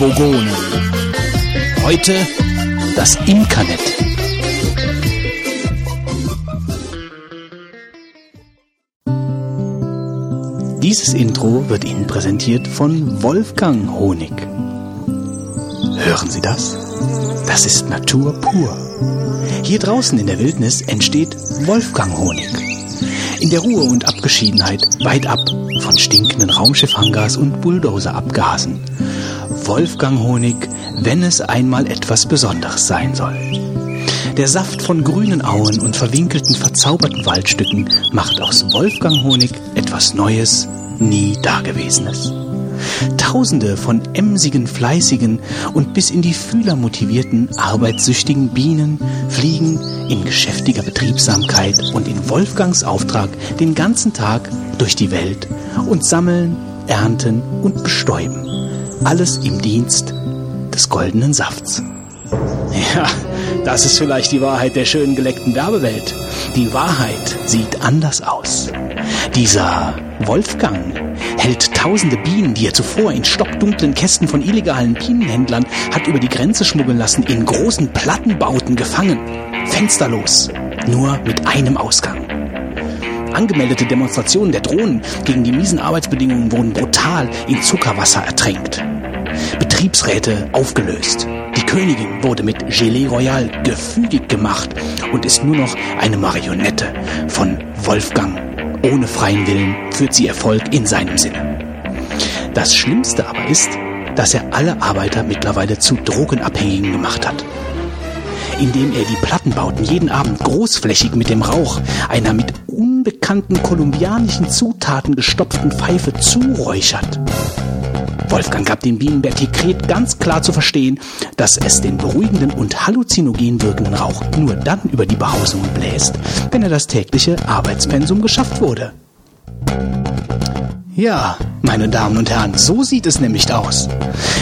Vogonen. Heute das Imkernet. Dieses Intro wird Ihnen präsentiert von Wolfgang Honig. Hören Sie das? Das ist Natur pur. Hier draußen in der Wildnis entsteht Wolfgang Honig. In der Ruhe und Abgeschiedenheit, weit ab von stinkenden Raumschiffhangars und Bulldozer-Abgasen. Wolfgang Honig, wenn es einmal etwas Besonderes sein soll. Der Saft von grünen Auen und verwinkelten, verzauberten Waldstücken macht aus Wolfgang Honig etwas Neues, nie Dagewesenes. Tausende von emsigen, fleißigen und bis in die Fühler motivierten, arbeitssüchtigen Bienen fliegen in geschäftiger Betriebsamkeit und in Wolfgangs Auftrag den ganzen Tag durch die Welt und sammeln, ernten und bestäuben. Alles im Dienst des goldenen Safts. Ja, das ist vielleicht die Wahrheit der schönen geleckten Werbewelt. Die Wahrheit sieht anders aus. Dieser Wolfgang hält tausende Bienen, die er zuvor in stockdunklen Kästen von illegalen Bienenhändlern hat über die Grenze schmuggeln lassen, in großen Plattenbauten gefangen. Fensterlos. Nur mit einem Ausgang. Angemeldete Demonstrationen der Drohnen gegen die miesen Arbeitsbedingungen wurden brutal in Zuckerwasser ertränkt. Betriebsräte aufgelöst. Die Königin wurde mit Gelee Royal gefügig gemacht und ist nur noch eine Marionette von Wolfgang. Ohne freien Willen führt sie Erfolg in seinem Sinne. Das Schlimmste aber ist, dass er alle Arbeiter mittlerweile zu Drogenabhängigen gemacht hat. Indem er die Plattenbauten jeden Abend großflächig mit dem Rauch einer mit unbekannten kolumbianischen Zutaten gestopften Pfeife zuräuchert. Wolfgang gab den Bienen Bertikret ganz klar zu verstehen, dass es den beruhigenden und halluzinogen wirkenden Rauch nur dann über die Behausungen bläst, wenn er das tägliche Arbeitspensum geschafft wurde. Ja, meine Damen und Herren, so sieht es nämlich aus.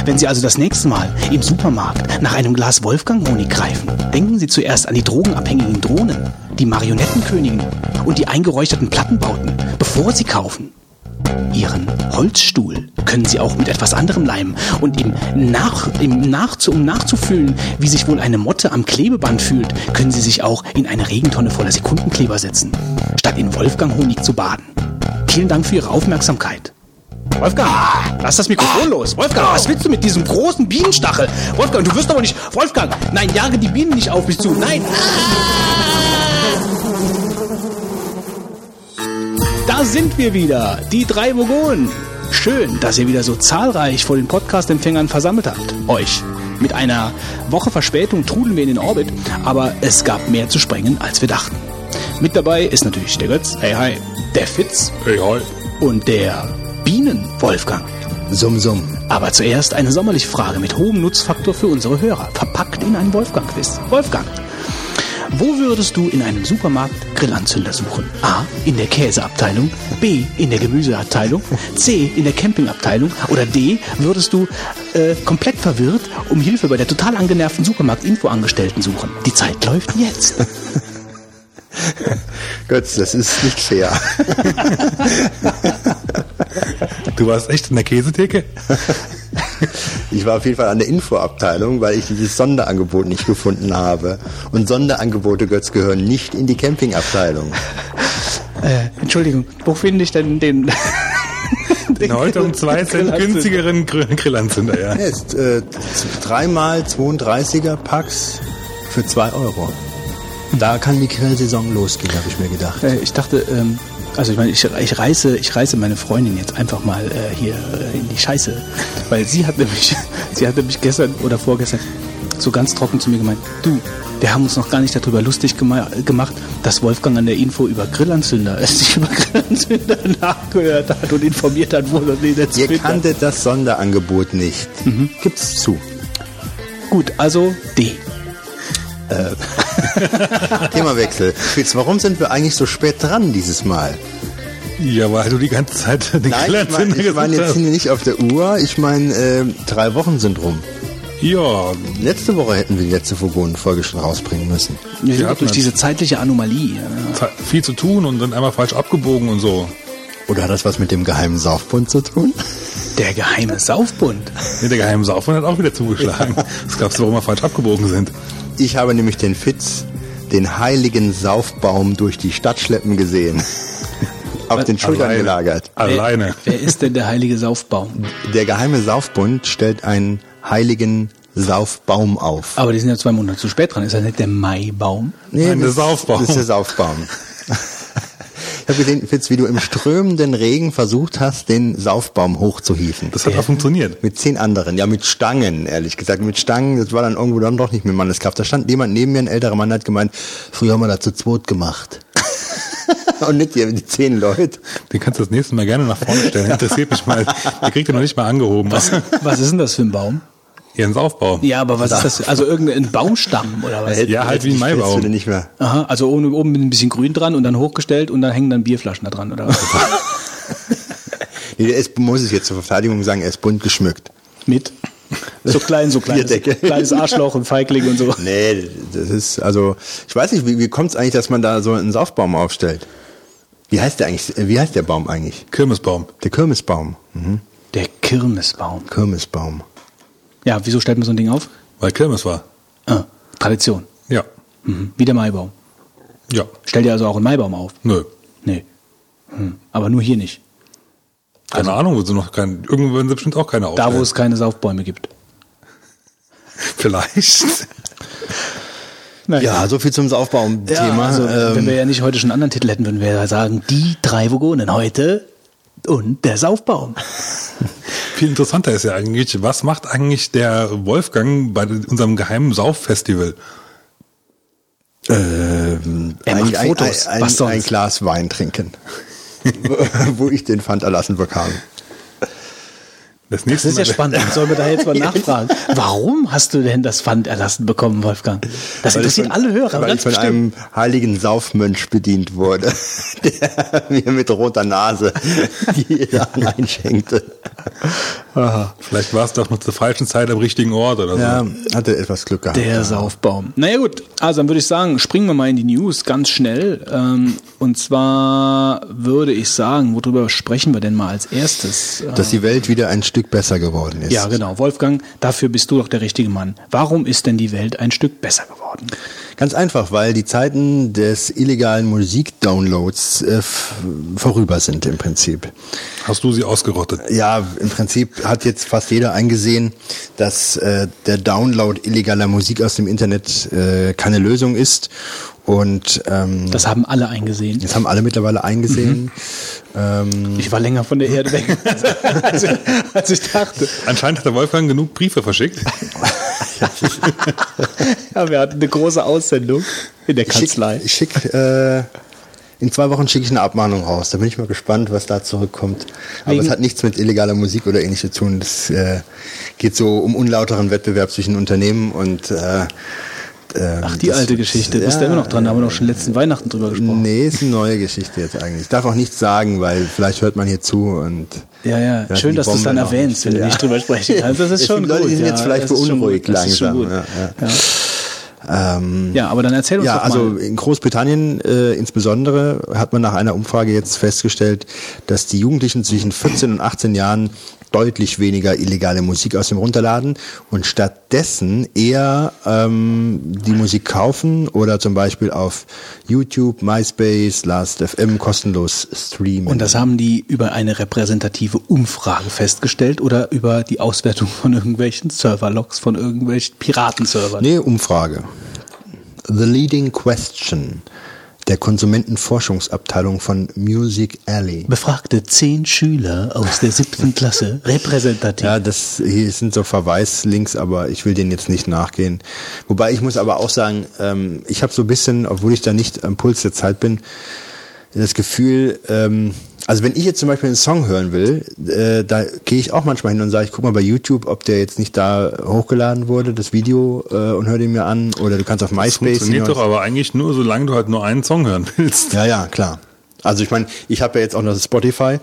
Wenn Sie also das nächste Mal im Supermarkt nach einem Glas Wolfgang-Honig greifen, denken Sie zuerst an die drogenabhängigen Drohnen, die Marionettenköniginnen und die eingeräucherten Plattenbauten, bevor Sie kaufen. Ihren Holzstuhl können Sie auch mit etwas anderem leimen und im Nach, im Nach, um nachzufühlen, wie sich wohl eine Motte am Klebeband fühlt, können Sie sich auch in eine Regentonne voller Sekundenkleber setzen, statt in Wolfgang-Honig zu baden. Vielen Dank für Ihre Aufmerksamkeit. Wolfgang, lass das Mikrofon los. Wolfgang, was willst du mit diesem großen Bienenstachel? Wolfgang, du wirst aber nicht. Wolfgang, nein, jage die Bienen nicht auf mich zu. Nein. Da sind wir wieder, die drei Vogonen. Schön, dass ihr wieder so zahlreich vor den Podcast-Empfängern versammelt habt. Euch. Mit einer Woche Verspätung trudeln wir in den Orbit, aber es gab mehr zu sprengen, als wir dachten. Mit dabei ist natürlich der Götz, hey hi, der Fitz Hey, hi. und der Bienen-Wolfgang. Summ, summ. Aber zuerst eine sommerliche Frage mit hohem Nutzfaktor für unsere Hörer, verpackt in einen Wolfgang-Quiz. Wolfgang, wo würdest du in einem Supermarkt Grillanzünder suchen? A. In der Käseabteilung, B. In der Gemüseabteilung, C. In der Campingabteilung oder D. Würdest du äh, komplett verwirrt um Hilfe bei der total angenervten Supermarkt-Infoangestellten suchen? Die Zeit läuft jetzt. Götz, das ist nicht fair. Du warst echt in der Käsetheke? Ich war auf jeden Fall an der Infoabteilung, weil ich dieses Sonderangebot nicht gefunden habe. Und Sonderangebote, Götz, gehören nicht in die Campingabteilung. Äh, Entschuldigung, wo finde ich denn den... den Heute um zwei Cent günstigeren Grill- Grillanzünder, ja. Ist äh, dreimal 32er Packs für zwei Euro. Da kann die Grillsaison losgehen, habe ich mir gedacht. Äh, ich dachte, ähm, also ich meine, ich, ich reiße, ich reiße meine Freundin jetzt einfach mal äh, hier äh, in die Scheiße, weil sie hat nämlich, sie hat nämlich gestern oder vorgestern so ganz trocken zu mir gemeint, du, wir haben uns noch gar nicht darüber lustig gema gemacht, dass Wolfgang an der Info über Grillanzünder, es sich über Grillanzünder nachgehört hat und informiert hat, wo das jetzt Ihr kanntet das Sonderangebot nicht. Gibt's zu. Gut, also D. Themawechsel. Fitz, warum sind wir eigentlich so spät dran dieses Mal? Ja, weil du die ganze Zeit den Nein, ich meine ich mein, jetzt sind wir nicht auf der Uhr. Ich meine, äh, drei Wochen sind rum. Ja, Letzte Woche hätten wir die letzte Vogonen-Folge schon rausbringen müssen. Wir sind hatten doch durch diese zeitliche Anomalie. Ja. viel zu tun und sind einmal falsch abgebogen und so. Oder hat das was mit dem geheimen Saufbund zu tun? Der geheime Saufbund. Nee, der geheime Saufmann hat auch wieder zugeschlagen. Das glaubst du, warum wir falsch abgebogen sind? Ich habe nämlich den Fitz, den heiligen Saufbaum durch die Stadt schleppen gesehen. Auf den Schultern Alleine. gelagert. Alleine. Wer, wer ist denn der heilige Saufbaum? Der geheime Saufbund stellt einen heiligen Saufbaum auf. Aber die sind ja zwei Monate zu spät dran. Ist das nicht der Maibaum? Nein, der das- Saufbaum. Das ist der Saufbaum. Ich habe gesehen, Fitz, wie du im strömenden Regen versucht hast, den Saufbaum hochzuhieven. Das hat auch funktioniert. Mit zehn anderen, ja mit Stangen, ehrlich gesagt. Mit Stangen, das war dann irgendwo dann doch nicht mit Manneskraft. Da stand jemand neben mir, ein älterer Mann, hat gemeint, früher haben wir das zu zweit gemacht. Und nicht die, die zehn Leute. Den kannst du das nächste Mal gerne nach vorne stellen. Interessiert mich mal. Der kriegt er noch nicht mal angehoben. Was? Was ist denn das für ein Baum? Jens Aufbau. Ja, aber was ist das? Also irgendein Baumstamm oder was? Ja, halt wie ein Maibaum. nicht mehr. Aha, also oben, oben mit ein bisschen Grün dran und dann hochgestellt und dann hängen dann Bierflaschen da dran, oder was? Nee, der ist, muss ich jetzt zur Verteidigung sagen, er ist bunt geschmückt. Mit? So klein, so kleines, Bierdeckel. kleines Arschloch und Feigling und so. Nee, das ist, also, ich weiß nicht, wie, wie kommt es eigentlich, dass man da so einen Saufbaum aufstellt? Wie heißt der eigentlich, wie heißt der Baum eigentlich? Kirmesbaum. Der Kirmesbaum. Mhm. Der Kirmesbaum. Kirmesbaum. Ja, wieso stellt man so ein Ding auf? Weil Kirmes war. Ah, Tradition. Ja. Mhm. Wie der Maibaum. Ja. Stellt ihr also auch einen Maibaum auf? Nö. Nee. Hm. Aber nur hier nicht. Keine Ahnung, wo sie noch kein, irgendwo werden sie bestimmt auch keine Da, aufstellen. wo es keine Saufbäume gibt. Vielleicht. Ja, so viel zum Saufbaum-Thema. Ja, also, wenn ähm, wir ja nicht heute schon einen anderen Titel hätten, würden wir ja sagen, die drei Vogonen heute und der Saufbaum. Viel interessanter ist ja eigentlich, was macht eigentlich der Wolfgang bei unserem geheimen Sauffestival? ähm, Er ein, macht ein, Fotos. Ein, Was ein, sonst? ein Glas Wein trinken. wo ich den Pfand erlassen bekam. Das Das nächste ist ja Mal- spannend. Sollen wir da jetzt mal nachfragen? Warum hast du denn das Pfand erlassen bekommen, Wolfgang? Das Weil interessiert von- alle Hörer, Weil ich von bestimmt. einem heiligen Saufmönch bedient wurde, der mir mit roter Nase die Sachen einschenkte. Vielleicht war es doch noch zur falschen Zeit am richtigen Ort oder so. Ja, hatte etwas Glück gehabt. Der Saufbaum. Naja gut, also dann würde ich sagen, springen wir mal in die News ganz schnell. Ähm, und zwar würde ich sagen, worüber sprechen wir denn mal als erstes? Äh, Dass die Welt wieder ein Stück besser geworden ist. ja, genau. Wolfgang, dafür bist du doch der richtige Mann. Warum ist denn die Welt ein Stück besser geworden? Ganz einfach, weil die Zeiten des illegalen Musikdownloads äh, vorüber sind im Prinzip. Hast du sie ausgerottet? Ja, im Prinzip hat jetzt fast jeder eingesehen, dass äh, der Download illegaler Musik aus dem Internet äh, keine Lösung ist. Und ähm, Das haben alle eingesehen. das haben alle mittlerweile eingesehen. Ähm, Ich war länger von der Erde weg, als, ich, als ich dachte. Anscheinend hat der Wolfgang genug Briefe verschickt. Ja, wir hatten eine große Aussendung in der ich schick, Kanzlei. ich schick, äh, in zwei Wochen schicke ich eine Abmahnung raus. Da bin ich mal gespannt, was da zurückkommt. Aber Wegen- es hat nichts mit illegaler Musik oder ähnliches zu tun. Es äh, geht so um unlauteren Wettbewerb zwischen Unternehmen und äh, äh, Ach, die das- alte Geschichte. Bist du ja, immer noch dran? Da haben wir doch schon letzten Weihnachten drüber gesprochen. Nee, ist eine neue Geschichte jetzt eigentlich. Ich darf auch nichts sagen, weil vielleicht hört man hier zu und Ja, ja. Ja, Schön, dass du es dann erwähnst, wenn du ja. nicht drüber sprechen kannst. Das ist schon Leute, gut. die sind ja, jetzt vielleicht beunruhigt langsam, ja, Ja, ähm, Ja, aber dann erzähl uns Ja, doch also mal. in Großbritannien äh, insbesondere hat man nach einer Umfrage jetzt festgestellt, dass die Jugendlichen zwischen 14 und 18 Jahren deutlich weniger illegale Musik aus dem runterladen und stattdessen eher ähm, die Musik kaufen oder zum Beispiel auf YouTube, MySpace, Last.fm kostenlos streamen. Und das haben die über eine repräsentative Umfrage festgestellt oder über die Auswertung von irgendwelchen Serverlogs von irgendwelchen Piratenservern? Nee, Umfrage. The Leading Question der Konsumentenforschungsabteilung von Music Alley. Befragte zehn Schüler aus der siebten Klasse repräsentativ. Ja, das hier sind so Verweislinks, aber ich will denen jetzt nicht nachgehen. Wobei ich muss aber auch sagen, ähm, ich habe so ein bisschen, obwohl ich da nicht am Puls der Zeit bin, das Gefühl, ähm, also wenn ich jetzt zum Beispiel einen Song hören will, äh, da gehe ich auch manchmal hin und sage, ich guck mal bei YouTube, ob der jetzt nicht da hochgeladen wurde, das Video, äh, und hör den mir an. Oder du kannst auf Das MySpace. funktioniert hinaus- doch aber eigentlich nur, solange du halt nur einen Song hören willst. Ja, ja, klar. Also ich meine, ich habe ja jetzt auch noch das Spotify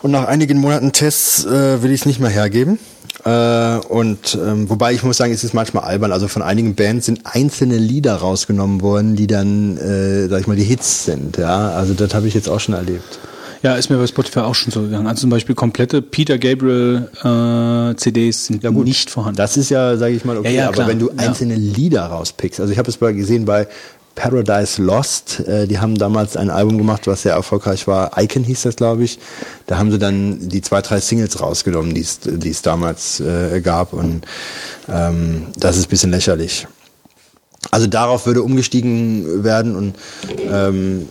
und nach einigen Monaten Tests äh, will ich es nicht mehr hergeben. Äh, und ähm, wobei ich muss sagen, es ist manchmal albern. Also von einigen Bands sind einzelne Lieder rausgenommen worden, die dann, äh, sag ich mal, die Hits sind. Ja, also das habe ich jetzt auch schon erlebt. Ja, ist mir bei Spotify auch schon so gegangen. Also zum Beispiel komplette Peter Gabriel äh, CDs sind Ja, nicht vorhanden. Das ist ja, sage ich mal, okay, Ja, ja, aber wenn du einzelne Lieder rauspickst, also ich habe es mal gesehen bei Paradise Lost, äh, die haben damals ein Album gemacht, was sehr erfolgreich war. Icon hieß das, glaube ich. Da haben sie dann die zwei, drei Singles rausgenommen, die es die es damals äh, gab und ähm, das ist ein bisschen lächerlich. Also darauf würde umgestiegen werden und ähm,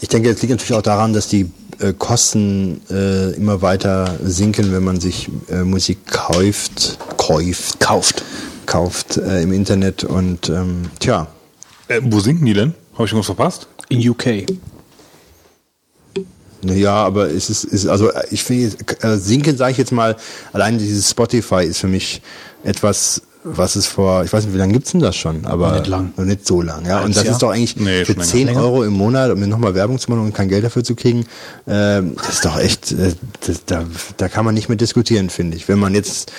ich denke, es liegt natürlich auch daran, dass die äh, Kosten äh, immer weiter sinken, wenn man sich äh, Musik kauft, kauft, Kauft. kauft äh, im Internet und ähm, tja, Äh, wo sinken die denn? Habe ich irgendwas verpasst? In UK. ja, aber es ist, ist also äh, ich finde äh, sinken sage ich jetzt mal, allein dieses Spotify ist für mich etwas was es vor, ich weiß nicht, wie lange gibt's denn das schon, aber Nicht lang. noch nicht so lang. Ja, und das Jahr? ist doch eigentlich Nee, für schon länger. 10 Länger? Euro im Monat, um mir nochmal Werbung zu machen und kein Geld dafür zu kriegen, ähm, das ist doch echt, äh, das, da, da kann man nicht mehr diskutieren, finde ich. Wenn man jetzt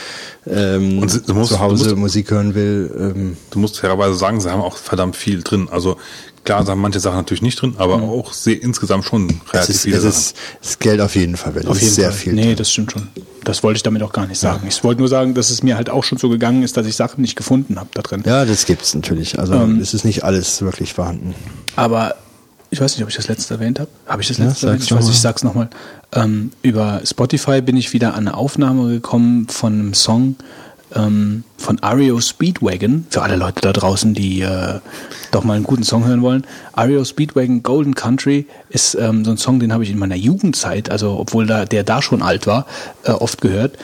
ähm, musst- zu Hause musst- Musik hören will, ähm, Du musst fairerweise sagen, sie haben auch verdammt viel drin. Also klar, haben manche Sachen natürlich nicht drin, aber auch sehr, insgesamt schon es relativ ist, viele es ist, es ist Geld auf jeden Fall wert. Auf es jeden sehr Fall. viel. Nee, drin. das stimmt schon. Das wollte ich damit auch gar nicht sagen. Ich wollte nur sagen, dass es mir halt auch schon so gegangen ist, dass ich Sachen nicht gefunden habe da drin. ja, das gibt's natürlich. Also Ähm, es ist nicht alles wirklich vorhanden. Aber ich weiß nicht, ob ich das letzte erwähnt habe. Habe ich das Ja, letzte erwähnt? sag's Ich weiß, mal. ich sag's nochmal. Ähm, über Spotify bin ich wieder an eine Aufnahme gekommen von einem Song ähm, von Ario Speedwagon. Für alle Leute da draußen, die äh, doch mal einen guten Song hören wollen. Ario Speedwagon Golden Country ist ähm, so ein Song, den habe ich in meiner Jugendzeit, also obwohl da, der da schon alt war, äh, oft gehört.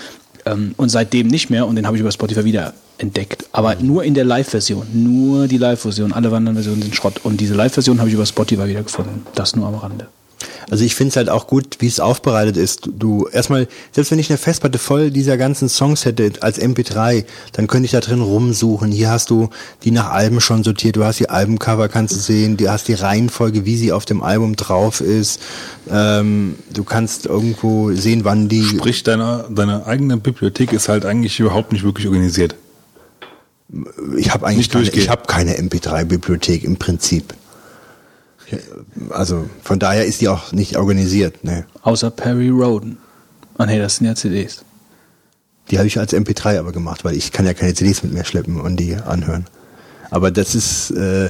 Ähm, und seitdem nicht mehr und den habe ich über Spotify wieder entdeckt. Aber nur in der Live-Version. Nur die Live-Version. Alle anderen Versionen sind Schrott. Und diese Live-Version habe ich über Spotify wieder gefunden. Das nur am Rande. Also ich finde es halt auch gut, wie es aufbereitet ist. Du erstmal, selbst wenn ich eine Festplatte voll dieser ganzen Songs hätte als MP3, dann könnte ich da drin rumsuchen. Hier hast du die nach Alben schon sortiert, du hast die Albencover, kannst du sehen, du hast die Reihenfolge, wie sie auf dem Album drauf ist. Ähm, du kannst irgendwo sehen, wann die. Sprich, deine, deine eigene Bibliothek ist halt eigentlich überhaupt nicht wirklich organisiert. Ich habe eigentlich Nicht keine, ich habe keine MP3-Bibliothek im Prinzip. Also von daher ist die auch nicht organisiert. Ne. Außer Perry Roden. Ah nee, das sind ja CDs. Die habe ich als MP3 aber gemacht, weil ich kann ja keine CDs mit mir schleppen und die anhören. Aber das ist, äh,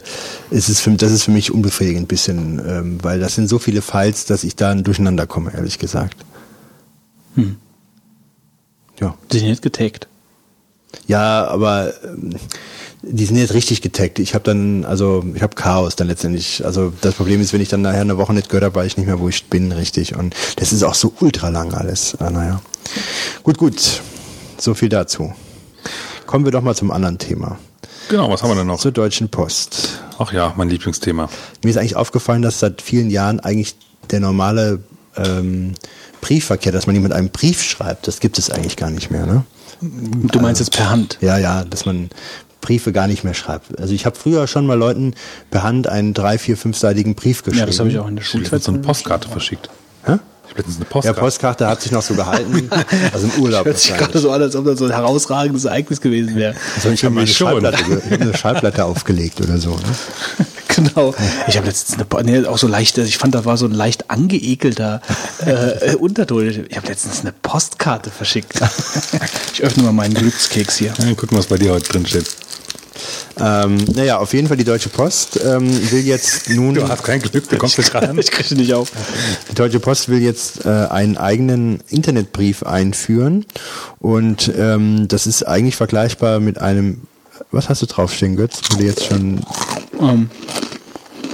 es ist für, das ist für mich unbefriedigend ein bisschen, ähm, weil das sind so viele Files, dass ich da durcheinander komme, ehrlich gesagt. Hm. Ja. Die sind nicht getaggt. Ja, aber ähm, die sind jetzt richtig getaggt. Ich habe dann, also ich habe Chaos dann letztendlich. Also das Problem ist, wenn ich dann nachher eine Woche nicht gehört habe, weiß ich nicht mehr, wo ich bin, richtig. Und das ist auch so ultra lang alles. Ah, naja. Gut, gut. So viel dazu. Kommen wir doch mal zum anderen Thema. Genau, was haben wir denn noch? Zur Deutschen Post. Ach ja, mein Lieblingsthema. Mir ist eigentlich aufgefallen, dass seit vielen Jahren eigentlich der normale ähm, Briefverkehr, dass man jemand einen Brief schreibt, das gibt es eigentlich gar nicht mehr, ne? Du meinst jetzt per Hand. Ja, ja, dass man Briefe gar nicht mehr schreibt. Also ich habe früher schon mal Leuten per Hand einen drei, vier, fünfseitigen Brief geschrieben. Ja, das habe ich auch in der Ich habe so eine Postkarte verschickt. Hä? Ich habe letztens eine Ja, Postkarte. Postkarte hat sich noch so gehalten. Also im Urlaub. Hört sich gerade so an, als ob das so ein herausragendes Ereignis gewesen wäre. Also ich habe Für eine. Schallplatte, eine Schallplatte aufgelegt oder so. Ne? Genau. Ich habe letztens eine, Po- nee, auch so leicht, ich fand, da war so ein leicht angeekelter äh, äh, Unterton. Ich habe letztens eine Postkarte verschickt. Ich öffne mal meinen Glückskeks hier. Ja, gucken, was bei dir heute drin steht. Ähm, naja, auf jeden Fall die Deutsche Post ähm, will jetzt nun. Du hast kein Glück, du kommst nicht gerade an. Ich kriege nicht auf. Die Deutsche Post will jetzt äh, einen eigenen Internetbrief einführen und ähm, das ist eigentlich vergleichbar mit einem. Was hast du draufstehen, Götz? Du jetzt schon. Ähm,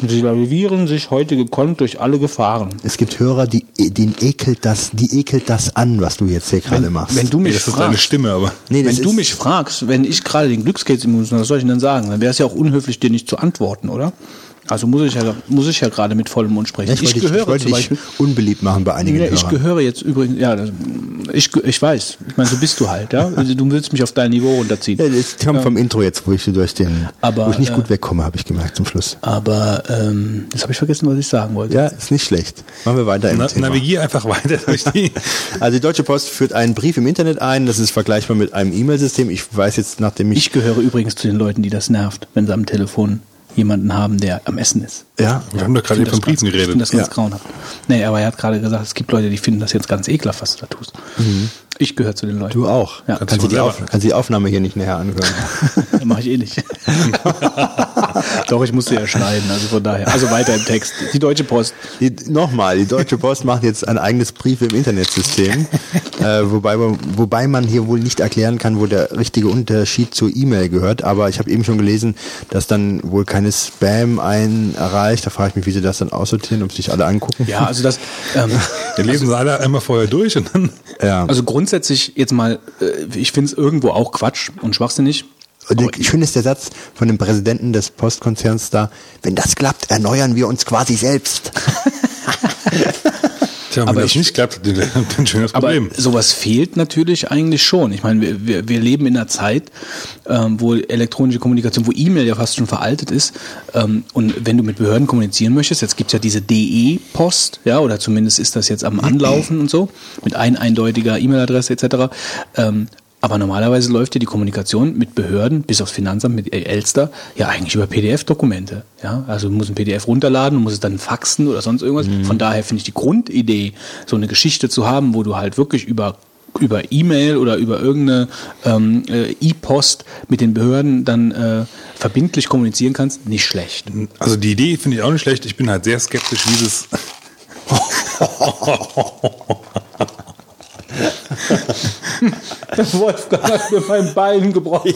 sie navigieren sich heute gekonnt durch alle Gefahren. Es gibt Hörer, die den ekelt das, die ekelt das an, was du jetzt hier gerade machst. Wenn du mich Das ist deine fragst, Stimme, aber. nee, das wenn du mich fragst, wenn ich gerade den Glückskeks im Mund was soll ich denn dann sagen? Dann wäre es ja auch unhöflich, dir nicht zu antworten, oder? Also muss ich ja, muss ich ja gerade mit vollem Mund sprechen. Ja, ich, wollte dich, ich wollte zum dich Beispiel. unbeliebt machen bei einigen Ja, ich Hörern. gehöre jetzt übrigens, ja, das- ich, ich weiß. Ich meine, so bist du halt, ja. Also, Du willst mich auf dein Niveau runterziehen. Ja, das kommt vom Intro jetzt, wo ich durch den, Aber, wo ich nicht äh, gut wegkomme, habe ich gemerkt zum Schluss. Aber ähm, jetzt habe ich vergessen, was ich sagen wollte. Ja, ist nicht schlecht. Machen wir weiter im Na, Thema. navigier einfach weiter durch die. Also die Deutsche Post führt einen Brief im Internet ein. Das ist vergleichbar mit einem E-Mail-System. Ich weiß jetzt, nachdem ich, Ich gehöre übrigens zu den Leuten, die das nervt, wenn sie am Telefon jemanden haben, der am Essen ist. Ja, Wir haben doch gerade von Briefen ganz- Ich geredet. finde das ganz Ja. grauenhaft. Nee, aber er hat gerade gesagt, es gibt Leute, die finden das jetzt ganz ekelhaft, was du da tust. Ich gehöre zu den Leuten. du auch. Ja. Kannst, du du die. Auf, kannst die Aufnahme hier nicht näher anhören. Mache ich eh nicht. Doch, ich musste ja schneiden, also von daher. Also weiter im Text. Die Deutsche Post. Die, Nochmal, die Deutsche Post macht jetzt ein eigenes Brief im Internetsystem, äh, wobei, man- wobei man hier wohl nicht erklären kann, wo der richtige Unterschied zur E-Mail gehört. Aber ich habe eben schon gelesen, dass dann wohl keine Spam ein erreicht. Da frage ich mich, wie sie das dann aussortieren, ob sich alle angucken. Ja, also das, ähm, Wir lesen sie alle einmal vorher durch und dann. ja. also grundsätzlich jetzt mal, äh, ich finde es irgendwo auch Quatsch und schwachsinnig. Und schön ist der Satz von dem Präsidenten des Postkonzerns da, wenn das klappt, erneuern wir uns quasi selbst. Tja, wenn Aber das ich- nicht klappt, dann ein schönes Aber Problem. sowas fehlt natürlich eigentlich schon. Ich meine, wir, wir, wir leben in einer Zeit, ähm, wo elektronische Kommunikation, wo E-Mail ja fast schon veraltet ist. Ähm, und wenn du mit Behörden kommunizieren möchtest, jetzt gibt's ja diese DE-Post, ja, oder zumindest ist das jetzt am Anlaufen und so, mit ein eindeutiger E-Mail-Adresse etc. Ähm, aber normalerweise läuft ja die Kommunikation mit Behörden, bis aufs Finanzamt, mit Elster, ja eigentlich über PDF-Dokumente. Ja? Also du musst ein PDF runterladen, du musst es dann faxen oder sonst irgendwas. Von daher finde ich die Grundidee, so eine Geschichte zu haben, wo du halt wirklich über über E-Mail oder über irgendeine ähm, äh, E-Post mit den Behörden dann äh, verbindlich kommunizieren kannst, nicht schlecht. Also die Idee finde ich auch nicht schlecht. Ich bin halt sehr skeptisch, wie das. Der Wolfgang hat mir mein Bein gebrochen.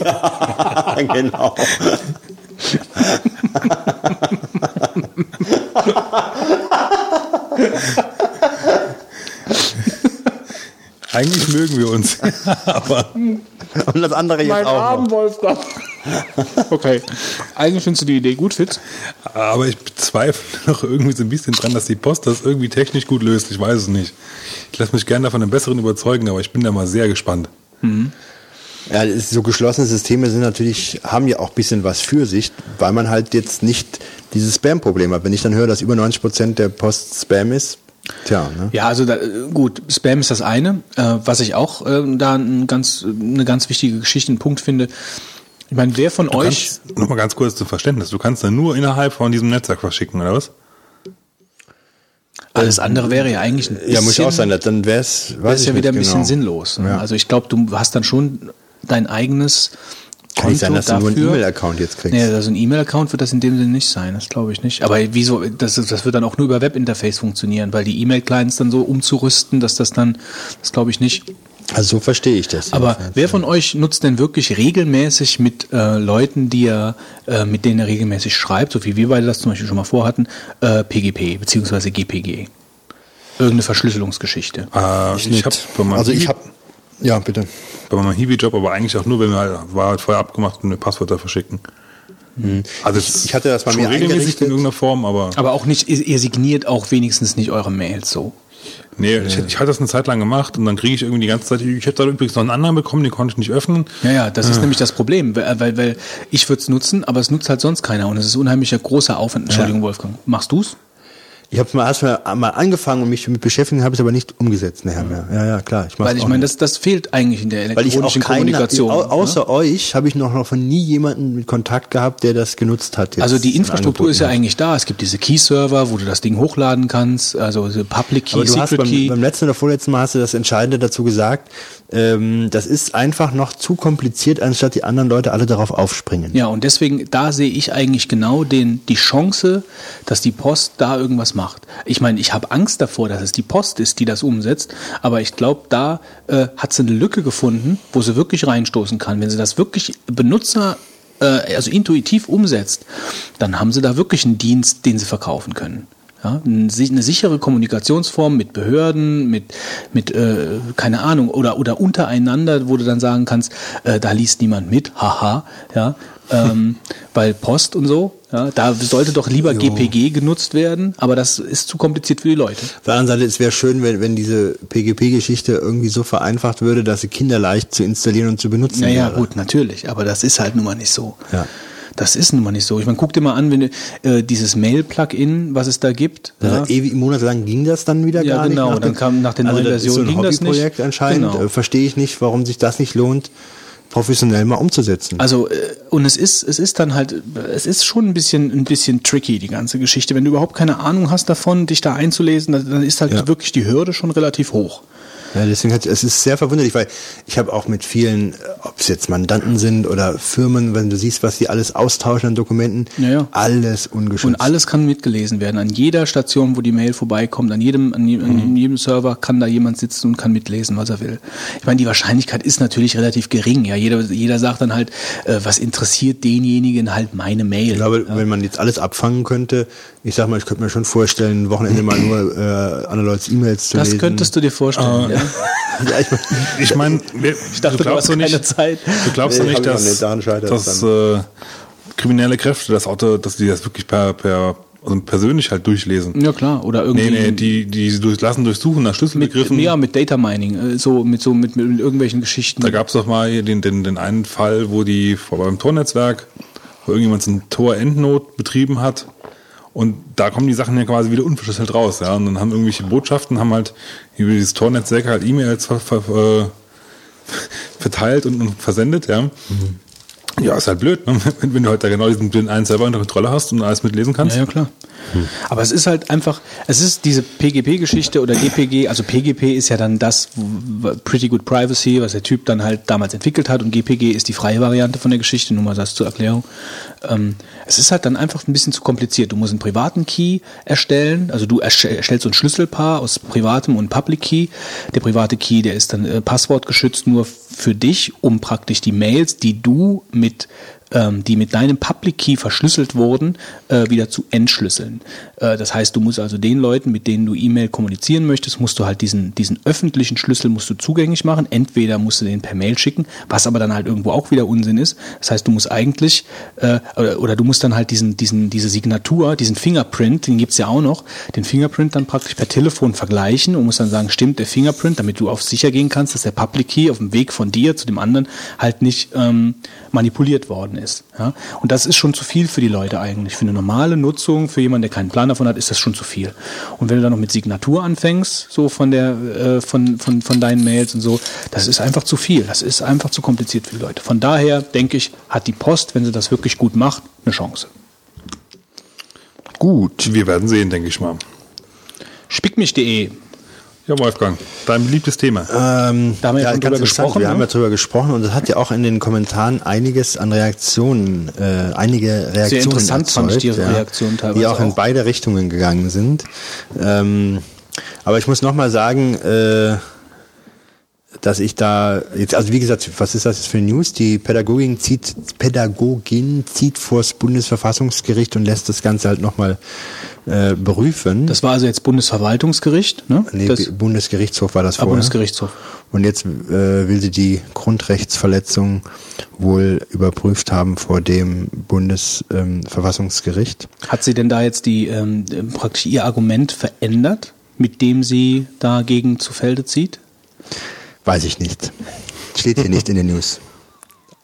genau. Eigentlich mögen wir uns. Aber Und das andere jetzt Mein auch Arm, noch. Wolfgang. Okay. Eigentlich findest du die Idee gut, Fitz? Aber ich bezweifle noch irgendwie so ein bisschen dran, dass die Post das irgendwie technisch gut löst. Ich weiß es nicht. Ich lasse mich gerne davon einem Besseren überzeugen, aber ich bin da mal sehr gespannt. Ja, das ist, so geschlossene Systeme sind natürlich, haben ja auch ein bisschen was für sich, weil man halt jetzt nicht dieses Spam-Problem hat. Wenn ich dann höre, dass über 90 Prozent der Post Spam ist, tja, ne? Ja, also da, gut, Spam ist das eine. Äh, was ich auch äh, da ein ganz, eine ganz wichtige Geschichte, einen Punkt finde. Ich meine, wer von Du euch, kannst, noch mal ganz kurz zum Verständnis, du kannst dann nur innerhalb von diesem Netzwerk verschicken, oder was? alles andere wäre ja eigentlich ein bisschen, Ja, muss auch sein, dann wäre es, ich ja wieder ein bisschen genau. sinnlos. ne? Ja. Also ich glaube, du hast dann schon dein eigenes Kann nicht sein, dass du nur einen dafür. E-Mail-Account jetzt kriegst. Nee, also ein E-Mail-Account wird das in dem Sinne nicht sein, das glaube ich nicht. Aber wieso, das, das wird dann auch nur über Webinterface funktionieren, weil die E-Mail-Clients dann so umzurüsten, dass das dann, das glaube ich nicht. Also so verstehe ich das. Aber wer von euch nutzt denn wirklich regelmäßig mit äh, Leuten, die er, äh, mit denen er regelmäßig schreibt, so wie wir beide das zum Beispiel schon mal vorhatten, äh, PGP beziehungsweise GPG? Irgendeine Verschlüsselungsgeschichte. Äh, ich bei meinem also ich habe, ja bitte. bei meinem Hiwi-Job, aber eigentlich auch nur, wenn wir halt, war halt vorher abgemacht und wir Passwörter verschicken. Also es Mhm. Ich hatte das bei mir regelmäßig eingerichtet. in irgendeiner Form, aber Aber auch nicht, ihr, signiert auch wenigstens nicht eure Mails so. nee, ich, ich hatte das eine Zeit lang gemacht und dann kriege ich irgendwie die ganze Zeit, ich hätte da übrigens noch einen anderen bekommen, den konnte ich nicht öffnen. Ja, ja, das ist nämlich das Problem, weil, weil, weil ich würde es nutzen, aber es nutzt halt sonst keiner und es ist unheimlicher großer Aufwand. Entschuldigung, Wolfgang. Machst du's? Ich habe mal erst mal, angefangen und mich damit beschäftigt, habe es aber nicht umgesetzt nachher mehr. Ja, ja, klar. Ich Weil ich meine, das, das fehlt eigentlich in der weil ich auch elektronischen keine, Kommunikation. ne? außer euch habe ich noch, noch von nie jemanden mit Kontakt gehabt, der das genutzt hat. jetzt Also die Infrastruktur ist ja hat. eigentlich da. Es gibt diese Key-Server, wo du das Ding hochladen kannst, also Public Key, Aber du hast Secret beim, Key. beim letzten oder vorletzten Mal hast du das Entscheidende dazu gesagt. Ähm, das ist einfach noch zu kompliziert, anstatt die anderen Leute alle darauf aufspringen. Ja, und deswegen, da sehe ich eigentlich genau den, die Chance, dass die Post da irgendwas macht. Ich meine, ich habe Angst davor, dass es die Post ist, die das umsetzt, aber ich glaube, da äh, hat sie eine Lücke gefunden, wo sie wirklich reinstoßen kann. Wenn sie das wirklich Benutzer, äh, also intuitiv umsetzt, dann haben sie da wirklich einen Dienst, den sie verkaufen können. Ja, eine sichere Kommunikationsform mit Behörden, mit, mit äh, keine Ahnung, oder, oder untereinander, wo du dann sagen kannst, äh, da liest niemand mit, haha, ja, ähm, weil Post und so, ja, da sollte doch lieber GPG genutzt werden, aber das ist zu kompliziert für die Leute. Auf der anderen Seite, es wäre schön, wenn, wenn diese PGP-Geschichte irgendwie so vereinfacht würde, dass sie kinderleicht zu installieren und zu benutzen Naja, wäre. gut, natürlich, aber das ist halt nun mal nicht so. Ja. Das ist nun mal nicht so. Ich meine, guck dir mal an, wenn äh, dieses Mail-Plugin, was es da gibt. Ja. Ewig monatelang ging das dann wieder Ja, gar genau, nicht. dann kam nach der also neuen das ist so Version ein ging das nicht. Hobbyprojekt anscheinend. Genau. Äh, Verstehe ich nicht, warum sich das nicht lohnt. Professionell mal umzusetzen. Also, äh, und es ist, es ist dann halt, es ist schon ein bisschen, ein bisschen tricky, die ganze Geschichte. Wenn du überhaupt keine Ahnung hast davon, dich da einzulesen, dann dann ist halt Ja. wirklich die Hürde schon relativ hoch. Ja, deswegen hat es ist sehr verwunderlich, weil ich habe auch mit vielen, ob es jetzt Mandanten sind oder Firmen, wenn du siehst, was die alles austauschen an Dokumenten, Ja, ja. alles ungeschützt. Und alles kann mitgelesen werden. An jeder Station, wo die Mail vorbeikommt, an jedem, an, je- an jedem Server kann da jemand sitzen und kann mitlesen, was er will. Ich meine, die Wahrscheinlichkeit ist natürlich relativ gering. Ja, jeder, jeder sagt dann halt, äh, was interessiert denjenigen halt meine Mail. Ich glaube, wenn man jetzt alles abfangen könnte, ich sag mal, ich könnte mir schon vorstellen, ein Wochenende mal nur äh, andere Leute E-Mails zu das lesen. könntest du dir vorstellen. ja. ja, ich mein, Ich meine, Ich dachte, du hast keine Zeit. Du glaubst Nee, doch hab nicht, nicht. dass, Daran dass äh, kriminelle Kräfte das Auto, dass die das wirklich per, per also persönlich halt durchlesen. Ja klar, oder irgendwie Nee, nee, die, die durch, lassen durchsuchen nach mit, Schlüsselbegriffen. ja, mit Data Mining, äh, so mit so mit, mit irgendwelchen Geschichten. Da gab es doch mal den, den, den einen Fall, wo die vor beim Tornetzwerk, wo irgendjemand so ein Tor-Endnot betrieben hat. Und da kommen die Sachen ja quasi wieder unverschlüsselt raus. Ja? Und dann haben irgendwelche Botschaften, haben halt über dieses Tornetzwerk halt E-Mails ver, ver, äh, verteilt und, und versendet. Ja. Ja, ist halt blöd, ne? wenn, wenn du halt da genau diesen den einen Server unter Kontrolle hast und alles mitlesen kannst. Ja, ja, klar. Aber es ist halt einfach, es ist diese PGP-Geschichte oder GPG, also PGP ist ja dann das Pretty Good Privacy, was der Typ dann halt damals entwickelt hat und GPG ist die freie Variante von der Geschichte, nur mal das zur Erklärung. Ähm, es ist halt dann einfach ein bisschen zu kompliziert. Du musst einen privaten Key erstellen, also du erst- erstellst so ein Schlüsselpaar aus privatem und Public Key. Der private Key, der ist dann äh, passwortgeschützt nur für dich, um praktisch die Mails, die du mit die mit deinem Public Key verschlüsselt wurden, äh, wieder zu entschlüsseln. Äh, das heißt, du musst also den Leuten, mit denen du E-Mail kommunizieren möchtest, musst du halt diesen, diesen öffentlichen Schlüssel musst du zugänglich machen. Entweder musst du den per Mail schicken, was aber dann halt irgendwo auch wieder Unsinn ist. Das heißt, du musst eigentlich, äh, oder, oder du musst dann halt diesen, diesen, diese Signatur, diesen Fingerprint, den gibt's ja auch noch, den Fingerprint dann praktisch per Telefon vergleichen und musst dann sagen, stimmt der Fingerprint, damit du auf sicher gehen kannst, dass der Public Key auf dem Weg von dir zu dem anderen halt nicht ähm, manipuliert worden ist. Ja? Und das ist schon zu viel für die Leute eigentlich. Für eine normale Nutzung, für jemanden, der keinen Plan davon hat, ist das schon zu viel. Und wenn du dann noch mit Signatur anfängst, so von der, äh, von, von, von deinen Mails und so, das ist einfach zu viel. Das ist einfach zu kompliziert für die Leute. Von daher denke ich, hat die Post, wenn sie das wirklich gut macht, eine Chance. Gut. Wir werden sehen, denke ich mal. Spickmich.de. Ja, Wolfgang, dein beliebtes Thema. Ähm, Da haben wir ja schon drüber gesprochen, Wir haben ne? ja drüber gesprochen und es hat ja auch in den Kommentaren einiges an Reaktionen, äh, einige Reaktionen interessant fand ich die erzeugt, Reaktionen teilweise die auch, in auch. beide Richtungen gegangen sind. Ähm, aber ich muss noch mal sagen, äh, dass ich da jetzt, also wie gesagt, was ist das jetzt für News? Die Pädagogin zieht, Pädagogin zieht vors Bundesverfassungsgericht und lässt das Ganze halt nochmal äh, prüfen. Das war also jetzt Bundesverwaltungsgericht, ne? nee, das, Bundesgerichtshof war das ah, vorher. Bundesgerichtshof. Und jetzt äh, will sie die Grundrechtsverletzung wohl überprüft haben vor dem Bundesverfassungsgericht. Hat sie denn da jetzt die ähm, praktisch ihr Argument verändert, mit dem sie dagegen zu Felde zieht? Weiß ich nicht. Steht hier nicht in den News.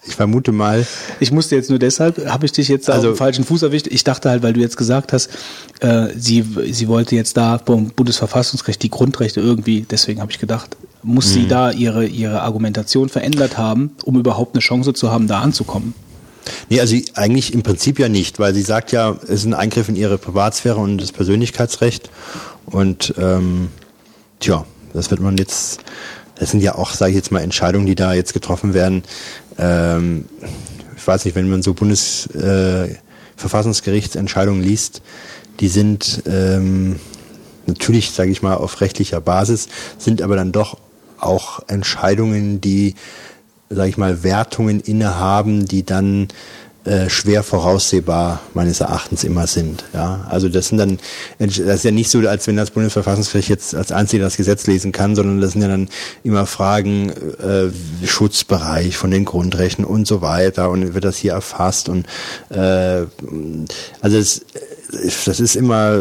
Ich vermute mal, Ich musste jetzt nur deshalb, habe ich dich jetzt Also- auf den falschen Fuß erwischt. Ich dachte halt, weil du jetzt gesagt hast, äh, sie, sie wollte jetzt da beim Bundesverfassungsrecht die Grundrechte irgendwie, deswegen habe ich gedacht, muss Mhm. sie da ihre, ihre Argumentation verändert haben, um überhaupt eine Chance zu haben, da anzukommen. nee, also eigentlich im Prinzip ja nicht, weil sie sagt ja, es ist ein Eingriff in ihre Privatsphäre und das Persönlichkeitsrecht. Und ähm, tja, das wird man jetzt, das sind ja auch, sage ich jetzt mal, Entscheidungen, die da jetzt getroffen werden. Ähm, ich weiß nicht, wenn man so Bundesverfassungsgerichtsentscheidungen liest, die sind ähm, natürlich, sage ich mal, auf rechtlicher Basis, sind aber dann doch auch Entscheidungen, die, sage ich mal, Wertungen innehaben, die dann äh, schwer voraussehbar meines Erachtens immer sind. Ja, also das sind dann, das ist ja nicht so, als wenn das Bundesverfassungsgericht jetzt als einziger das Gesetz lesen kann, sondern das sind ja dann immer Fragen äh, Schutzbereich von den Grundrechten und so weiter und wird das hier erfasst und äh, also es, das ist immer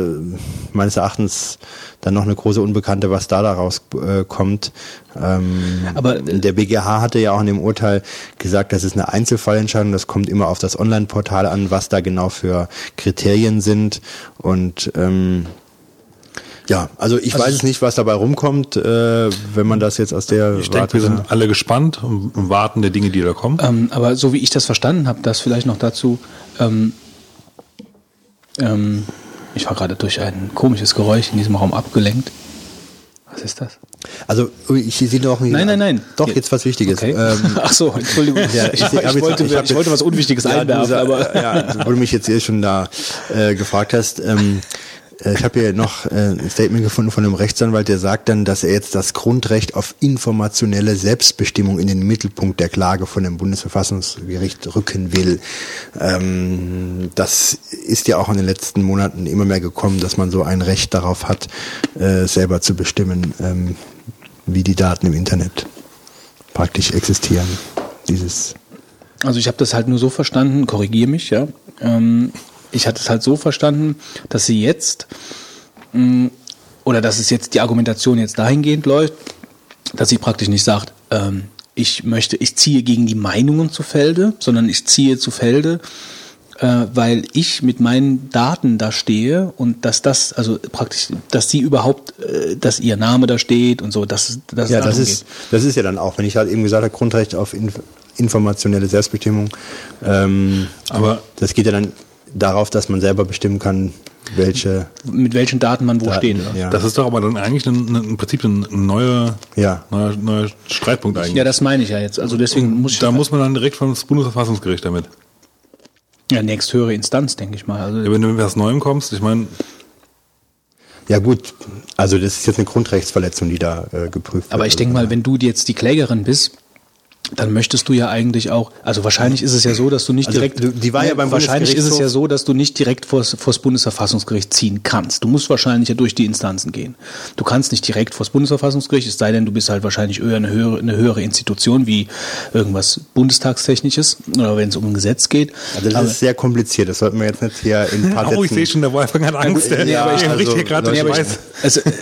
meines Erachtens dann noch eine große Unbekannte, was da daraus äh, kommt. Ähm, Aber, äh, der BGH hatte ja auch in dem Urteil gesagt, das ist eine Einzelfallentscheidung, das kommt immer auf das Online-Portal an, was da genau für Kriterien sind. Und ähm, Ja, also ich weiß es nicht, was dabei rumkommt, äh, wenn man das jetzt aus der Ich denke, wir sind alle gespannt und, und warten der Dinge, die da kommen. Ähm, aber so wie ich das verstanden habe, das vielleicht noch dazu. Ähm, ähm, ich war gerade durch ein komisches Geräusch in diesem Raum abgelenkt. Was ist das? Also ich sehe doch nicht. Nein, nein, nein. Doch, jetzt was Wichtiges. Okay. Ähm, Ach so, Entschuldigung. Ja, ich, ich- ich, jetzt- wollte, ich wollte was Unwichtiges Ja, einwerfen, aber ja, wo du mich jetzt eh schon da äh, gefragt hast, ähm, äh, ich habe hier noch äh, ein Statement gefunden von einem Rechtsanwalt, der sagt dann, dass er jetzt das Grundrecht auf informationelle Selbstbestimmung in den Mittelpunkt der Klage von dem Bundesverfassungsgericht rücken will. Ähm, das ist ja auch in den letzten Monaten immer mehr gekommen, dass man so ein Recht darauf hat, äh, selber zu bestimmen, ähm, wie die Daten im Internet praktisch existieren. Dieses Also ich habe das halt nur so verstanden, korrigiere mich, ja. Ich hatte es halt so verstanden, dass sie jetzt mh, oder dass es jetzt die Argumentation jetzt dahingehend läuft, dass sie praktisch nicht sagt, ähm, ich möchte, ich ziehe gegen die Meinungen zu Felde, sondern ich ziehe zu Felde, äh, weil ich mit meinen Daten da stehe und dass das, also praktisch, dass sie überhaupt, äh, dass ihr Name da steht und so, dass, dass Ja, es das ist, das ist ja dann auch, wenn ich halt eben gesagt habe, Grundrecht auf Inf informationelle Selbstbestimmung. Ähm, Aber- das geht ja dann darauf, dass man selber bestimmen kann, welche. mit welchen Daten man wo Daten, steht. ja. Das ist doch aber dann eigentlich ein, ein, im Prinzip ein neuer, Ja. neuer, neuer Streitpunkt eigentlich. Ja, das meine ich ja jetzt. Also deswegen muss ich da muss man dann direkt vom Bundesverfassungsgericht damit. ja nächsthöhere Instanz, denke ich mal. Also, Ja, wenn du mit was Neuem kommst, ich meine, Ja gut, also das ist jetzt eine Grundrechtsverletzung, die da äh, geprüft wird. aber ich denke mal, wenn du jetzt die Klägerin bist, dann möchtest du ja eigentlich auch, also wahrscheinlich ist es ja so, dass du nicht Also, direkt, die war ja beim wahrscheinlich ist es ja so, dass du nicht direkt vors, vors Bundesverfassungsgericht ziehen kannst. Du musst wahrscheinlich ja durch die Instanzen gehen. Du kannst nicht direkt vors Bundesverfassungsgericht, es sei denn, du bist halt wahrscheinlich eher eine höhere, eine höhere Institution wie irgendwas Bundestagstechnisches oder wenn es um ein Gesetz geht. Also das Aber- ist sehr kompliziert, das sollten wir jetzt nicht hier in ein paar oh, ich sehe schon, der Wolfgang hat Angst. Ja, ja, der also, bricht hier gerade Leute, durch aber ich- Weiß. also, äh,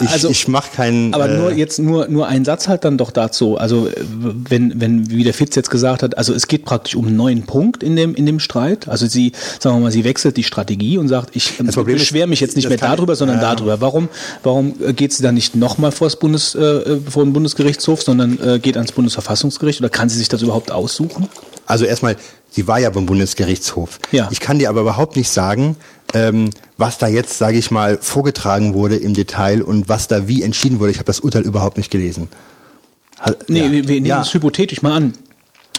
ich, also ich mache keinen... Aber nur äh, jetzt nur nur ein Satz halt dann doch dazu. Also äh, wenn wenn wie der Fitz jetzt gesagt hat, also es geht praktisch um einen neuen Punkt in dem in dem Streit. Also sie sagen wir mal, sie wechselt die Strategie und sagt, ich beschwere mich jetzt nicht mehr darüber, sondern ja. darüber. Warum warum geht sie dann nicht nochmal vor das Bundes äh, vor den Bundesgerichtshof, sondern äh, geht ans Bundesverfassungsgericht oder kann sie sich das überhaupt aussuchen? Also erstmal, sie war ja beim Bundesgerichtshof. Ja. Ich kann dir aber überhaupt nicht sagen, ähm, was da jetzt, sage ich mal, vorgetragen wurde im Detail und was da wie entschieden wurde. Ich habe das Urteil überhaupt nicht gelesen. Nee, ja. wir, wir nehmen ja. es hypothetisch mal an.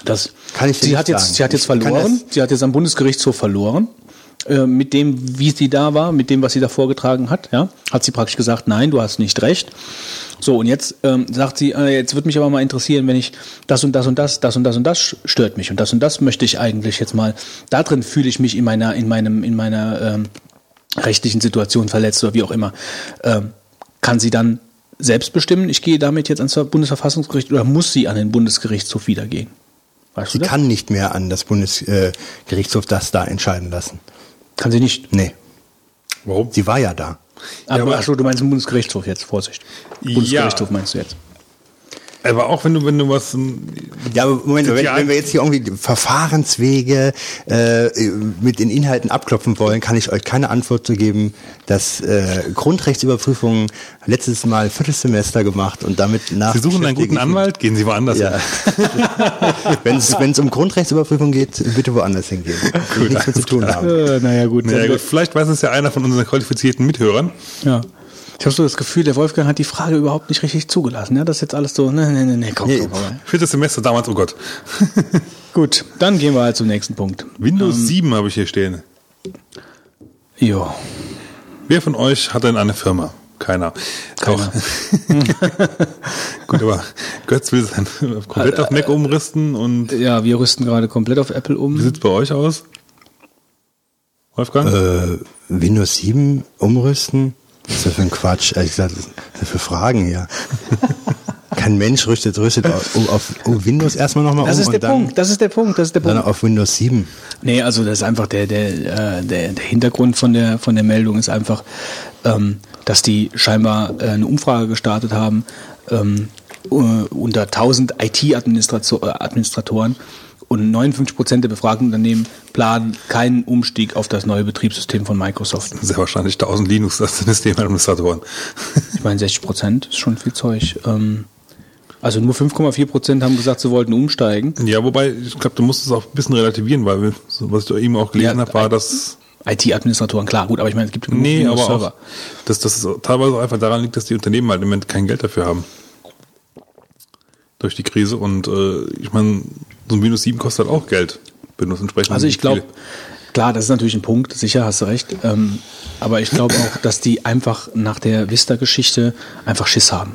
Das, Kann ich dir sie hat jetzt, sagen. sie hat jetzt verloren. Sie hat jetzt am Bundesgerichtshof verloren. Äh, mit dem, wie sie da war, mit dem, was sie da vorgetragen hat, ja, hat sie praktisch gesagt, nein, du hast nicht recht. So, und jetzt ähm, sagt sie, äh, jetzt würde mich aber mal interessieren, wenn ich das und das und das, das und das und das stört mich und das und das möchte ich eigentlich jetzt mal, da drin fühle ich mich in meiner, in meinem, in meiner ähm, rechtlichen Situation verletzt oder wie auch immer. Ähm, kann sie dann selbst bestimmen, ich gehe damit jetzt ans Bundesverfassungsgericht oder muss sie an den Bundesgerichtshof wieder gehen? Weißt Sie kann nicht mehr an das Bundesgerichtshof das da entscheiden lassen. Kann sie nicht. Nee, Warum? sie war ja da. Aber, aber- achso, du meinst den Bundesgerichtshof jetzt, Vorsicht. Ja. Bundesgerichtshof meinst du jetzt. Aber auch wenn du, wenn du was, Ja, aber Moment, wenn, wenn wir jetzt hier irgendwie Verfahrenswege äh, mit den Inhalten abklopfen wollen, kann ich euch keine Antwort zu geben, dass äh, Grundrechtsüberprüfungen letztes Mal Viertelsemester gemacht und damit nach. Sie suchen einen guten Anwalt, gehen Sie woanders Ja. hin. wenn es um Grundrechtsüberprüfung geht, bitte woanders hingehen. Ich nichts mit zu tun haben. Äh, naja, gut. Ja, gut. Vielleicht weiß es ja einer von unseren qualifizierten Mithörern. Ja. Ich habe so das Gefühl, der Wolfgang hat die Frage überhaupt nicht richtig zugelassen. Ja, das ist jetzt alles so, ne, ne, ne, ne, komm, Nee. komm, komm. Viertes Semester damals, oh Gott. Gut, dann gehen wir halt zum nächsten Punkt. Windows 7 habe ich hier stehen. Jo. Wer von euch hat denn eine Firma? Keiner. Keiner. Doch. Gut, aber Götz will sein komplett auf Mac umrüsten und Ja, wir rüsten gerade komplett auf Apple wie um. sieht's bei euch aus? Wolfgang? Äh, Windows 7 umrüsten? Was ist das für ein Quatsch? Ehrlich gesagt, was das für Fragen hier? Kein Mensch rüstet, rüstet auf, auf, auf Windows erstmal nochmal um Das ist der dann, Punkt, das ist der Punkt, das ist der dann Punkt. auf Windows 7. Nee, also das ist einfach der, der, äh, der, der Hintergrund von der, von der Meldung ist einfach, ähm, dass die scheinbar äh, eine Umfrage gestartet haben ähm, äh, unter 1000 IT-Administratoren Und 59 Prozent der befragten Unternehmen planen keinen Umstieg auf das neue Betriebssystem von Microsoft. Sehr wahrscheinlich 1000 Linux-Systemadministratoren. Ich meine, 60 Prozent ist schon viel Zeug. Ähm, also nur 5,4 Prozent haben gesagt, sie wollten umsteigen. Ja, wobei, ich glaube, du musst es auch ein bisschen relativieren, weil, was ich eben auch gelesen Ja, habe, war, dass IT-Administratoren, klar, gut, aber ich meine, es gibt genug Nee, aber Windows-Server. auch, dass das teilweise auch einfach daran liegt, dass die Unternehmen halt im Moment kein Geld dafür haben. Durch die Krise. Und äh, ich meine, so ein Windows 7 kostet halt auch Geld. Windows entsprechend. Also ich glaube, klar, das ist natürlich ein Punkt, sicher hast du recht. Ähm, aber ich glaube auch, dass die einfach nach der Vista-Geschichte einfach Schiss haben.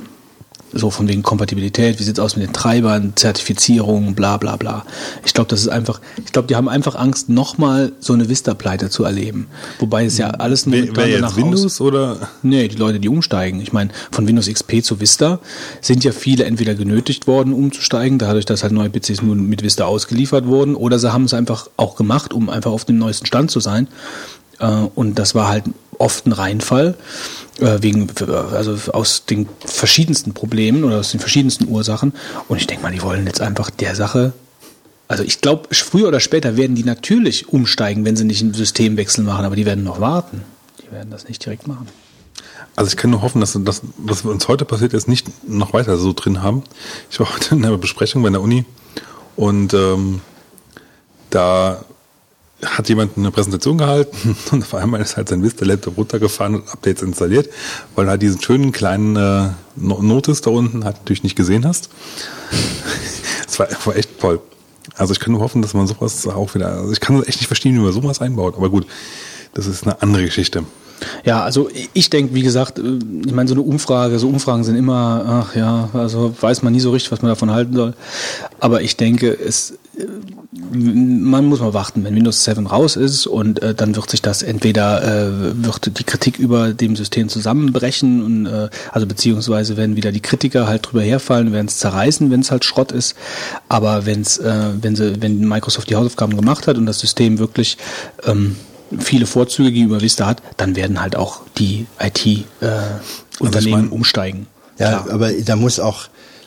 So von wegen Kompatibilität, wie sieht's aus mit den Treibern, Zertifizierung, bla bla bla. Ich glaube, das ist einfach, ich glaube, die haben einfach Angst, nochmal so eine Vista-Pleite zu erleben. Wobei es ja alles Wer, momentan wer jetzt aus- Windows oder? Nee, die Leute, die umsteigen. Ich meine, von Windows XP zu Vista sind ja viele entweder genötigt worden, umzusteigen, dadurch, dass halt neue PCs nur mit Vista ausgeliefert wurden, oder sie haben es einfach auch gemacht, um einfach auf dem neuesten Stand zu sein. Äh, Und das war halt oft ein Reinfall, wegen, also aus den verschiedensten Problemen oder aus den verschiedensten Ursachen. Und ich denke mal, die wollen jetzt einfach der Sache also ich glaube, früher oder später werden die natürlich umsteigen, wenn sie nicht einen Systemwechsel machen, aber die werden noch warten. Die werden das nicht direkt machen. Also ich kann nur hoffen, dass das, was uns heute passiert ist, nicht noch weiter so drin haben. Ich war heute in einer Besprechung bei der Uni und ähm, da hat jemand eine Präsentation gehalten und auf einmal ist halt sein Vista-Laptop runtergefahren und Updates installiert, weil du halt diesen schönen kleinen äh, No- Notice da unten halt natürlich nicht gesehen hast. Das war, war echt toll. Also ich kann nur hoffen, dass man sowas auch wieder, also ich kann echt nicht verstehen, wie man sowas einbaut, aber gut, das ist eine andere Geschichte. Ja, also ich denke, wie gesagt, äh, ich meine, so eine Umfrage, so Umfragen sind immer, ach ja, also weiß man nie so richtig, was man davon halten soll. Aber ich denke, es, äh, man muss mal warten, wenn Windows 7 raus ist und äh, dann wird sich das entweder, äh, wird die Kritik über dem System zusammenbrechen und äh, also beziehungsweise werden wieder die Kritiker halt drüber herfallen, werden es zerreißen, wenn es halt Schrott ist. Aber wenn's, äh, wenn sie, wenn Microsoft die Hausaufgaben gemacht hat und das System wirklich ähm, viele Vorzüge gegenüber Vista hat, dann werden halt auch die IT-Unternehmen mein- umsteigen. Ja, Klar. aber da muss auch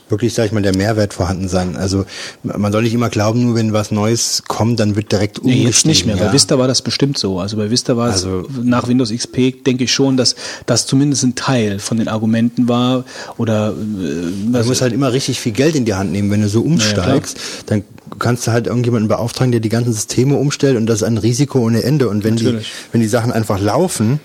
wirklich, sag ich mal, der Mehrwert vorhanden sein. Also man soll nicht immer glauben, nur wenn was Neues kommt, dann wird direkt Nee, umgestiegen. jetzt nicht mehr. Ja. Bei Vista war das bestimmt so. Also bei Vista war es Also- nach Windows XP, denke ich schon, dass das zumindest ein Teil von den Argumenten war oder äh, Du musst halt immer richtig viel Geld in die Hand nehmen, wenn du so umsteigst. dann kannst du halt irgendjemanden beauftragen, der die ganzen Systeme umstellt und das ist ein Risiko ohne Ende. Und wenn die, Natürlich. wenn die Sachen einfach laufen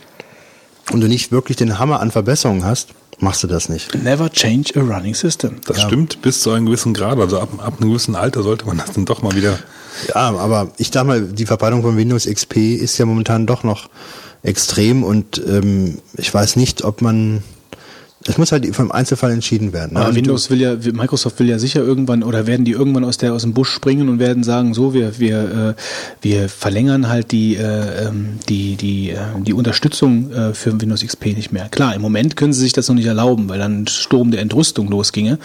und du nicht wirklich den Hammer an Verbesserungen hast, machst du das nicht. never change a running system. Das stimmt bis zu einem gewissen Grad. Also ab, ab einem gewissen Alter sollte man das dann doch mal wieder. Ja, aber ich sag mal, die Verbreitung von Windows XP ist ja momentan doch noch extrem und ähm, ich weiß nicht, ob man es muss halt vom Einzelfall entschieden werden. ne? Aber Und Windows will ja, Microsoft will ja sicher irgendwann oder werden die irgendwann aus der aus dem Busch springen und werden sagen, so wir wir äh, wir verlängern halt die äh, ähm, die die äh, die Unterstützung äh, für Windows XP nicht mehr. Klar, im Moment können sie sich das noch nicht erlauben, weil dann ein Sturm der Entrüstung losginge.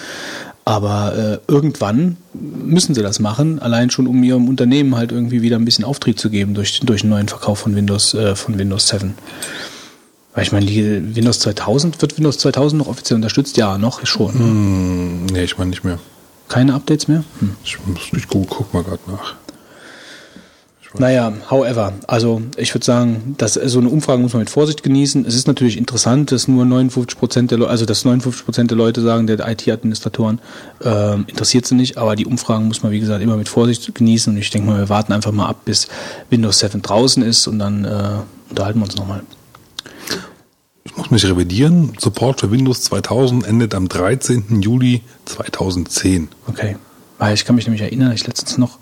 Aber äh, irgendwann müssen sie das machen, allein schon um ihrem Unternehmen halt irgendwie wieder ein bisschen Auftrieb zu geben durch durch den neuen Verkauf von Windows äh, von Windows 7. Weil ich meine, die Windows 2000 wird Windows 2000 noch offiziell unterstützt? Ja, noch schon. ne? Hm, nee, ich meine nicht mehr. Keine Updates mehr? Hm. Ich, muss, ich guck, guck mal gerade nach. Naja, however, also ich würde sagen, dass so eine Umfrage muss man mit Vorsicht genießen. Es ist natürlich interessant, dass nur 59 Prozent der Leute, also dass 59 Prozent der Leute sagen, der IT-Administratoren ähm, interessiert sie nicht, aber die Umfragen muss man wie gesagt immer mit Vorsicht genießen und ich denke mal, wir warten einfach mal ab, bis Windows 7 draußen ist und dann äh, unterhalten wir uns nochmal. Ich muss mich revidieren. Support für Windows 2000 endet am 13. Juli 2010. Okay. Weil ich kann mich nämlich erinnern, ich letztens noch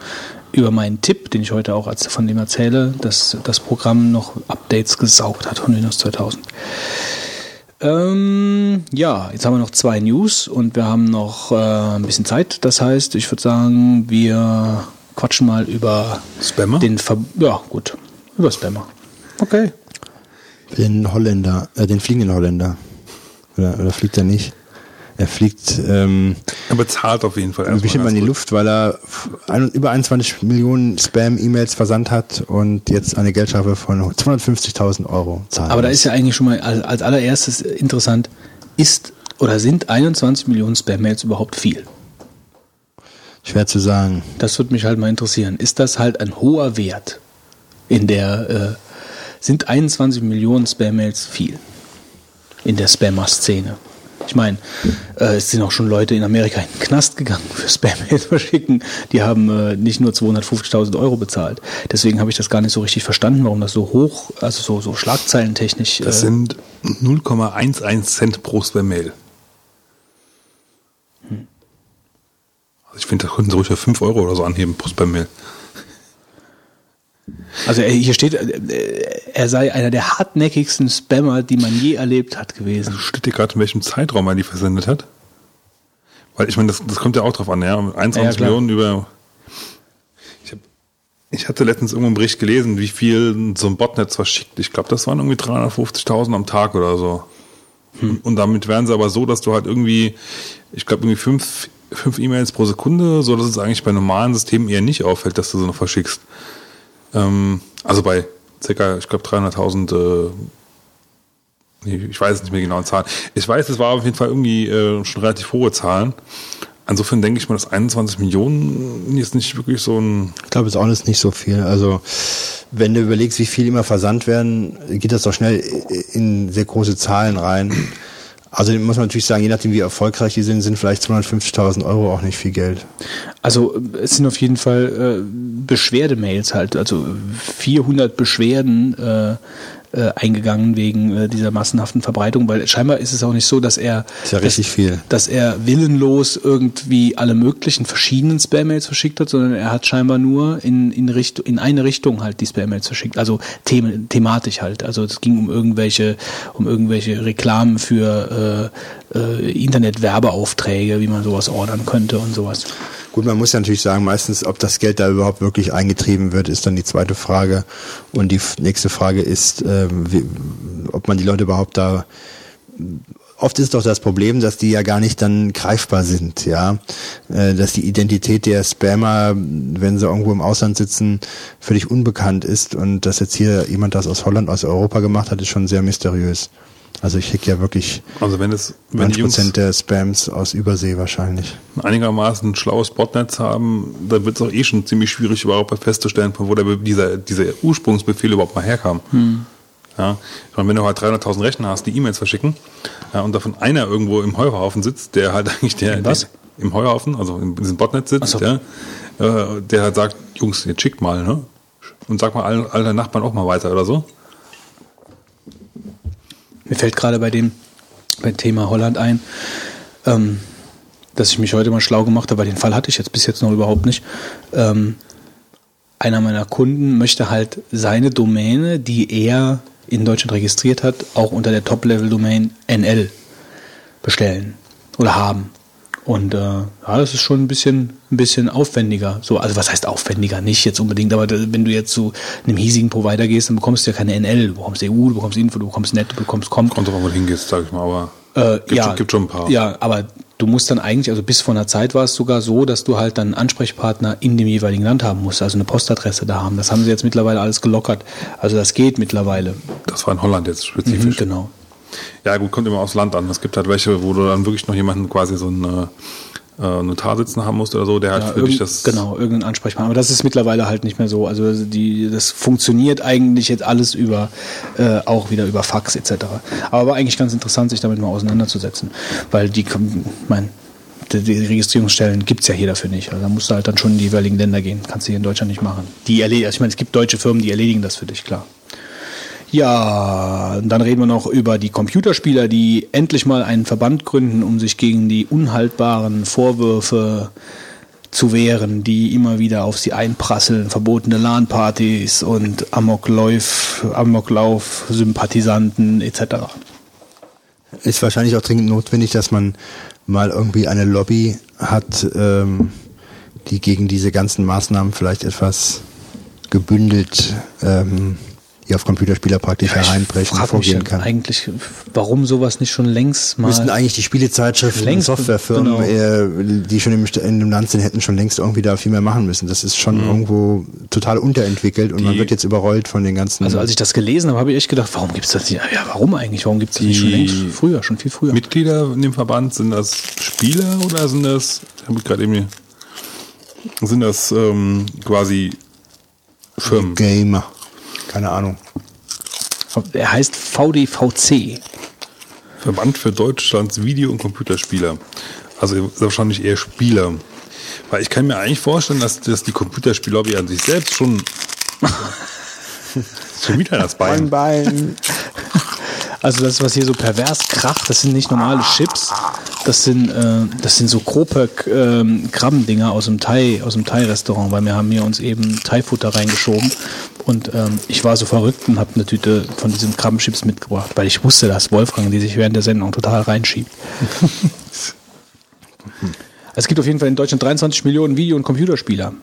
über meinen Tipp, den ich heute auch als von dem erzähle, dass das Programm noch Updates gesaugt hat von Windows 2000. Ähm, ja, jetzt haben wir noch zwei News und wir haben noch äh, ein bisschen Zeit. Das heißt, ich würde sagen, wir quatschen mal über Spammer? den Ver ja gut über Spammer. Okay. Den Holländer, äh, den fliegenden Holländer. Oder, oder fliegt er nicht? Er fliegt ähm, Er bezahlt auf jeden Fall. bestimmt mal in die ganz Luft, weil er ein, über 21 Millionen Spam-E-Mails versandt hat und jetzt eine Geldstrafe von 250.000 Euro zahlt. Aber da ist ja eigentlich schon mal als als allererstes interessant, ist oder sind 21 Millionen Spam-Mails überhaupt viel? Schwer zu sagen. Das würde mich halt mal interessieren. Ist das halt ein hoher Wert? In der äh, sind 21 Millionen Spam-Mails viel in der Spammer-Szene. Ich meine, äh, es sind auch schon Leute in Amerika in den Knast gegangen für Spam-Mails verschicken. Die haben äh, nicht nur 250.000 Euro bezahlt. Deswegen habe ich das gar nicht so richtig verstanden, warum das so hoch, also so, so schlagzeilentechnisch. Das äh, sind 0,11 Cent pro Spam-Mail. Also ich finde, da könnten sie ruhig auf 5 Euro oder so anheben pro Spam-Mail. Also er, hier steht, äh, er sei einer der hartnäckigsten Spammer, die man je erlebt hat gewesen. Steht dir gerade, in welchem Zeitraum er die versendet hat? Weil ich meine, das, das kommt ja auch drauf an, ja. 21 Ja. Millionen über. Ich, hab, ich hatte letztens irgendwo einen Bericht gelesen, wie viel so ein Botnetz verschickt. Ich glaube, das waren irgendwie 350.000 am Tag oder so. Hm. Und damit wären sie aber so, dass du halt irgendwie, ich glaube, irgendwie fünf, fünf E-Mails pro Sekunde, so dass es eigentlich bei normalen Systemen eher nicht auffällt, dass du so noch verschickst. Ähm, also bei circa, ich glaube, 300.000, äh, ich weiß nicht mehr genau die Zahl. Ich weiß, es war auf jeden Fall irgendwie äh, schon relativ hohe Zahlen. Insofern denke ich mal, dass 21 Millionen jetzt nicht wirklich so ein, Ich glaube, ist auch nicht so viel. Also, wenn du überlegst, wie viel immer versandt werden, geht das doch schnell in sehr große Zahlen rein. Also muss man natürlich sagen, je nachdem wie erfolgreich die sind, sind vielleicht 250.000 Euro auch nicht viel Geld. Also es sind auf jeden Fall äh, Beschwerdemails halt, also 400 Beschwerden äh, äh, eingegangen wegen äh, dieser massenhaften Verbreitung, weil scheinbar ist es auch nicht so, dass er Ist ja dass, richtig viel. dass er willenlos irgendwie alle möglichen verschiedenen Spam-Mails verschickt hat, sondern er hat scheinbar nur in, in, Richtung, in eine Richtung halt die Spam-Mails verschickt, also them thematisch halt. Also es ging um irgendwelche, um irgendwelche Reklamen für äh, äh, Internetwerbeaufträge, wie man sowas ordern könnte und sowas. Gut, man muss ja natürlich sagen, meistens, ob das Geld da überhaupt wirklich eingetrieben wird, ist dann die zweite Frage. Und die nächste Frage ist, ähm, wie, ob man die Leute überhaupt da Oft ist doch das Problem, dass die ja gar nicht dann greifbar sind, ja, Äh, dass die Identität der Spammer, wenn sie irgendwo im Ausland sitzen, völlig unbekannt ist und dass jetzt hier jemand das aus Holland, aus Europa gemacht hat, ist schon sehr mysteriös. Also ich krieg ja wirklich also wenn es, wenn 90 die Jungs Prozent der Spams aus Übersee wahrscheinlich. einigermaßen ein schlaues Botnetz haben, dann wird es auch eh schon ziemlich schwierig überhaupt festzustellen, von wo der, dieser, dieser Ursprungsbefehl überhaupt mal herkam. Ja, ich meine, wenn du halt 300.000 Rechner hast, die E-Mails verschicken, ja, und davon einer irgendwo im Heuhaufen sitzt, der halt eigentlich der, Im was? der im Heuhaufen, also in diesem Botnetz sitzt, so. ja, äh, der halt sagt, Jungs, jetzt schickt mal, ne? Und sag mal allen, allen deinen Nachbarn auch mal weiter oder so. Mir fällt gerade bei dem beim Thema Holland ein, ähm, dass ich mich heute mal schlau gemacht habe, weil den Fall hatte ich jetzt bis jetzt noch überhaupt nicht. Ähm, einer meiner Kunden möchte halt seine Domäne, die er in Deutschland registriert hat, auch unter der Top-Level-Domain NL bestellen oder haben. Und äh, ja, das ist schon ein bisschen, ein bisschen aufwendiger. So, also was heißt aufwendiger? Nicht jetzt unbedingt, aber wenn du jetzt zu einem hiesigen Provider gehst, dann bekommst du ja keine NL. Du bekommst EU, du bekommst Info, du bekommst Net, du bekommst Com. Kommt drauf wo du hingehst, sag ich mal, aber Äh, gibt, ja, schon, gibt schon ein paar. Ja, aber du musst dann eigentlich, also bis vor einer Zeit war es sogar so, dass du halt dann einen Ansprechpartner in dem jeweiligen Land haben musst, also eine Postadresse da haben. Das haben sie jetzt mittlerweile alles gelockert. Also das geht mittlerweile. Das war in Holland jetzt Mhm, spezifisch. genau. Ja, gut, kommt immer aufs Land an. Es gibt halt welche, wo du dann wirklich noch jemanden quasi so einen äh, Notar sitzen haben musst oder so, der halt Ja, für dich das. genau, irgendein Ansprechpartner. Aber das ist mittlerweile halt nicht mehr so. Also die, das funktioniert eigentlich jetzt alles über, äh, auch wieder über Fax etc. Aber war eigentlich ganz interessant, sich damit mal auseinanderzusetzen. Weil die, mein, die, Registrierungsstellen gibt's ja hier dafür nicht. Also da musst du halt dann schon in die jeweiligen Länder gehen. Kannst du hier in Deutschland nicht machen. Die erledigen, also ich meine, es gibt deutsche Firmen, die erledigen das für dich, klar. Ja, dann reden wir noch über die Computerspieler, die endlich mal einen Verband gründen, um sich gegen die unhaltbaren Vorwürfe zu wehren, die immer wieder auf sie einprasseln, verbotene LAN-Partys und Amoklauf, Amoklauf-Sympathisanten etc. Ist wahrscheinlich auch dringend notwendig, dass man mal irgendwie eine Lobby hat, ähm, die gegen diese ganzen Maßnahmen vielleicht etwas gebündelt ähm, die auf Computerspieler praktisch hereinbrechen, frag mich vorgehen kann. eigentlich, warum sowas nicht schon längst mal... Müssten eigentlich die Spielezeitschriften und Längst, Softwarefirmen, genau. äh, die schon im, in dem Land sind, hätten schon längst irgendwie da viel mehr machen müssen. Das ist schon irgendwo total unterentwickelt und man Die- wird jetzt überrollt von den ganzen. also als ich das gelesen habe, habe ich echt gedacht, warum gibt's das nicht? Ja, warum eigentlich? Warum gibt's das nicht schon längst? Früher, schon viel früher. Mitglieder in dem Verband, sind das Spieler oder sind das, habe ich gerade eben hier, sind das ähm, quasi Firmen. Gamer. Keine Ahnung. Er heißt VDVC. Verband für Deutschlands Video- und Computerspieler. Also wahrscheinlich eher Spieler. Weil ich kann mir eigentlich vorstellen, dass, dass die Computerspiellobby an sich selbst schon schon wieder das Bein. Bein. Also das, was hier so pervers kracht, das sind nicht normale Chips. Das sind, äh, das sind so Kropöck ähm, Krabbendinger aus dem Thai, aus dem Thai-Restaurant, weil wir haben hier uns eben Thai-Futter reingeschoben. Und ähm, ich war so verrückt und habe eine Tüte von diesen Krabbenchips mitgebracht, weil ich wusste, dass Wolfgang die sich während der Sendung total reinschiebt. es gibt auf jeden Fall in Deutschland 23 Millionen Video- und Computerspieler.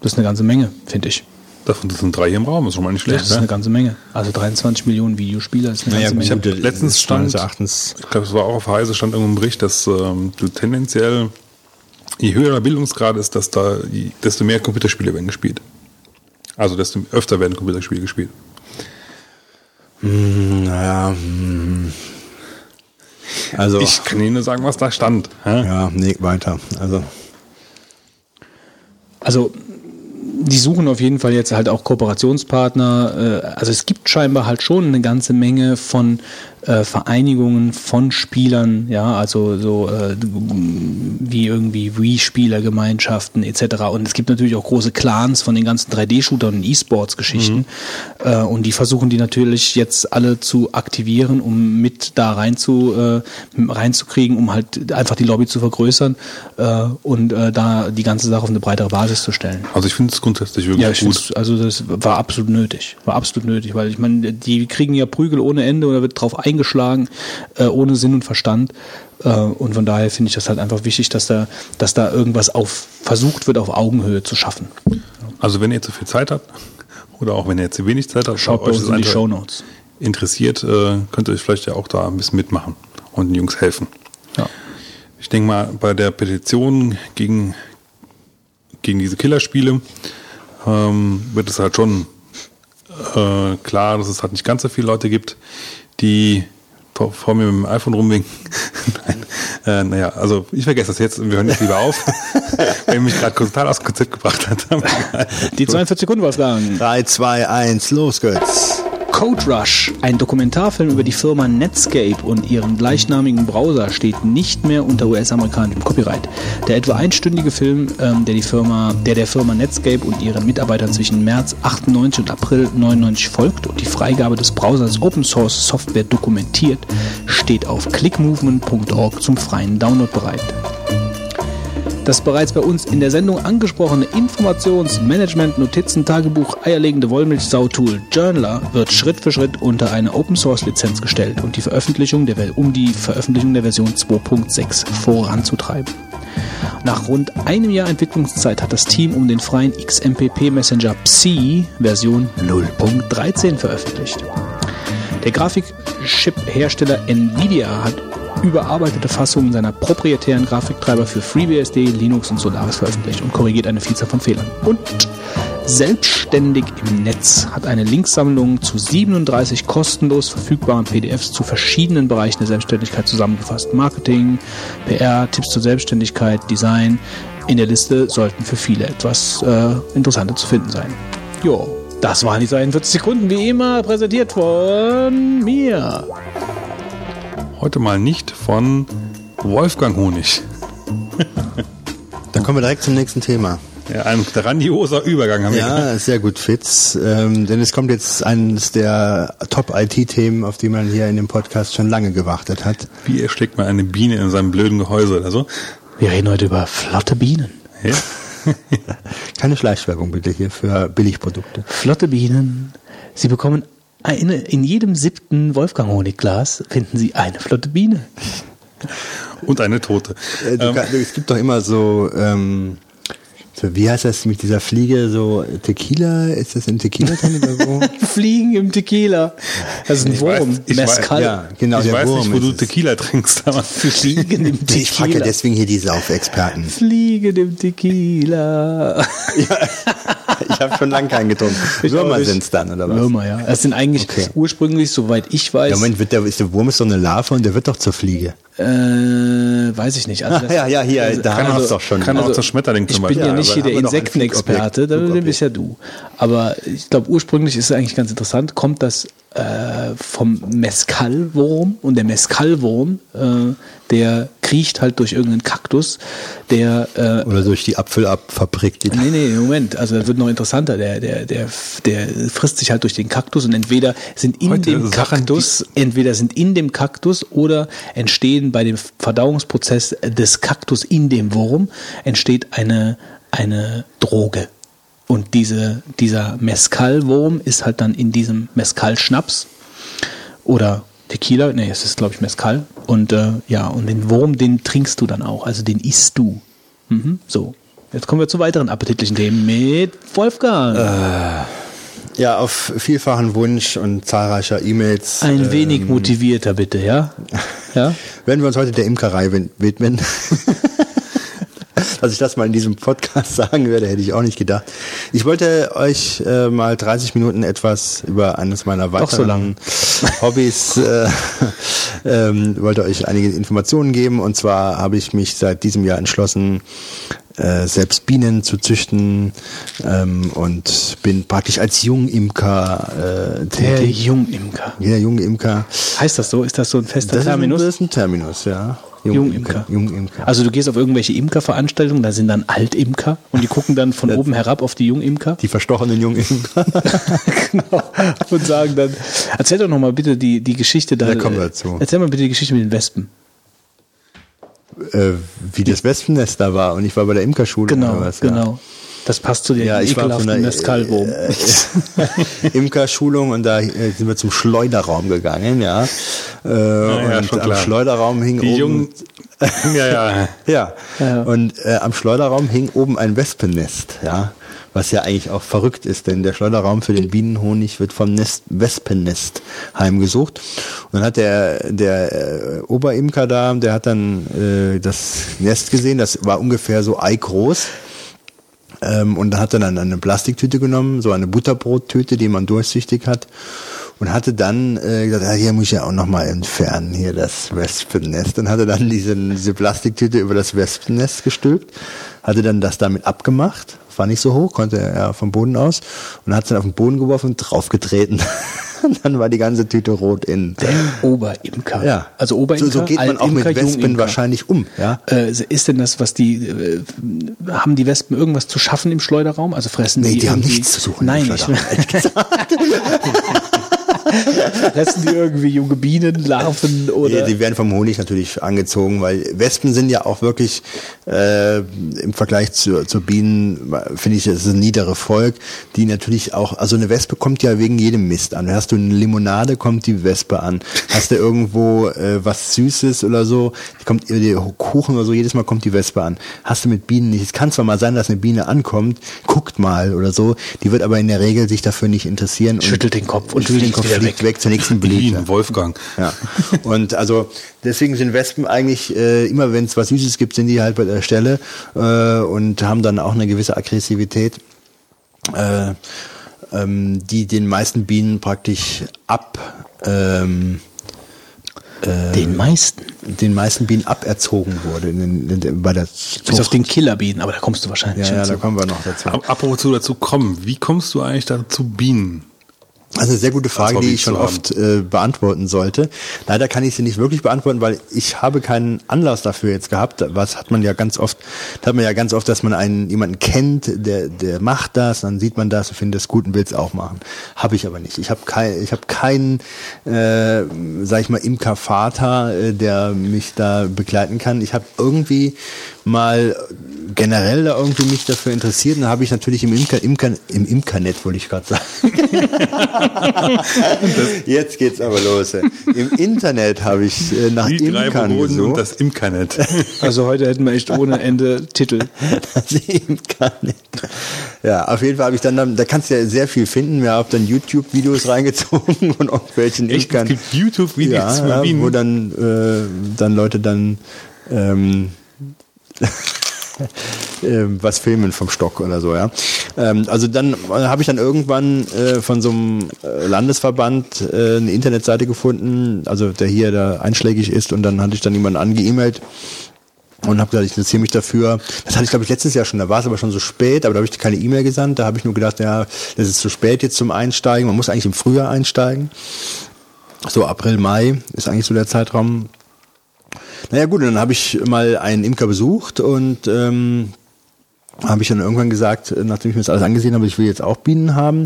Das ist eine ganze Menge, finde ich. Davon das sind drei hier im Raum, ist schon mal nicht Das schlecht. ist eine ne? ganze Menge. Also 23 Millionen Videospieler ist eine Naja, ganze gut, ich Menge. habe letztens stand- Erachtens Ich glaube, es war auch auf Heise stand irgendwo im Bericht, dass ähm, du tendenziell, je höher der Bildungsgrad ist, dass da, desto mehr Computerspiele werden gespielt. Also desto öfter werden Computerspiele gespielt. Naja, hm. also Ich kann Ihnen nur sagen, was da stand. hä? ja, nee, weiter. Also Also die suchen auf jeden Fall jetzt halt auch Kooperationspartner. Äh, also es gibt scheinbar halt schon eine ganze Menge von äh, Vereinigungen von Spielern, ja, also so äh, wie irgendwie Wii-Spielergemeinschaften etc. Und es gibt natürlich auch große Clans von den ganzen 3D-Shootern und E-Sports-Geschichten. Äh, und die versuchen die natürlich jetzt alle zu aktivieren, um mit da rein zu, äh, reinzukriegen, um halt einfach die Lobby zu vergrößern äh, und äh, da die ganze Sache auf eine breitere Basis zu stellen. Also ich finde es grundsätzlich wirklich Ja, ich gut. also das war absolut nötig. War absolut nötig, weil ich meine, die kriegen ja Prügel ohne Ende oder wird drauf eingeschlagen, äh, ohne Sinn und Verstand. Äh, und von daher finde ich das halt einfach wichtig, dass da, dass da irgendwas auf versucht wird, auf Augenhöhe zu schaffen. Also wenn ihr zu viel Zeit habt oder auch wenn ihr zu wenig Zeit habt, Schaut bei euch uns in die einfach Shownotes. interessiert, äh, könnt ihr euch vielleicht ja auch da ein bisschen mitmachen und den Jungs helfen. Ja. Ich denke mal, bei der Petition gegen, gegen diese Killerspiele ähm, wird es halt schon äh, klar, dass es halt nicht ganz so viele Leute gibt, die vor, vor mir mit dem iPhone rumwinken. Nein, äh, naja, also ich vergesse das jetzt und wir hören jetzt lieber auf, weil mich gerade total aus dem Konzept gebracht hat. Die 42 Sekunden, Wolfgang. 3, 2, 1, los geht's. Code Rush, ein Dokumentarfilm über die Firma Netscape und ihren gleichnamigen Browser, steht nicht mehr unter US-amerikanischem Copyright. Der etwa einstündige Film, ähm, der, die Firma, der der Firma Netscape und ihren Mitarbeitern zwischen März 98 und April 99 folgt und die Freigabe des Browsers Open Source Software dokumentiert, steht auf clickmovement.org zum freien Download bereit. Das bereits bei uns in der Sendung angesprochene Informationsmanagement Notizen Tagebuch eierlegende Wollmilchsau-Tool Journaler wird Schritt für Schritt unter eine Open Source Lizenz gestellt und die Veröffentlichung der, um die Veröffentlichung der Version 2.6 voranzutreiben. Nach rund einem Jahr Entwicklungszeit hat das Team um den freien XMPP Messenger Psi Version 0.13 veröffentlicht. Der Grafikchip-Hersteller Nvidia hat überarbeitete Fassungen seiner proprietären Grafiktreiber für FreeBSD, Linux und Solaris veröffentlicht und korrigiert eine Vielzahl von Fehlern. Und Selbstständig im Netz hat eine Linksammlung zu 37 kostenlos verfügbaren PDFs zu verschiedenen Bereichen der Selbstständigkeit zusammengefasst. Marketing, PR, Tipps zur Selbstständigkeit, Design. In der Liste sollten für viele etwas äh, Interessantes zu finden sein. Jo, das waren die 42 Sekunden, wie immer präsentiert von mir. Heute mal nicht von Wolfgang Honig. Dann kommen wir direkt zum nächsten Thema. Ja, ein grandioser Übergang haben wir. Ja, sehr gut, Fitz. Ähm, denn es kommt jetzt eines der Top-IT-Themen, auf die man hier in dem Podcast schon lange gewartet hat. Wie erschlägt man eine Biene in seinem blöden Gehäuse oder so? Wir reden heute über flotte Bienen. Ja? Keine Schleichwerbung bitte hier für Billigprodukte. Flotte Bienen. Sie bekommen in jedem siebten Wolfgang-Honigglas finden Sie eine flotte Biene. Und eine Tote. Äh, du Ähm, kann, es gibt doch immer so, ähm, so, wie heißt das mit dieser Fliege, so Tequila, ist das in Tequila drin oder so? Fliegen im Tequila. Das ist ein Ich weiß- Wurm. ich weiß- Mescal. ja, genau, ich der weiß Wurm nicht, wo du es. Tequila trinkst, aber Fliegen im Ich frage ja Tequila. deswegen hier die Saufexperten. Fliegen im Tequila. Ich habe schon lange keinen getrunken. Ich Würmer auch nicht. sind's dann, oder was? Würmer, ja. Es sind eigentlich Okay. ursprünglich, soweit ich weiß, Ja, Moment, wird der, ist der Wurm ist so eine Larve und der wird doch zur Fliege. äh, weiß ich nicht. Also das- ja, ja, hier, also- da kann haben wir auch, es doch schon. kann auch Also, der Schmetterling ich zum bin Beispiel. ja aber nicht hier der Insektenexperte, da Flugobjekt. bist ja du. Aber ich glaube, ursprünglich ist es eigentlich ganz interessant, kommt das äh, vom Mescalwurm und der Mescalwurm, äh, der kriecht halt durch irgendeinen Kaktus, der äh, Oder durch die Apfelabfabrik. Die Nee, nee, Moment. Also das wird noch interessanter. Der, der, der, der frisst sich halt durch den Kaktus und entweder sind in Heute dem Sachen, Kaktus, entweder sind in dem Kaktus oder entstehen bei dem Verdauungsprozess des Kaktus in dem Wurm, entsteht eine, eine Droge. Und diese, dieser Mescal-Wurm ist halt dann in diesem Mescal-Schnaps oder Tequila, nee, es ist glaube ich Mescal. Und äh, ja, und den Wurm, den trinkst du dann auch, also den isst du. Mhm, so. Jetzt kommen wir zu weiteren appetitlichen Themen mit Wolfgang. Ja, auf vielfachen Wunsch und zahlreicher E-Mails. Ein äh, wenig motivierter bitte, ja? Ja? werden wir uns heute der Imkerei wid- widmen. Dass ich das mal in diesem Podcast sagen werde, hätte ich auch nicht gedacht. Ich wollte euch äh, mal 30 Minuten etwas über eines meiner Doch so weiteren Hobbys, äh, ähm, wollte euch einige Informationen geben. Und zwar habe ich mich seit diesem Jahr entschlossen, äh, selbst Bienen zu züchten ähm, und bin praktisch als Jungimker äh, Der tätig. Jungimker. Jeder junge Imker. Heißt das so? Ist das so ein fester Das ist, Terminus? das ist ein Terminus, ja. Jungimker. Jungimker. Also du gehst auf irgendwelche Imkerveranstaltungen, da sind dann Altimker und die gucken dann von oben herab auf die Jungimker. Die verstochenen Jungimker. genau. Und sagen dann, erzähl doch nochmal bitte die, die Geschichte da. Da kommen wir dazu. Erzähl mal bitte die Geschichte mit den Wespen. äh, wie das Wespennest da war und ich war bei der Imkerschule Genau, oder was. Ja. genau. Das passt zu den Ja, ich war auf so ekelhaften einer Mescalwurm. äh, Imkerschulung und da äh, sind wir zum Schleuderraum gegangen, ja. Äh, ja, und schon am. Schleuderraum hing Die oben Jungen. ja, ja. Ja. Ja. Und äh, am Schleuderraum hing oben ein Wespennest, ja. Was ja eigentlich auch verrückt ist, denn der Schleuderraum für den Bienenhonig wird vom Nest, Wespennest heimgesucht. Und dann hat der, der äh, Oberimker da, der hat dann äh, das Nest gesehen, das war ungefähr so eigroß. Ähm, und hat dann eine Plastiktüte genommen, so eine Butterbrottüte, die man durchsichtig hat. Und hatte dann äh, gesagt, ja, hier muss ich ja auch nochmal entfernen, hier das Wespennest. Und hatte dann diese, diese Plastiktüte über das Wespennest gestülpt, hatte dann das damit abgemacht, war nicht so hoch, konnte er vom Boden aus, und hat es dann auf den Boden geworfen und draufgetreten. und dann war die ganze Tüte rot in. Der Oberimker. Ja. Also Oberimker, So, so geht man auch mit Wespen Jungimker. wahrscheinlich um, ja. Äh, ist denn das, was die, äh, haben die Wespen irgendwas zu schaffen im Schleuderraum? Also fressen Nee, die die haben nichts zu suchen im Nein, ich, Schleuderraum, ehrlich fressen die irgendwie junge Bienen, Larven oder? Ja, die werden vom Honig natürlich angezogen, weil Wespen sind ja auch wirklich äh, im Vergleich zu, zu Bienen, finde ich, es ist ein niedere Volk, die natürlich auch, also eine Wespe kommt ja wegen jedem Mist an. Hast du eine Limonade, kommt die Wespe an. Hast du irgendwo äh, was Süßes oder so, die kommt die Kuchen oder so, jedes Mal kommt die Wespe an. Hast du mit Bienen nicht. Es kann zwar mal sein, dass eine Biene ankommt, guckt mal oder so, die wird aber in der Regel sich dafür nicht interessieren. und Schüttelt den Kopf und schüttelt den fliegt Kopf, wieder fliegt weg. weg zur nächsten Blüte. Bienen, Wolfgang. Ja. Und also deswegen sind Wespen eigentlich äh, immer, wenn es was Süßes gibt, sind die halt bei der Stelle äh, und haben dann auch eine gewisse Aggressivität, äh, ähm, die den meisten Bienen praktisch ab ähm, Den meisten. den meisten Bienen aberzogen wurde in, den- in, den- bei der Bis auf den Killerbienen, aber da kommst du wahrscheinlich Ja, ja, schon da zu. kommen wir noch dazu. Ab- Apropos zu dazu kommen, wie kommst du eigentlich dazu Bienen? Das ist eine sehr gute Frage, die ich schon oft äh, beantworten sollte. Leider kann ich sie nicht wirklich beantworten, weil ich habe keinen Anlass dafür jetzt gehabt. Was hat man ja ganz oft, da hat man ja ganz oft, dass man einen jemanden kennt, der der macht das, dann sieht man das und findet es gut und will es auch machen. Habe ich aber nicht. Ich habe kein, ich habe keinen, äh, sag ich mal, Imkervater, äh, der mich da begleiten kann. Ich habe irgendwie mal generell da irgendwie mich dafür interessiert und da habe ich natürlich im Imker, Imker im Imkernet wollte ich gerade sagen. Jetzt geht's aber los. ey. Im Internet habe ich äh, nach Die drei Imkern Broden und gesucht. das Imkernet. Also heute hätten wir echt ohne Ende Titel. Das Imkernet. Ja, auf jeden Fall habe ich dann, dann, da kannst du ja sehr viel finden. Wir haben dann YouTube-Videos reingezogen von irgendwelchen Echt? Es Imkern. gibt YouTube-Videos ja, ja, wo dann, äh, dann Leute dann ähm, was filmen vom Stock oder so, ja. Ähm, also dann äh, habe ich dann irgendwann äh, von so einem äh, Landesverband eine Internetseite gefunden, also der hier da einschlägig ist und dann hatte ich dann jemanden angeemailt und habe gesagt, ich interessiere mich dafür. Das hatte ich, glaube ich, letztes Jahr schon, da war es aber schon so spät, aber da habe ich keine E-Mail gesandt, da habe ich nur gedacht, ja, das ist zu spät jetzt zum Einsteigen, man muss eigentlich im Frühjahr einsteigen. So April, Mai ist eigentlich so der Zeitraum. Naja gut, dann habe ich mal einen Imker besucht und ähm, habe ich dann irgendwann gesagt, nachdem ich mir das alles angesehen habe, ich will jetzt auch Bienen haben.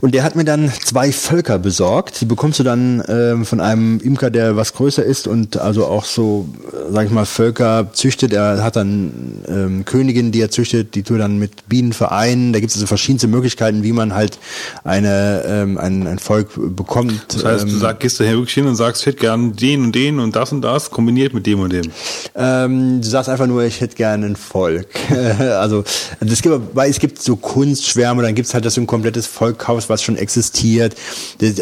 Und der hat mir dann zwei Völker besorgt. Die bekommst du dann ähm, von einem Imker, der was größer ist und also auch so, äh, sag ich mal, Völker züchtet. Er hat dann ähm, Königin, die er züchtet, die tut dann mit Bienen vereinen. Da gibt es also verschiedenste Möglichkeiten, wie man halt eine, ähm, ein, ein Volk bekommt. Das heißt, du Ähm, sag, gehst du hier wirklich hin und sagst, ich hätte gern den und den und das und das kombiniert mit dem und dem. Ähm, du sagst einfach nur, ich hätte gerne ein Volk. also es gibt, weil es gibt so Kunstschwärme, dann gibt's halt, dass du ein komplettes Volk kaufst, was schon existiert.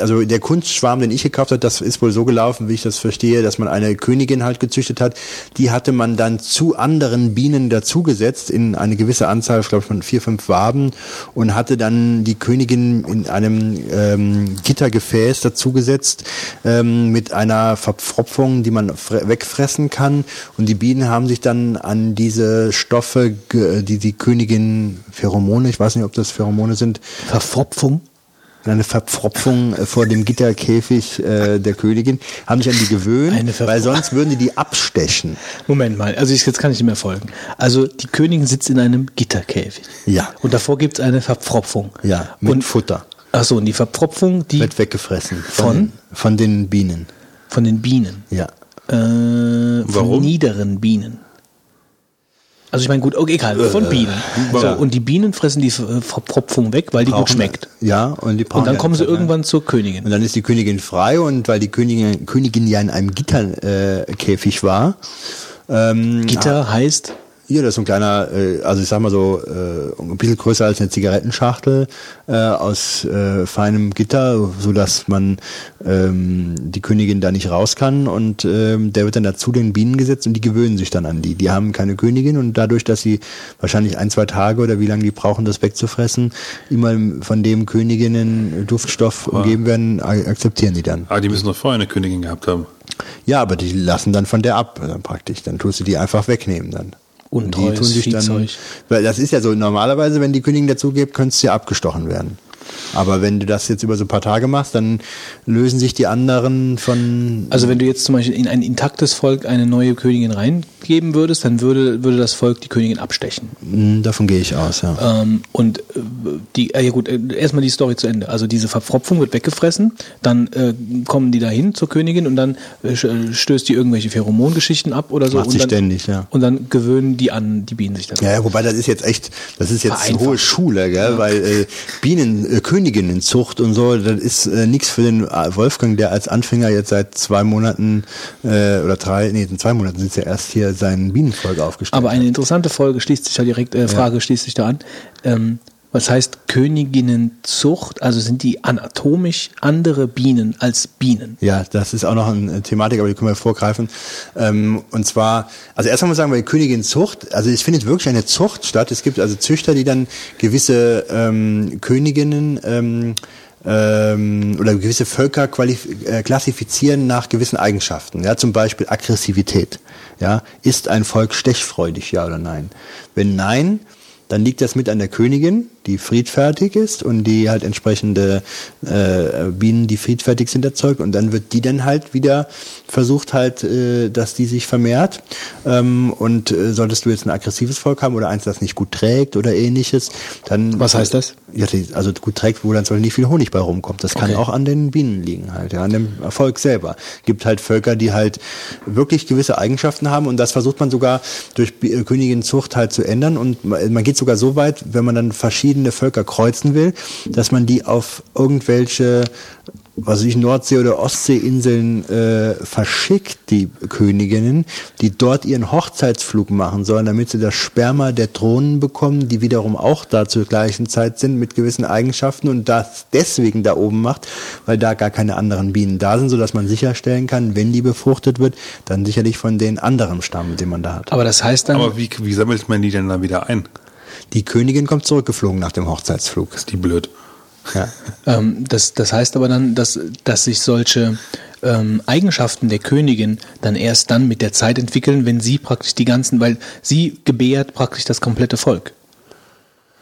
Also der Kunstschwarm, den ich gekauft habe, das ist wohl so gelaufen, wie ich das verstehe, dass man eine Königin halt gezüchtet hat. Die hatte man dann zu anderen Bienen dazugesetzt in eine gewisse Anzahl, ich glaube von vier, fünf Waben und hatte dann die Königin in einem ähm, Gittergefäß dazugesetzt ähm, mit einer Verpfropfung, die man fre- wegfressen kann. Und die Bienen haben sich dann an diese Stoffe, die die Königin Pheromone, ich weiß nicht, ob das Pheromone sind, Eine Verpfropfung äh, vor dem Gitterkäfig äh, der Königin, haben sich an die gewöhnt, weil sonst würden die die abstechen. Moment mal, also ich, jetzt kann ich nicht mehr folgen. Also die Königin sitzt in einem Gitterkäfig. Ja. Und davor gibt es eine Verpfropfung. Ja, mit und, Futter. Ach so, und die Verpfropfung, die Wird weggefressen. Von? Von den Bienen. von den Bienen. Ja. Äh, von Warum? niederen Bienen. Also ich meine, gut, okay, egal, von Bienen. So, und die Bienen fressen die Ver- Verpfropfung weg, weil die gut Brauchen- schmeckt. Ja, und die brauchen Und dann kommen sie Zeit, ne? irgendwann zur Königin. Und dann ist die Königin frei und weil die Königin, Königin ja in einem Gitterkäfig äh, war. Ähm, Gitter heißt, Ja, das ist so ein kleiner, äh, also ich sag mal so, äh, ein bisschen größer als eine Zigarettenschachtel äh, aus äh, feinem Gitter, so dass man ähm, die Königin da nicht raus kann und ähm, der wird dann dazu den Bienen gesetzt und die gewöhnen sich dann an die. Die haben keine Königin und dadurch, dass sie wahrscheinlich ein, zwei Tage oder wie lange die brauchen, das wegzufressen, immer von dem Königinnen Duftstoff umgeben werden, akzeptieren die dann. Ah, die müssen doch vorher eine Königin gehabt haben. Ja, aber die lassen dann von der ab, äh, praktisch. Dann tust du die einfach wegnehmen dann. Und Untreues die tun sich dann, Viehzeug. weil das ist ja so, normalerweise, wenn die Königin dazugibt, könntest du ja abgestochen werden. Aber wenn du das jetzt über so ein paar Tage machst, dann lösen sich die anderen von, also wenn du jetzt zum Beispiel in ein intaktes Volk eine neue Königin reingeben würdest, dann würde, würde das Volk die Königin abstechen. Hm, davon gehe ich aus, ja. Ähm, und äh, die, äh, ja gut, äh, erstmal die Story zu Ende. Also diese Verpfropfung wird weggefressen, dann äh, kommen die dahin zur Königin und dann stößt die irgendwelche Pheromongeschichten ab oder so. Macht sie dann, ständig, ja. Und dann gewöhnen die an, die Bienen sich dann. Ja, ja, wobei das ist jetzt echt, das ist jetzt Vereinfacht. hohe Schule, gell? weil äh, Bienen, äh, Königinnenzucht und so, das ist äh, nichts für den äh, Wolfgang, der als Anfänger jetzt seit zwei Monaten äh, oder drei, nee, in zwei Monaten sind ja erst hier sein Bienenvolk aufgestellt. Aber eine interessante Folge schließt sich da direkt, äh, Frage schließt sich da an. Ähm, was heißt Königinnenzucht? Also sind die anatomisch andere Bienen als Bienen? Ja, das ist auch noch eine Thematik, aber die können wir vorgreifen. Ähm, und zwar, also erstmal muss ich sagen, bei Königin Zucht, also es findet wirklich eine Zucht statt. Es gibt also Züchter, die dann gewisse ähm, Königinnen ähm, ähm, oder gewisse Völker äh, klassifizieren nach gewissen Eigenschaften. Ja, zum Beispiel Aggressivität. Ja, ist ein Volk stechfreudig, ja oder nein? Wenn nein, dann liegt das mit an der Königin, die friedfertig ist und die halt entsprechende äh, Bienen, die friedfertig sind, erzeugt. Und dann wird die dann halt wieder versucht halt, äh, dass die sich vermehrt. Ähm, und äh, solltest du jetzt ein aggressives Volk haben oder eins, das nicht gut trägt oder ähnliches, dann... Was heißt das? Ja, also gut trägt, wo dann Beispiel nicht viel Honig bei rumkommt. Das kann Okay. auch an den Bienen liegen halt, ja, an dem Erfolg selber. Gibt halt Völker, die halt wirklich gewisse Eigenschaften haben und das versucht man sogar durch äh, Königinzucht halt zu ändern und ma- man geht sogar so weit, wenn man dann verschiedene Völker kreuzen will, dass man die auf irgendwelche was weiß ich, Nordsee- oder Ostseeinseln äh, verschickt, die Königinnen, die dort ihren Hochzeitsflug machen sollen, damit sie das Sperma der Drohnen bekommen, die wiederum auch da zur gleichen Zeit sind mit gewissen Eigenschaften und das deswegen da oben macht, weil da gar keine anderen Bienen da sind, sodass man sicherstellen kann, wenn die befruchtet wird, dann sicherlich von den anderen Stamm, den man da hat. Aber das heißt dann, Aber wie, wie sammelt man die denn dann wieder ein? Die Königin kommt zurückgeflogen nach dem Hochzeitsflug. Ist die blöd. Ja. ähm, das, das heißt aber dann, dass, dass sich solche ähm, Eigenschaften der Königin dann erst dann mit der Zeit entwickeln, wenn sie praktisch die ganzen, weil sie gebärt praktisch das komplette Volk.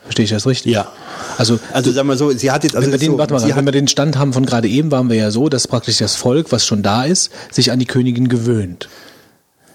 Verstehe ich das richtig? Ja. Also, Also sagen wir so, sie hat jetzt also wenn, wir den, so, warte mal, sie wenn wir den Stand haben von gerade eben, waren wir ja so, dass praktisch das Volk, was schon da ist, sich an die Königin gewöhnt.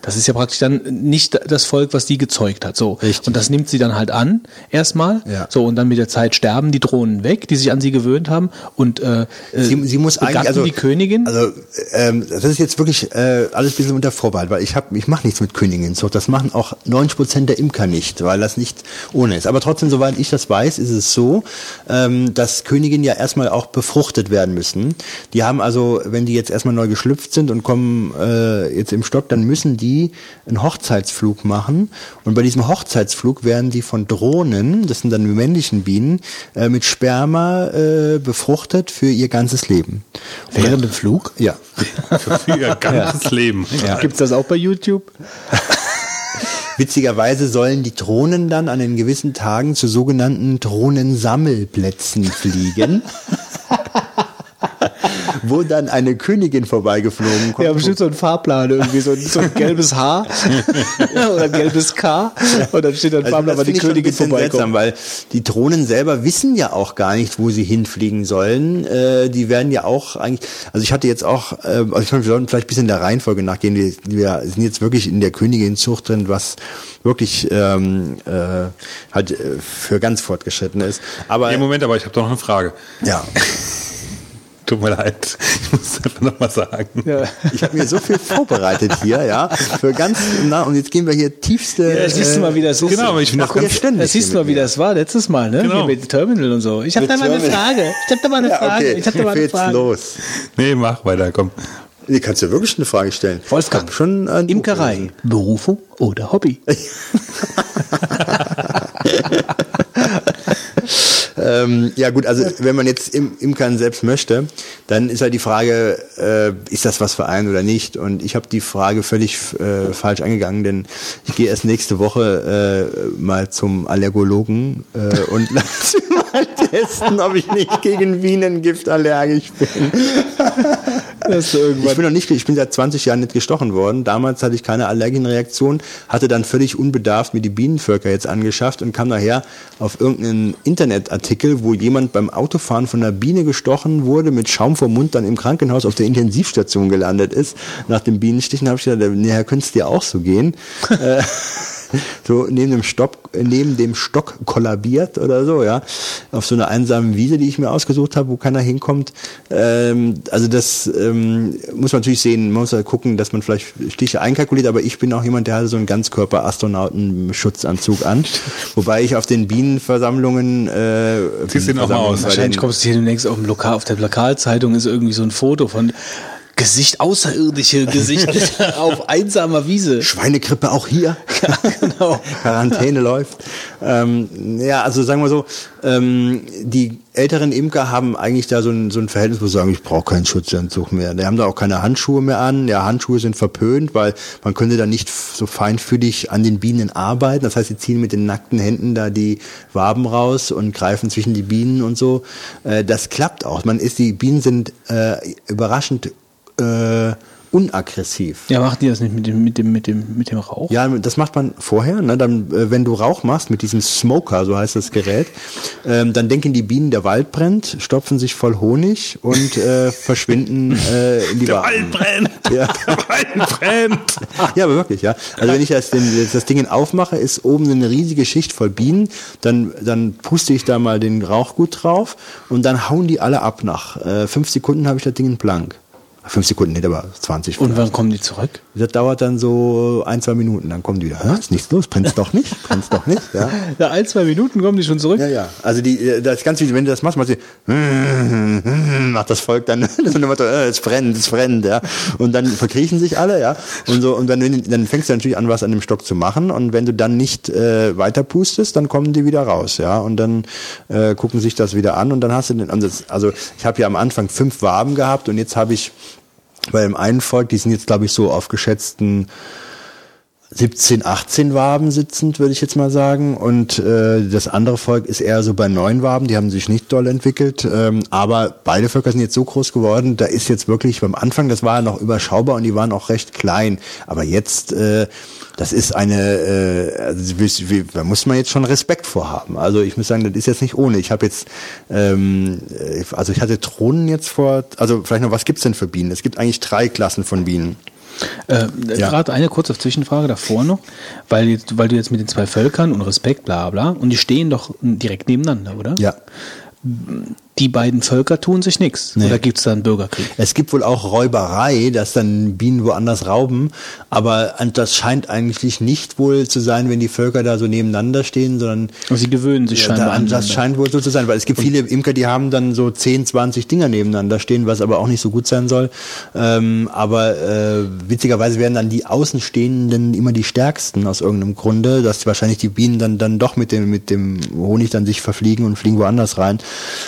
Das ist ja praktisch dann nicht das Volk, was die gezeugt hat. So. Richtig. Und das nimmt sie dann halt an, erstmal. Ja. So, und dann mit der Zeit sterben die Drohnen weg, die sich an sie gewöhnt haben. Und äh, sie, sie muss eigentlich also die Königin. Also ähm, das ist jetzt wirklich äh, alles ein bisschen unter Vorbehalt, weil ich habe ich mache nichts mit Königinzucht. Das machen auch 90 Prozent der Imker nicht, weil das nicht ohne ist. Aber trotzdem, soweit ich das weiß, ist es so, ähm, dass Königinnen ja erstmal auch befruchtet werden müssen. Die haben also, wenn die jetzt erstmal neu geschlüpft sind und kommen äh, jetzt im Stock, dann müssen die einen Hochzeitsflug machen. Und bei diesem Hochzeitsflug werden die von Drohnen, das sind dann die männlichen Bienen, äh, mit Sperma äh, befruchtet für ihr ganzes Leben. Während dem Flug? Ja. Für ihr ganzes Leben. Gibt's das auch bei YouTube? Witzigerweise sollen die Drohnen dann an den gewissen Tagen zu sogenannten Drohnensammelplätzen fliegen. wo dann eine Königin vorbeigeflogen kommt. Ja, bestimmt so ein Fahrplan, irgendwie so ein, so ein gelbes H oder ein gelbes K und dann steht da ein Also Fahrplan, weil die Königin vorbeikommt. seltsam, weil die Drohnen selber wissen ja auch gar nicht, wo sie hinfliegen sollen. Äh, die werden ja auch eigentlich, also ich hatte jetzt auch, äh, also ich meine, wir sollten vielleicht ein bisschen der Reihenfolge nachgehen. Wir, wir sind jetzt wirklich in der Königinzucht drin, was wirklich ähm, äh, halt äh, für ganz fortgeschritten ist. Aber Nee, Moment, aber ich habe doch noch eine Frage. ja, Tut mir leid. Ich muss es einfach nochmal sagen. Ja. ich habe mir so viel vorbereitet hier, ja, für ganz na und jetzt gehen wir hier tiefste. Ja, siehst du mal, wie das ist. Genau, aber ich finde das ja, ganz, ständig Das siehst du mal, wie mit mir. das war letztes Mal, ne? Genau. Hier mit Terminal und so. Ich habe da mal eine Terminal. Frage. Ich habe da mal eine Ja, Frage. okay, Ich habe da mal eine Frage. los. nee, mach weiter, komm. Nee, kannst du wirklich eine Frage stellen? Wolfgang, schon Buch Imkerei. Berufung oder Hobby? Ähm, ja gut, also wenn man jetzt im Imkern selbst möchte, dann ist halt die Frage, äh, ist das was für einen oder nicht? Und ich habe die Frage völlig äh, falsch angegangen, denn ich gehe erst nächste Woche äh, mal zum Allergologen äh, und lasse mal testen, ob ich nicht gegen Bienengift allergisch bin. Ich bin noch nicht, ich bin seit 20 Jahren nicht gestochen worden. Damals hatte ich keine Allergienreaktion, hatte dann völlig unbedarft mir die Bienenvölker jetzt angeschafft und kam nachher auf irgendeinen Internetartikel, wo jemand beim Autofahren von einer Biene gestochen wurde, mit Schaum vom Mund dann im Krankenhaus auf der Intensivstation gelandet ist. Nach dem Bienenstichen habe ich gedacht, näher könnte es dir auch so gehen. So neben dem Stock, neben dem Stock kollabiert oder so, ja, auf so einer einsamen Wiese, die ich mir ausgesucht habe, wo keiner hinkommt. Ähm, also das ähm, muss man natürlich sehen, man muss halt gucken, dass man vielleicht Stiche einkalkuliert, aber ich bin auch jemand, der hatte so einen Ganzkörper-Astronauten-Schutzanzug an, wobei ich auf den Bienenversammlungen äh, Ziehst du den auch mal aus? Wahrscheinlich kommst du hier demnächst auf, dem Lokal, auf der Lokalzeitung ist irgendwie so ein Foto von Gesicht, außerirdische Gesichter auf einsamer Wiese. Schweinegrippe auch hier. genau. Quarantäne läuft. Ähm, ja, also sagen wir so, ähm, die älteren Imker haben eigentlich da so ein, so ein Verhältnis, wo sie sagen, ich brauche keinen Schutzanzug mehr. Die haben da auch keine Handschuhe mehr an. Ja, Handschuhe sind verpönt, weil man könnte da nicht so feinfühlig an den Bienen arbeiten. Das heißt, sie ziehen mit den nackten Händen da die Waben raus und greifen zwischen die Bienen und so. Äh, das klappt auch. Man ist, die Bienen sind äh, überraschend äh, unaggressiv. Ja, machen die das nicht mit dem, mit dem, mit dem, mit dem Rauch? Ja, das macht man vorher. Ne? Dann, äh, wenn du Rauch machst mit diesem Smoker, so heißt das Gerät, ähm, dann denken die Bienen, der Wald brennt, stopfen sich voll Honig und äh, verschwinden äh, in die Der. Wald brennt! Ja. Der Wald brennt! Ja, aber wirklich, ja. Also wenn ich das, den, das Ding aufmache, ist oben eine riesige Schicht voll Bienen, dann, dann puste ich da mal den Rauchgut drauf und dann hauen die alle ab. Nach äh, fünf Sekunden habe ich das Ding blank. Fünf Sekunden nicht, aber 20 Und wann kommen die zurück? Das dauert dann so ein, zwei Minuten, dann kommen die wieder. Hä, ist nichts los, brennt's doch nicht, brennt's doch nicht, ja. Ja, ein, zwei Minuten kommen die schon zurück. Ja, ja. Also die, äh, das ist ganz wichtig, wenn du das machst, machst du, macht das Volk dann, das so, äh, es brennt, es brennt, ja. Und dann verkriechen sich alle, ja. Und so, und dann, dann fängst du natürlich an, was an dem Stock zu machen. Und wenn du dann nicht äh, weiter pustest, dann kommen die wieder raus, ja. Und dann äh, gucken sich das wieder an und dann hast du den Ansatz. Also ich habe ja am Anfang fünf Waben gehabt und jetzt habe ich bei dem einen Volk, die sind jetzt, glaube ich, so auf geschätzten 17, 18 Waben sitzend, würde ich jetzt mal sagen. Und äh, das andere Volk ist eher so bei neun Waben, die haben sich nicht doll entwickelt. Ähm, aber beide Völker sind jetzt so groß geworden, da ist jetzt wirklich beim Anfang, das war noch überschaubar und die waren auch recht klein. Aber jetzt, äh, das ist eine, äh, also, da muss man jetzt schon Respekt vorhaben. Also ich muss sagen, das ist jetzt nicht ohne. Ich habe jetzt, ähm, also ich hatte Drohnen jetzt vor, also vielleicht noch, was gibt's denn für Bienen? Es gibt eigentlich drei Klassen von Bienen. Äh, ja. Gerade eine kurze Zwischenfrage davor noch, weil, weil du jetzt mit den zwei Völkern und Respekt, bla bla, und die stehen doch direkt nebeneinander, oder? Ja die beiden Völker tun sich nichts. Nee. Oder gibt es da einen Bürgerkrieg? Es gibt wohl auch Räuberei, dass dann Bienen woanders rauben, aber das scheint eigentlich nicht wohl zu sein, wenn die Völker da so nebeneinander stehen, sondern also sie gewöhnen sich scheinbar da, an. Das scheint wohl so zu sein, weil es gibt viele Imker, die haben dann so 10, 20 Dinger nebeneinander stehen, was aber auch nicht so gut sein soll. Ähm, aber äh, witzigerweise werden dann die Außenstehenden immer die stärksten aus irgendeinem Grunde, dass wahrscheinlich die Bienen dann dann doch mit dem mit dem Honig dann sich verfliegen und fliegen woanders rein.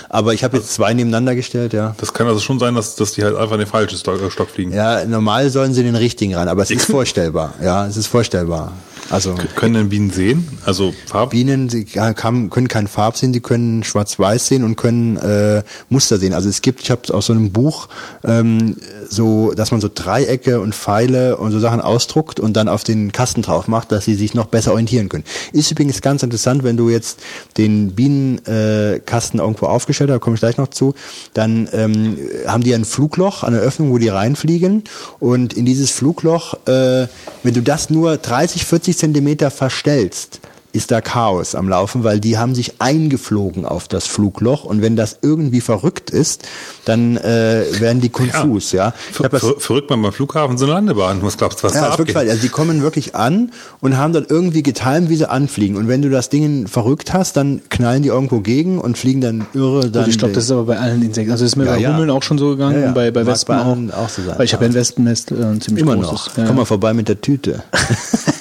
Aber ich habe jetzt zwei nebeneinander gestellt, ja. Das kann also schon sein, dass, dass die halt einfach in den falschen Stock fliegen. Ja, normal sollen sie den richtigen rein, aber es ist vorstellbar. Ja, es ist vorstellbar. Also können denn Bienen sehen? Also Farb? Bienen sie kann, können kein Farb sehen, sie können Schwarz-Weiß sehen und können äh, Muster sehen. Also es gibt, ich habe aus so einem Buch ähm, so, dass man so Dreiecke und Pfeile und so Sachen ausdruckt und dann auf den Kasten drauf macht, dass sie sich noch besser orientieren können. Ist übrigens ganz interessant, wenn du jetzt den Bienenkasten äh, irgendwo aufgestellt hast, da komme ich gleich noch zu, dann ähm, haben die ein Flugloch, eine Öffnung, wo die reinfliegen und in dieses Flugloch, äh, wenn du das nur 30, 40 Zentimeter verstellst, ist da Chaos am Laufen, weil die haben sich eingeflogen auf das Flugloch und wenn das irgendwie verrückt ist, dann äh, werden die konfus, ja. ja. Ver ver verrückt man beim Flughafen so eine Landebahn, was glaubst du, was ja, da abgeht? Also die kommen wirklich an und haben dann irgendwie getimt, wie sie anfliegen und wenn du das Ding verrückt hast, dann knallen die irgendwo gegen und fliegen dann irre. Dann ich glaube, das ist aber bei allen Insekten, also das ist mir ja, bei Hummeln auch schon so gegangen und bei, bei Wespen bei auch. auch so sein, weil ich habe ein Wespennest äh, ziemlich Immer großes. noch. Komm mal vorbei mit der Tüte.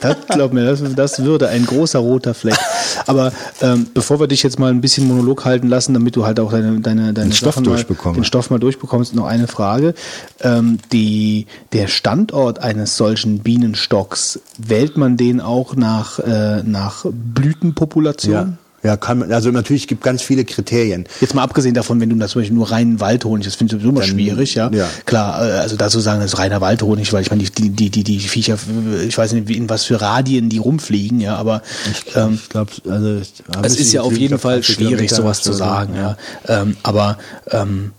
das, glaub mir, das, das würde ein großer roter Fleck. Aber ähm, bevor wir dich jetzt mal ein bisschen Monolog halten lassen, damit du halt auch deine, deine, deine den, Stoff mal, den Stoff mal durchbekommst, noch eine Frage. Ähm, die, der Standort eines solchen Bienenstocks, wählt man den auch nach, äh, nach Blütenpopulation? Ja. Ja, kann also natürlich gibt ganz viele Kriterien. Jetzt mal abgesehen davon, wenn du das zum Beispiel nur reinen Waldhonig, das finde ich sowieso immer schwierig, ja. ja. Klar, äh, also dazu sagen, das ist reiner Waldhonig, weil ich meine, die, die, die, die Viecher, ich weiß nicht, in was für Radien die rumfliegen, ja, aber ich glaube, ähm, glaub, also es ist ja auf jeden Fall schwierig, sowas zu sagen, ja. ja. Ähm, aber ähm,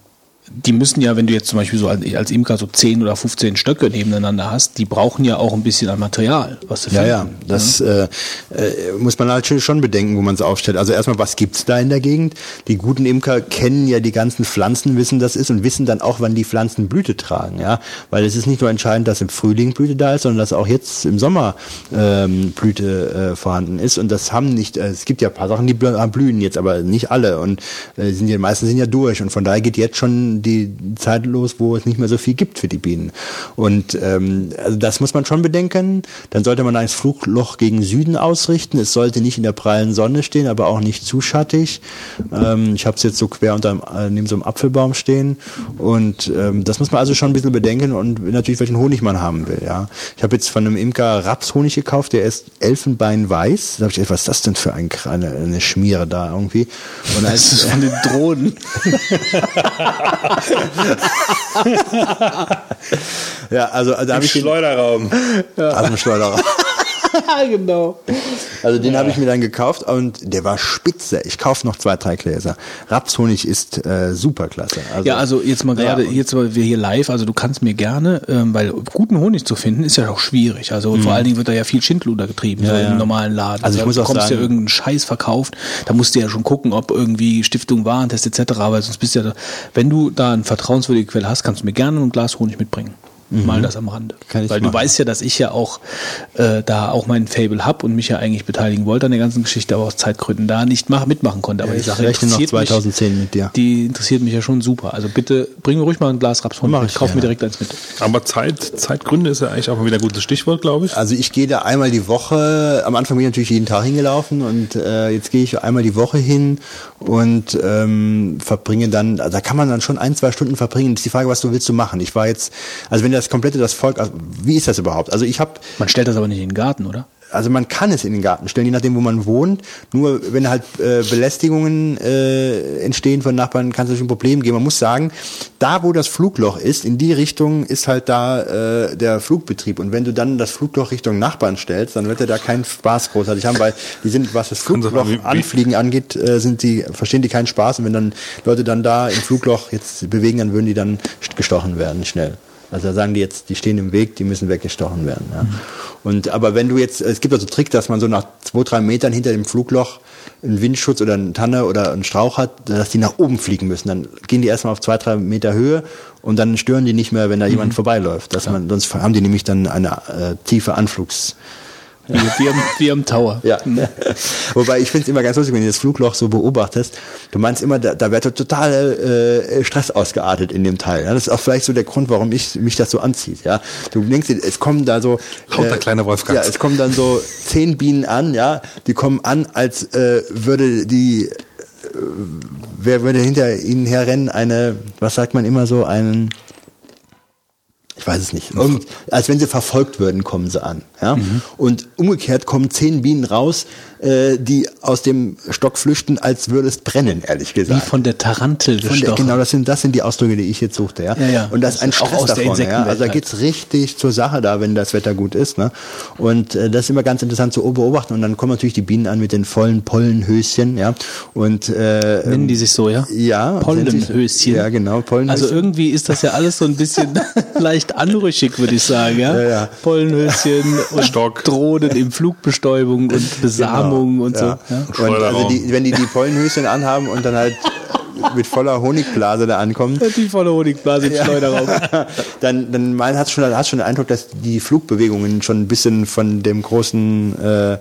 die müssen ja, wenn du jetzt zum Beispiel so als, Imker so 10 oder 15 Stöcke nebeneinander hast, die brauchen ja auch ein bisschen an Material, was sie Ja, ja, das ja. Äh, äh, muss man halt schon bedenken, wo man es aufstellt. Also erstmal, was gibt's da in der Gegend? Die guten Imker kennen ja die ganzen Pflanzen, wissen das ist und wissen dann auch, wann die Pflanzen Blüte tragen, ja. Weil es ist nicht nur entscheidend, dass im Frühling Blüte da ist, sondern dass auch jetzt im Sommer ähm, Blüte äh, vorhanden ist. Und das haben nicht, äh, es gibt ja ein paar Sachen, die blühen jetzt, aber nicht alle. Und äh, sind ja, meisten sind ja durch. Und von daher geht jetzt schon die Zeit los, wo es nicht mehr so viel gibt für die Bienen. Und ähm, also das muss man schon bedenken. Dann sollte man ein Flugloch gegen Süden ausrichten. Es sollte nicht in der prallen Sonne stehen, aber auch nicht zu schattig. Ähm, ich habe es jetzt so quer unter äh, neben so einem Apfelbaum stehen. Und ähm, das muss man also schon ein bisschen bedenken und natürlich, welchen Honig man haben will. Ja, Ich habe jetzt von einem Imker Rapshonig gekauft, der ist Elfenbeinweiß. Da habe ich gedacht, was ist das denn für ein, eine, eine Schmiere da irgendwie? Und als, das ist von den Drohnen. ja, also, also habe ich Schleuderraum. Ja. Aus dem Schleuderraum. genau. Also den ja. habe ich mir dann gekauft und der war spitze. Ich kaufe noch zwei, drei Gläser. Rapshonig ist äh, super klasse. Also, ja, also jetzt mal gerade, ja, jetzt mal wir hier live, also du kannst mir gerne, ähm, weil guten Honig zu finden ist ja auch schwierig. Also mhm. vor allen Dingen wird da ja viel Schindluder getrieben, ja, so im normalen Laden. Also ich muss du auch bekommst sagen, ja irgendeinen Scheiß verkauft, da musst du ja schon gucken, ob irgendwie Stiftung Warentest etc., weil sonst bist du ja, wenn du da eine vertrauenswürdige Quelle hast, kannst du mir gerne ein Glas Honig mitbringen. Mhm. Mal das am Rande. Weil machen. du weißt ja, dass ich ja auch äh, da auch mein Fable hab und mich ja eigentlich beteiligen wollte an der ganzen Geschichte, aber aus Zeitgründen da nicht mach, mitmachen konnte. Aber ja, die Sache interessiert noch 2010 mich, mit dir. Die interessiert mich ja schon super. Also bitte bring mir ruhig mal ein Glas Rapshonig. Ich, ich kaufe mir direkt eins mit. Aber Zeit, Zeitgründe ist ja eigentlich auch mal wieder ein gutes Stichwort, glaube ich. Also ich gehe da einmal die Woche, am Anfang bin ich natürlich jeden Tag hingelaufen und äh, jetzt gehe ich einmal die Woche hin und ähm, verbringe dann, also da kann man dann schon ein, zwei Stunden verbringen. Das ist die Frage, was du willst du machen. Ich war jetzt, also wenn das komplette das Volk, also wie ist das überhaupt? Also ich habe Man stellt das aber nicht in den Garten, oder? also man kann es in den Garten stellen, je nachdem, wo man wohnt. Nur wenn halt äh, Belästigungen äh, entstehen von Nachbarn, kann es natürlich ein Problem geben. Man muss sagen, da wo das Flugloch ist, in die Richtung ist halt da äh, der Flugbetrieb. Und wenn du dann das Flugloch Richtung Nachbarn stellst, dann wird er da keinen Spaß großartig haben, weil die sind, was das Flugloch anfliegen angeht, äh, sind die, verstehen die keinen Spaß. Und wenn dann Leute dann da im Flugloch jetzt bewegen, dann würden die dann gestochen werden, schnell. Also da sagen die jetzt, die stehen im Weg, die müssen weggestochen werden. Ja. Und aber wenn du jetzt, es gibt also Trick, dass man so nach zwei, drei Metern hinter dem Flugloch einen Windschutz oder eine Tanne oder einen Strauch hat, dass die nach oben fliegen müssen. Dann gehen die erstmal auf zwei, drei Meter Höhe und dann stören die nicht mehr, wenn da jemand vorbeiläuft. Dass man, sonst haben die nämlich dann eine äh, tiefe Anflugs. Wie, wie, am, wie am Tower. Ja. Wobei ich finde es immer ganz lustig, wenn du das Flugloch so beobachtest. Du meinst immer, da, da wird total äh, Stress ausgeartet in dem Teil. Ja? Das ist auch vielleicht so der Grund, warum ich mich das so anzieht. Ja, du denkst, dir, es kommen da so Lauter kleine Wolfgangs. Ja, es kommen dann so zehn Bienen an. Ja, die kommen an, als äh, würde die äh, wer würde hinter ihnen herrennen? Eine, was sagt man immer so, einen ich weiß es nicht. Irgend, als wenn sie verfolgt würden, kommen sie an. Ja? Mhm. Und umgekehrt kommen zehn Bienen raus, äh, die aus dem Stock flüchten, als würde es brennen, ehrlich Wie gesagt. von der Tarantel Von der, gestochen. genau, das sind, das sind die Ausdrücke, die ich jetzt suchte, ja. Ja, ja. Und das ist ein Das ist auch Stress aus der davon, ja. Insektenwelt Also da halt. geht's richtig zur Sache da, wenn das Wetter gut ist, ne. Und äh, das ist immer ganz interessant zu beobachten. Und dann kommen natürlich die Bienen an mit den vollen Pollenhöschen, ja. Und äh, Nennen die sich so, ja? ja. Pollenhöschen. Ja, genau, Pollenhöschen. Also irgendwie ist das ja alles so ein bisschen leicht anrüchig, würde ich sagen, ja? Ja, ja. Pollenhöschen und Stock. Drohnen in Flugbestäubung und Besamung und so. Und also die, wenn die die Pollenhöschen anhaben und dann halt mit voller Honigblase da ankommen, Die volle Honigblase im Schleuderraum. dann, dann man hat schon, hat schon den Eindruck, dass die Flugbewegungen schon ein bisschen von dem großen, äh,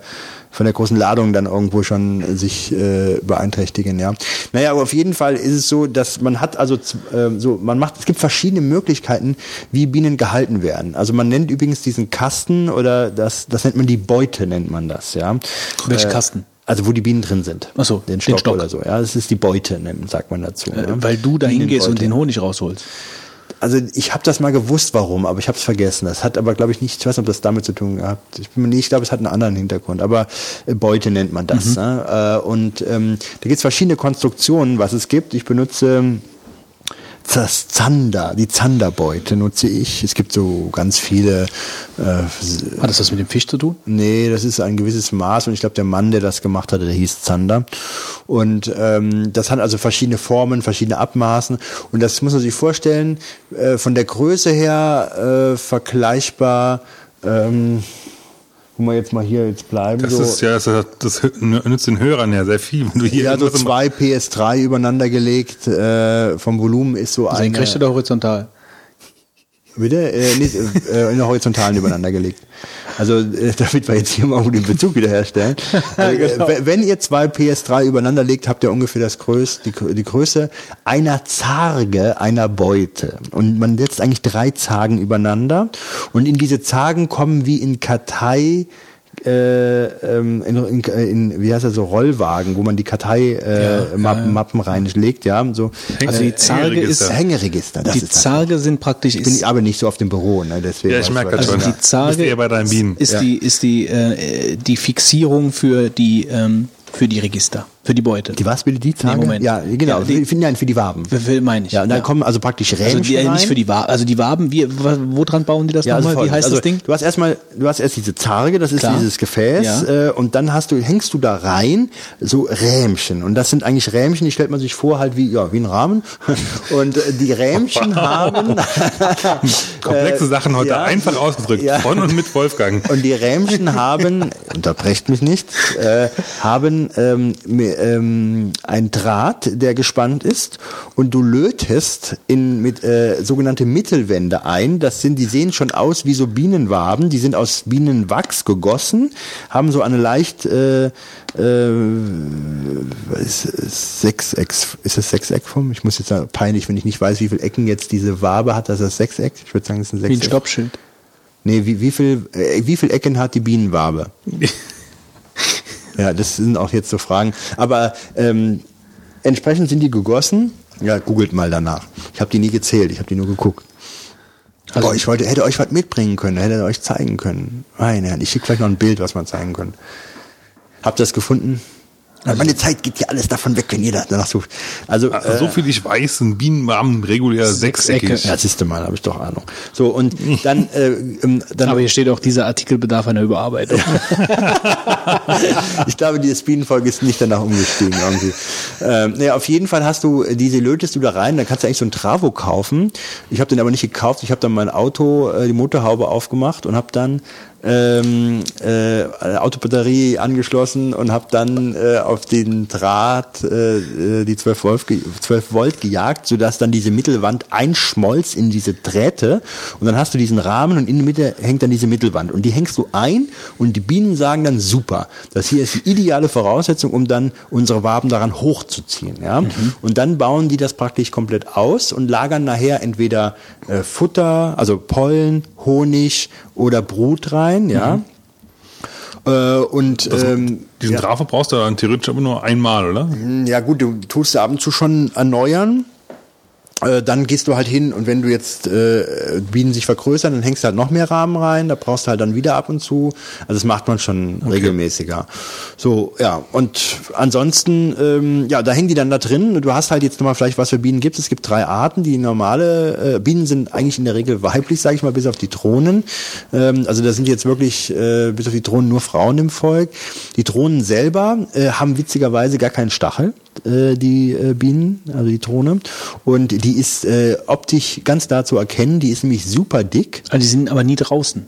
von der großen Ladung dann irgendwo schon sich äh, beeinträchtigen, ja. Naja, aber auf jeden Fall ist es so, dass man hat also äh, so, man macht, es gibt verschiedene Möglichkeiten, wie Bienen gehalten werden. Also man nennt übrigens diesen Kasten oder das, das nennt man die Beute, nennt man das, ja. Welche Äh, Kasten? Also wo die Bienen drin sind. Ach so, den den Stock, Stock. oder so. Ja, das ist die Beute, sagt man dazu. Äh, ja. Weil du da hingehst und den Honig rausholst. Also ich habe das mal gewusst, warum, aber ich habe es vergessen. Das hat aber, glaube ich, nicht, ich weiß nicht, ob das damit zu tun gehabt. Ich, ich glaube, es hat einen anderen Hintergrund, aber äh, Beute nennt man das. Ne? Äh, und ähm, da gibt es verschiedene Konstruktionen, was es gibt. Ich benutze das Zander, die Zanderbeute nutze ich. Es gibt so ganz viele äh, Hat das was mit dem Fisch zu tun? Nee, das ist ein gewisses Maß und ich glaube, der Mann, der das gemacht hatte, der hieß Zander. Und ähm, das hat also verschiedene Formen, verschiedene Abmaßen. Und das muss man sich vorstellen, äh, von der Größe her äh, vergleichbar, ähm, wo wir jetzt mal hier jetzt bleiben. Das so, ist ja, das, das nützt den Hörern ja sehr viel. Wenn du hier ja, so zwei PS3 übereinander gelegt. Äh, vom Volumen ist so eine... Senkrecht oder horizontal? Bitte? Äh, nicht, äh, in der Horizontalen übereinander gelegt. Also, äh, damit wir jetzt hier mal den Bezug wiederherstellen. äh, genau. Wenn ihr zwei PS3 übereinander legt, habt ihr ungefähr das Größ, die, die Größe einer Zarge einer Beute. Und man setzt eigentlich drei Zagen übereinander. Und in diese Zagen kommen wie in Kartei äh, ähm, in, in, in, wie heißt das so, Rollwagen, wo man die Kartei-Mappen äh, Mappen, Mappen reinlegt, ja, so. Also die Zarge ist, Hängeregister. Die ist. Zarge sind praktisch, Ich bin ist, aber nicht so auf dem Büro, ne? Deswegen Ja, ich merke das also schon. die Zarge ist Ja. die, ist die, äh, die Fixierung für die, ähm, für die Register, für die Beute. Die was bitte die Tage? Moment. Ja, genau. Ja, die- für, nein, für die Waben. Für- für- meine ich. Ja, und dann kommen also praktisch also Rähmchen die, äh, rein. nicht für die Waben, also die Waben, wie, wo dran bauen die das ja, also nochmal? Wie folgendes. heißt also, das Ding? Du hast erstmal, du hast erst diese Zarge, das ist Klar. dieses Gefäß, Ja. äh, und dann hast du, hängst du da rein so Rähmchen. Und das sind eigentlich Rähmchen, die stellt man sich vor halt wie, ja, wie ein Rahmen. Und äh, die Rähmchen haben Komplexe äh, Sachen heute ja. einfach ausgedrückt. Ja. Von und mit Wolfgang. Und die Rähmchen haben, unterbrecht mich nicht, äh, haben ähm, ähm, ein Draht, der gespannt ist und du lötest in mit äh, sogenannte Mittelwände ein. Das sind, die sehen schon aus wie so Bienenwaben. Die sind aus Bienenwachs gegossen, haben so eine leicht äh, äh, ist, ist Sechseck, ist das Sechseckform? Ich muss jetzt sagen, peinlich, wenn ich nicht weiß, wie viele Ecken jetzt diese Wabe hat, dass das Sechseck. Ich würde sagen, es ist ein Wie ein Sechseck. Stoppschild. Nee, wie, wie viel, äh, wie viel Ecken hat die Bienenwabe? ja, das sind auch jetzt so Fragen. Aber ähm, entsprechend sind die gegossen. Ja, googelt mal danach. Ich habe die nie gezählt, ich habe die nur geguckt. Also Boah, ich wollte, hätte euch was mitbringen können, hätte euch zeigen können. Meine Herren, ich schicke vielleicht noch ein Bild, was man zeigen können. Habt ihr das gefunden? Also meine Zeit geht ja alles davon weg, wenn ihr da danach sucht. Also, also äh, so viel ich weiß, sind Bienenwaben regulär sechseckig. Ja, siehste mal, habe ich doch Ahnung. So und dann, äh, ähm, dann. Aber hier steht auch, dieser Artikel bedarf einer Überarbeitung. ich glaube, die Bienenfolge ist nicht danach umgestiegen irgendwie. Ähm, naja, auf jeden Fall hast du diese lötest du da rein, dann kannst du eigentlich so ein Travo kaufen. Ich habe den aber nicht gekauft. Ich habe dann mein Auto, äh, die Motorhaube aufgemacht und habe dann ähm, äh, Autobatterie angeschlossen und habe dann äh, auf den Draht äh, äh die 12 Volt, 12 Volt gejagt, sodass dann diese Mittelwand einschmolz in diese Drähte und dann hast du diesen Rahmen und in der Mitte hängt dann diese Mittelwand und die hängst du ein und die Bienen sagen dann super, das hier ist die ideale Voraussetzung, um dann unsere Waben daran hochzuziehen. Ja? Mhm. Und dann bauen die das praktisch komplett aus und lagern nachher entweder äh, Futter, also Pollen, Honig oder Brut rein, ja. Mhm. Äh, und das, ähm, diesen ja. Trafo brauchst du dann theoretisch aber nur einmal, oder? Ja gut, du tust ab und zu schon erneuern. Äh, dann gehst du halt hin und wenn du jetzt äh, Bienen sich vergrößern, dann hängst du halt noch mehr Rahmen rein, da brauchst du halt dann wieder ab und zu. Also das macht man schon okay. regelmäßiger. So, ja, und ansonsten, ähm, ja, da hängen die dann da drin. Du hast halt jetzt nochmal vielleicht, was für Bienen gibt. Es gibt drei Arten. Die normale äh, Bienen sind eigentlich in der Regel weiblich, sage ich mal, bis auf die Drohnen. Ähm, also da sind jetzt wirklich äh, bis auf die Drohnen nur Frauen im Volk. Die Drohnen selber äh, haben witzigerweise gar keinen Stachel äh, die äh, Bienen, also die Drohne. Und die ist äh, optisch ganz da zu erkennen. Die ist nämlich super dick. Also die sind aber nie draußen.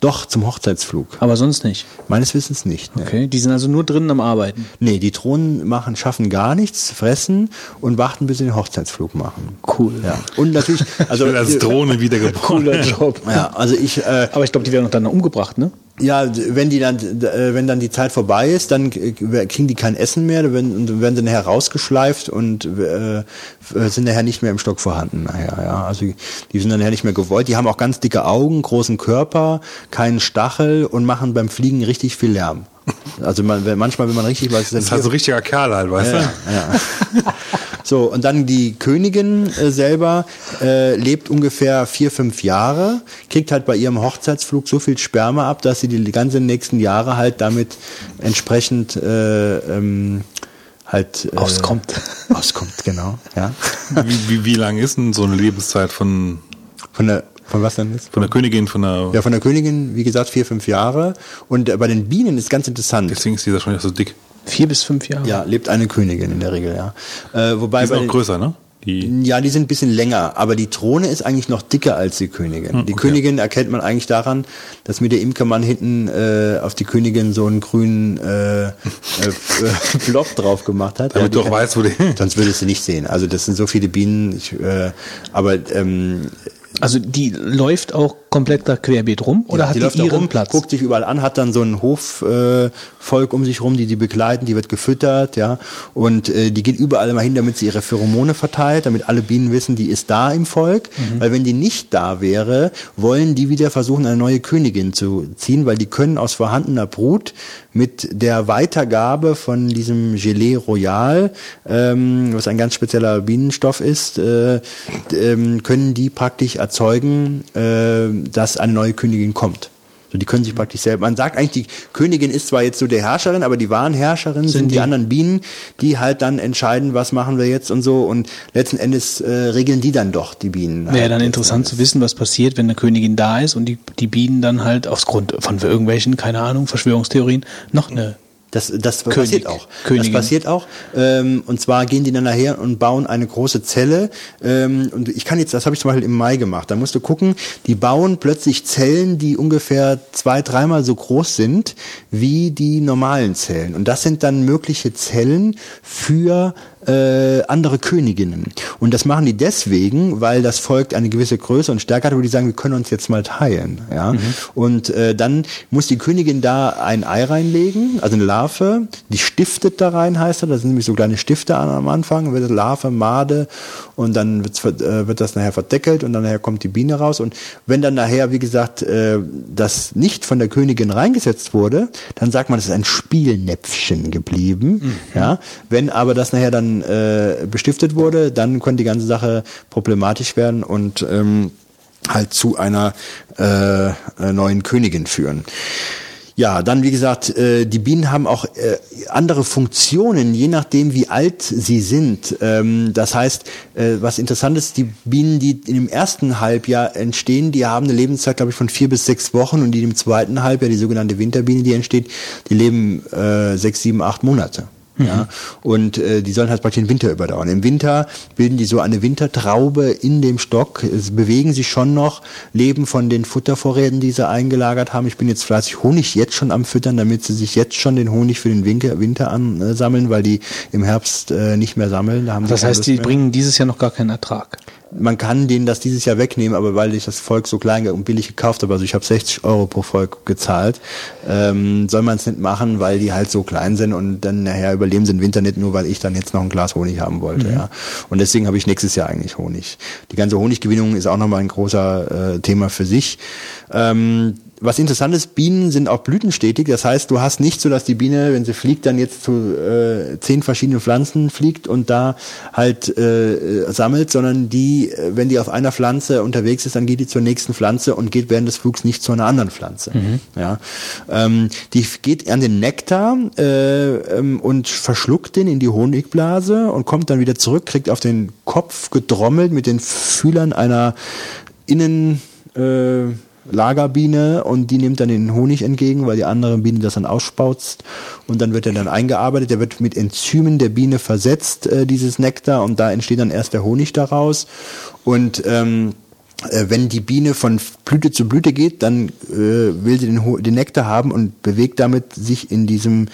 Doch, zum Hochzeitsflug. Aber sonst nicht? Meines Wissens nicht. Ne. Okay, die sind also nur drinnen am Arbeiten? Nee, die Drohnen machen, schaffen gar nichts, fressen und warten, bis sie den Hochzeitsflug machen. Cool. Ja. Und natürlich, also. Ich als Drohne wiedergeboren. Cooler Job. Ja, also ich, äh, Aber ich glaube, die werden auch dann umgebracht, ne? Ja, wenn die dann, äh, wenn dann die Zeit vorbei ist, dann kriegen die kein Essen mehr, dann werden sie nachher rausgeschleift und äh, sind nachher nicht mehr im Stock vorhanden. Nachher, ja. Also die sind dann nachher nicht mehr gewollt. Die haben auch ganz dicke Augen, großen Körper, keinen Stachel und machen beim Fliegen richtig viel Lärm. Also man, manchmal, wenn man richtig weiß, das ist halt so ein richtiger Kerl halt, weißt ja, du? Ja. so und dann die Königin äh, selber äh, lebt ungefähr vier, fünf Jahre, kriegt halt bei ihrem Hochzeitsflug so viel Sperma ab, dass sie die ganzen nächsten Jahre halt damit entsprechend äh, ähm, halt äh, auskommt. Auskommt, genau. Ja. Wie, wie, wie lang ist denn so eine Lebenszeit von von der von was denn ist? Von der Königin, von der. Ja, von der Königin, wie gesagt, vier, fünf Jahre. Und äh, bei den Bienen ist ganz interessant. Deswegen ist die wahrscheinlich so dick. Vier bis fünf Jahre? Ja, lebt eine Königin in der Regel, ja. Äh, wobei die sind auch größer, ne? Die ja, die sind ein bisschen länger, aber die Drohne ist eigentlich noch dicker als die Königin. Hm, okay. Die Königin erkennt man eigentlich daran, dass mir der Imkermann hinten äh, auf die Königin so einen grünen äh, äh, Block drauf gemacht hat. Damit ja, du auch weißt, wo die... Sonst würdest du nicht sehen. Also das sind so viele Bienen, ich, äh, aber ähm, also die läuft auch komplett da querbeet rum oder ja, hat die, die ihren rum, Platz? Guckt sich überall an, hat dann so ein Hofvolk äh, um sich rum, die die begleiten, die wird gefüttert, ja, und äh, die geht überall immer hin, damit sie ihre Pheromone verteilt, damit alle Bienen wissen, die ist da im Volk, mhm. weil wenn die nicht da wäre, wollen die wieder versuchen, eine neue Königin zu ziehen, weil die können aus vorhandener Brut mit der Weitergabe von diesem Gelee Royal, ähm, was ein ganz spezieller Bienenstoff ist, äh, ähm, können die praktisch erzeugen, äh, dass eine neue Königin kommt. So, die können sich praktisch selber. Man sagt eigentlich, die Königin ist zwar jetzt so der Herrscherin, aber die wahren Herrscherinnen sind, sind die, die, anderen Bienen, die halt dann entscheiden, was machen wir jetzt und so. Und letzten Endes äh, regeln die dann doch die Bienen. Wäre halt dann interessant zu wissen, was passiert, wenn eine Königin da ist und die, die Bienen dann halt aus Grund von irgendwelchen, keine Ahnung, Verschwörungstheorien noch eine das, das König, passiert auch. Königin. Das passiert auch. Ähm, und zwar gehen die dann nachher und bauen eine große Zelle. Ähm, und ich kann jetzt, das habe ich zum Beispiel im Mai gemacht. Da musst du gucken, die bauen plötzlich Zellen, die ungefähr zwei, dreimal so groß sind wie die normalen Zellen. Und das sind dann mögliche Zellen für äh, andere Königinnen. Und das machen die deswegen, weil das Volk eine gewisse Größe und Stärke hat, wo die sagen, wir können uns jetzt mal teilen. Ja? Mhm. Und äh, dann muss die Königin da ein Ei reinlegen, also eine Larve, die stiftet da rein, heißt das. Das sind nämlich so kleine Stifte am Anfang, wird Larve, Made und dann äh, wird das nachher verdeckelt und dann nachher kommt die Biene raus. Und wenn dann nachher, wie gesagt, äh, das nicht von der Königin reingesetzt wurde, dann sagt man, es ist ein Spielnäpfchen geblieben. Mhm. Ja? Wenn aber das nachher dann äh, bestiftet wurde, dann konnte die ganze Sache problematisch werden und ähm, halt zu einer äh, neuen Königin führen. Ja, dann wie gesagt, äh, die Bienen haben auch äh, andere Funktionen, je nachdem wie alt sie sind. Ähm, das heißt, äh, was interessant ist, die Bienen, die dem ersten Halbjahr entstehen, die haben eine Lebenszeit, glaube ich, von vier bis sechs Wochen und die im zweiten Halbjahr, die sogenannte Winterbiene, die entsteht, die leben äh, sechs, sieben, acht Monate. Mhm. Ja, und äh, die sollen halt praktisch den Winter überdauern. Im Winter bilden die so eine Wintertraube in dem Stock, es bewegen sich schon noch, leben von den Futtervorräten, die sie eingelagert haben. Ich bin jetzt fleißig Honig jetzt schon am Füttern, damit sie sich jetzt schon den Honig für den Winter, Winter ansammeln, weil die im Herbst äh, nicht mehr sammeln. Da haben das heißt, die bringen dieses Jahr noch gar keinen Ertrag man kann denen das dieses Jahr wegnehmen, aber weil ich das Volk so klein und billig gekauft habe, also ich habe 60 Euro pro Volk gezahlt, ähm, soll man es nicht machen, weil die halt so klein sind und dann nachher überleben sie den Winter nicht nur, weil ich dann jetzt noch ein Glas Honig haben wollte. Mhm. Ja. Und deswegen habe ich nächstes Jahr eigentlich Honig. Die ganze Honiggewinnung ist auch nochmal ein großer äh, Thema für sich. Ähm, was interessant ist, Bienen sind auch blütenstetig. Das heißt, du hast nicht so, dass die Biene, wenn sie fliegt, dann jetzt zu äh, zehn verschiedenen Pflanzen fliegt und da halt äh, sammelt, sondern die, äh, wenn die auf einer Pflanze unterwegs ist, dann geht die zur nächsten Pflanze und geht während des Flugs nicht zu einer anderen Pflanze. Mhm. Ja, ähm, die geht an den Nektar äh, ähm, und verschluckt den in die Honigblase und kommt dann wieder zurück, kriegt auf den Kopf gedrommelt mit den Fühlern einer Innen äh, Lagerbiene und die nimmt dann den Honig entgegen, weil die andere Biene das dann ausspauzt. Und dann wird er dann eingearbeitet. Der wird mit Enzymen der Biene versetzt, äh, dieses Nektar. Und da entsteht dann erst der Honig daraus. Und ähm, äh, wenn die Biene von Blüte zu Blüte geht, dann äh, will sie den, den Nektar haben und bewegt damit sich in diesem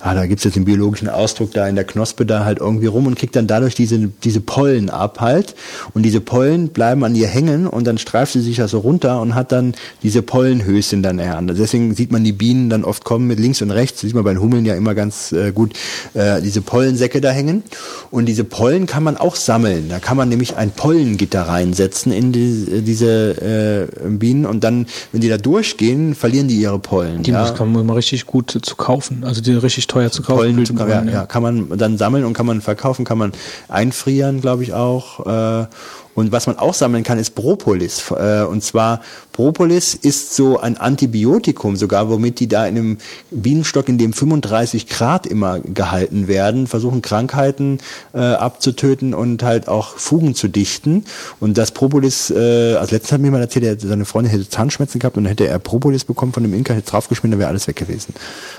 ah, da gibt's jetzt den biologischen Ausdruck da in der Knospe da halt irgendwie rum und kriegt dann dadurch diese, diese Pollen ab halt. Und diese Pollen bleiben an ihr hängen und dann streift sie sich das so runter und hat dann diese Pollenhöschen dann eher an. Deswegen sieht man die Bienen dann oft kommen mit links und rechts, das sieht man bei den Hummeln ja immer ganz äh, gut, äh, diese Pollensäcke da hängen. Und diese Pollen kann man auch sammeln. Da kann man nämlich ein Pollengitter reinsetzen in die, diese äh, Bienen und dann, wenn die da durchgehen, verlieren die ihre Pollen. Die ja. kann man immer richtig gut zu kaufen. Also die richtig teuer zu kaufen. Pollen, zu kaufen, ja, ja, kann man dann sammeln und kann man verkaufen, kann man einfrieren, glaube ich auch. Äh, und was man auch sammeln kann, ist Propolis. Äh, und zwar Propolis ist so ein Antibiotikum sogar, womit die da in einem Bienenstock, in dem 35 Grad immer gehalten werden, versuchen Krankheiten äh, abzutöten und halt auch Fugen zu dichten. Und das Propolis, äh, als letztes hat mir mal erzählt, er, seine Freundin hätte Zahnschmerzen gehabt und dann hätte er Propolis bekommen von dem Imker, hätte draufgeschmissen, dann wäre alles weg gewesen.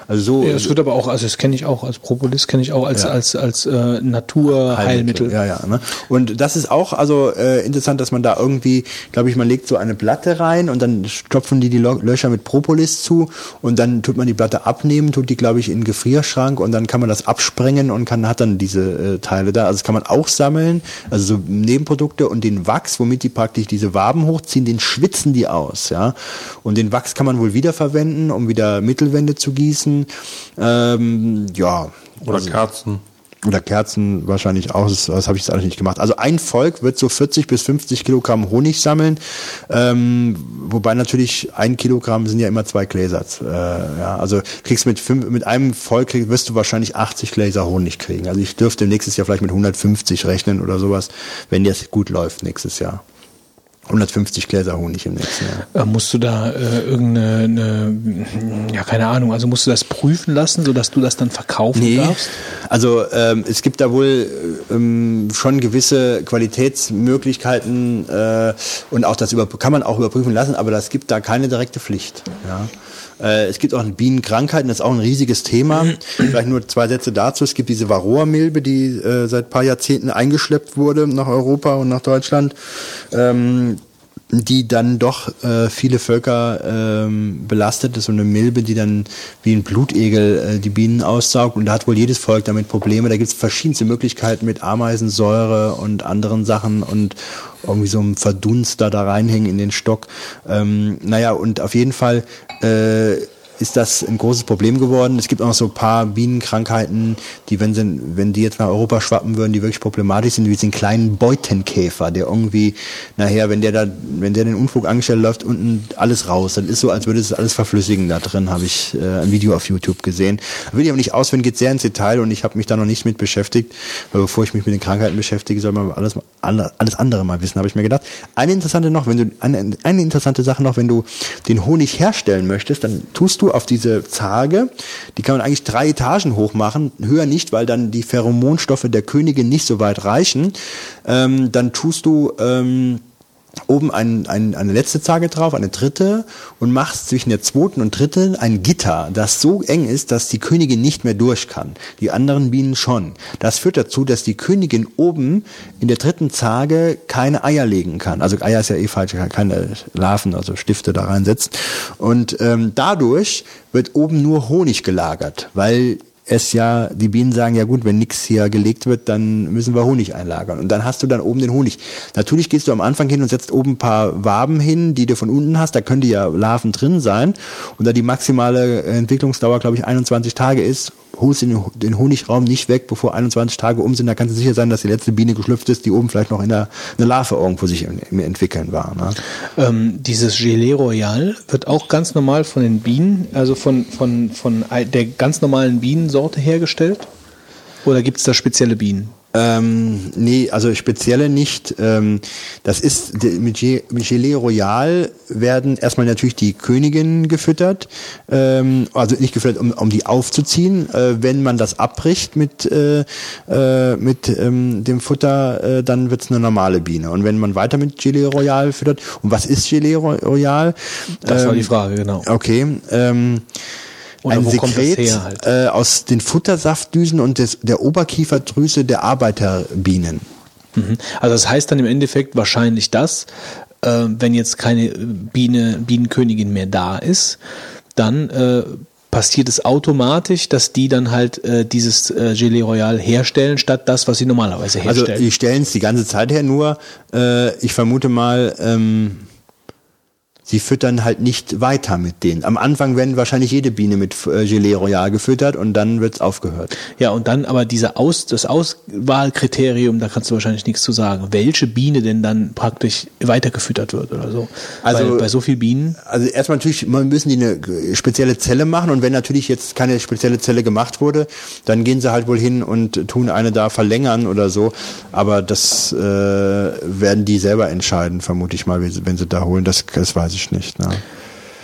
Also so. Ja, es wird aber auch, also das kenne ich auch als Propolis, kenne ich auch als, ja. als, als, äh, Naturheilmittel. Ja, ja. Ne? Und das ist auch, also äh, interessant, dass man da irgendwie, glaube ich, man legt so eine Platte rein und dann stopfen die die Löcher mit Propolis zu und dann tut man die Platte abnehmen, tut die, glaube ich, in den Gefrierschrank und dann kann man das absprengen und kann, hat dann diese äh, Teile da. Also das kann man auch sammeln, also so Nebenprodukte und den Wachs, womit die praktisch diese Waben hochziehen, den schwitzen die aus, ja. Und den Wachs kann man wohl wiederverwenden, um wieder Mittelwände zu gießen. Ähm, ja. Oder also, Kerzen oder Kerzen wahrscheinlich auch, das, das habe ich jetzt alles nicht gemacht. Also ein Volk wird so 40 bis 50 Kilogramm Honig sammeln, ähm, wobei natürlich ein Kilogramm sind ja immer zwei Gläser. Äh, ja, also kriegst mit, fünf, mit einem Volk krieg, wirst du wahrscheinlich 80 Gläser Honig kriegen. Also ich dürfte nächstes Jahr vielleicht mit 150 rechnen oder sowas, wenn das gut läuft nächstes Jahr. 150 Gläser Honig im nächsten Jahr. Äh, musst du da äh, irgendeine, eine, ja keine Ahnung, also musst du das prüfen lassen, sodass du das dann verkaufen nee. darfst? Also ähm, es gibt da wohl ähm, schon gewisse Qualitätsmöglichkeiten äh, und auch das über, kann man auch überprüfen lassen, aber das gibt da keine direkte Pflicht. Ja. Äh, es gibt auch Bienenkrankheiten, das ist auch ein riesiges Thema. Vielleicht nur zwei Sätze dazu. Es gibt diese Varroa-Milbe, die äh, seit paar Jahrzehnten eingeschleppt wurde nach Europa und nach Deutschland. Ähm, die dann doch äh, viele Völker ähm, belastet. Ist so eine Milbe, die dann wie ein Blutegel äh, die Bienen aussaugt. Und da hat wohl jedes Volk damit Probleme. Da gibt es verschiedenste Möglichkeiten mit Ameisensäure und anderen Sachen und irgendwie so einem Verdunster da reinhängen in den Stock. Ähm, naja, und auf jeden Fall äh, ist das ein großes Problem geworden. Es gibt auch noch so ein paar Bienenkrankheiten, die, wenn, sie, wenn die jetzt nach Europa schwappen würden, die wirklich problematisch sind, wie den kleinen Beutenkäfer, der irgendwie nachher, wenn der da, wenn der den Unfug angestellt läuft, unten alles raus. Das ist so, als würde es alles verflüssigen da drin, habe ich äh, ein Video auf YouTube gesehen. Will ich aber nicht ausführen, geht sehr ins Detail und ich habe mich da noch nicht mit beschäftigt, weil bevor ich mich mit den Krankheiten beschäftige, soll man alles, alles andere mal wissen, habe ich mir gedacht. Eine interessante noch, wenn du eine, eine interessante Sache noch, wenn du den Honig herstellen möchtest, dann tust du auf diese Zarge, die kann man eigentlich drei Etagen hoch machen, höher nicht, weil dann die Pheromonstoffe der Königin nicht so weit reichen. Ähm, dann tust du ähm, oben ein, ein, eine letzte Zarge drauf, eine dritte und machst zwischen der zweiten und dritten ein Gitter, das so eng ist, dass die Königin nicht mehr durch kann. Die anderen Bienen schon. Das führt dazu, dass die Königin oben in der dritten Zarge keine Eier legen kann. Also Eier ist ja eh falsch, keine Larven, also Stifte da reinsetzt. Und ähm, dadurch wird oben nur Honig gelagert, weil es ja, die Bienen sagen, ja gut, wenn nichts hier gelegt wird, dann müssen wir Honig einlagern. Und dann hast du dann oben den Honig. Natürlich gehst du am Anfang hin und setzt oben ein paar Waben hin, die du von unten hast. Da können die ja Larven drin sein. Und da die maximale Entwicklungsdauer, glaube ich, 21 Tage ist, holst den, den Honigraum nicht weg, bevor 21 Tage um sind. Da kannst du sicher sein, dass die letzte Biene geschlüpft ist, die oben vielleicht noch in der eine Larve irgendwo sich im Entwickeln war. Ne? Ähm, dieses Gelee Royal wird auch ganz normal von den Bienen, also von, von, von der ganz normalen Bienensorte hergestellt? Oder gibt es da spezielle Bienen? Ähm, nee, also spezielle nicht. Ähm, das ist mit Gelee Royal werden erstmal natürlich die Königinnen gefüttert, ähm, also nicht gefüttert, um, um die aufzuziehen. Äh, wenn man das abbricht mit äh, äh, mit ähm, dem Futter, äh, dann wird's eine normale Biene. Und wenn man weiter mit Gelee Royal füttert, und was ist Gelee Royal? Das war die Frage, genau. Okay. Oder ein wo kommt das Sekret her halt? äh, aus den Futtersaftdüsen und des, der Oberkieferdrüse der Arbeiterbienen. Mhm. Also das heißt dann im Endeffekt wahrscheinlich das, äh, wenn jetzt keine Biene, Bienenkönigin mehr da ist, dann äh, passiert es automatisch, dass die dann halt äh, dieses äh, Gelee Royal herstellen, statt das, was sie normalerweise Also herstellen. die stellen es die ganze Zeit her, nur äh, ich vermute mal, ähm, sie füttern halt nicht weiter mit denen. Am Anfang werden wahrscheinlich jede Biene mit äh, Gelee Royal gefüttert und dann wird's aufgehört. ja, und dann aber diese Aus, das Auswahlkriterium, da kannst du wahrscheinlich nichts zu sagen. Welche Biene denn dann praktisch weitergefüttert wird oder so. Also- Weil bei so vielen Bienen Also erstmal natürlich man müssen die eine spezielle Zelle machen und wenn natürlich jetzt keine spezielle Zelle gemacht wurde, dann gehen sie halt wohl hin und tun eine da verlängern oder so. Aber das äh, werden die selber entscheiden, vermute ich mal, wenn sie- wenn sie da holen. Das, das weiß ich nicht. Ne?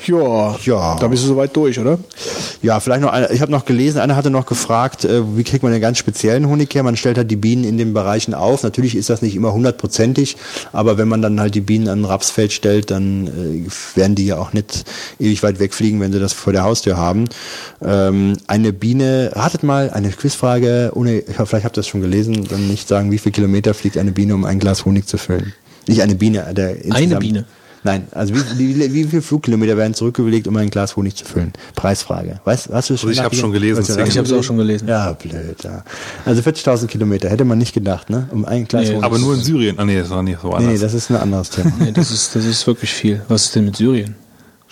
Ja, Ja. da bist du soweit durch, oder? Ja, vielleicht noch eine, ich habe noch gelesen, einer hatte noch gefragt, äh, wie kriegt man den ganz speziellen Honig her? Man stellt halt die Bienen in den Bereichen auf. Natürlich ist das nicht immer hundertprozentig, aber wenn man dann halt die Bienen an ein Rapsfeld stellt, dann äh, werden die ja auch nicht ewig weit wegfliegen, wenn sie das vor der Haustür haben. Ähm, eine Biene, ratet mal, eine Quizfrage, ohne, vielleicht habt ihr das schon gelesen, dann nicht sagen, wie viel Kilometer fliegt eine Biene, um ein Glas Honig zu füllen. Nicht eine Biene, der insgesamt- Biene? Nein, also wie, wie, wie viele Flugkilometer werden zurückgelegt, um ein Glas Honig zu füllen? Preisfrage. Weißt, hast du Also ich hab's schon gelesen, Weißt du, Ich habe es auch schon gelesen. Ja, blöd, ja. Also 40.000 Kilometer, hätte man nicht gedacht, ne? Um ein Glas Nee, Honig. Aber nur in Syrien. Ah nee, das war nicht so anders. nee, das ist ein anderes Thema. Nee, das ist, das ist wirklich viel. Was ist denn mit Syrien?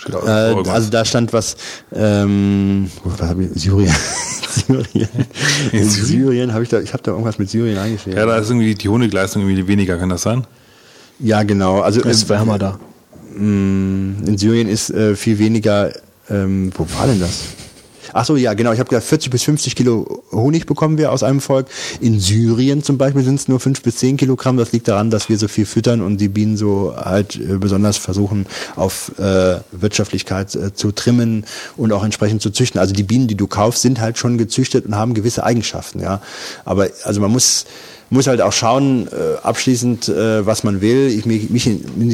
Äh, also da stand was, ähm, was hab ich, Syrien. Syrien. In Syrien habe ich da, ich habe da irgendwas mit Syrien eingeschrieben. ja, da ist irgendwie die Honigleistung irgendwie weniger, kann das sein? Ja, genau. Also Es ist äh, wärmer da. Mh, in Syrien ist äh, viel weniger. Ähm, wo war denn das? Ach so, ja, genau. Ich habe gesagt, 40 bis 50 Kilo Honig bekommen wir aus einem Volk. In Syrien zum Beispiel sind es nur 5 bis 10 Kilogramm. Das liegt daran, dass wir so viel füttern und die Bienen so halt äh, besonders versuchen, auf äh, Wirtschaftlichkeit äh, zu trimmen und auch entsprechend zu züchten. Also die Bienen, die du kaufst, sind halt schon gezüchtet und haben gewisse Eigenschaften, ja. Aber also man muss muss halt auch schauen, äh, abschließend, äh, was man will. Ich, mich, mich,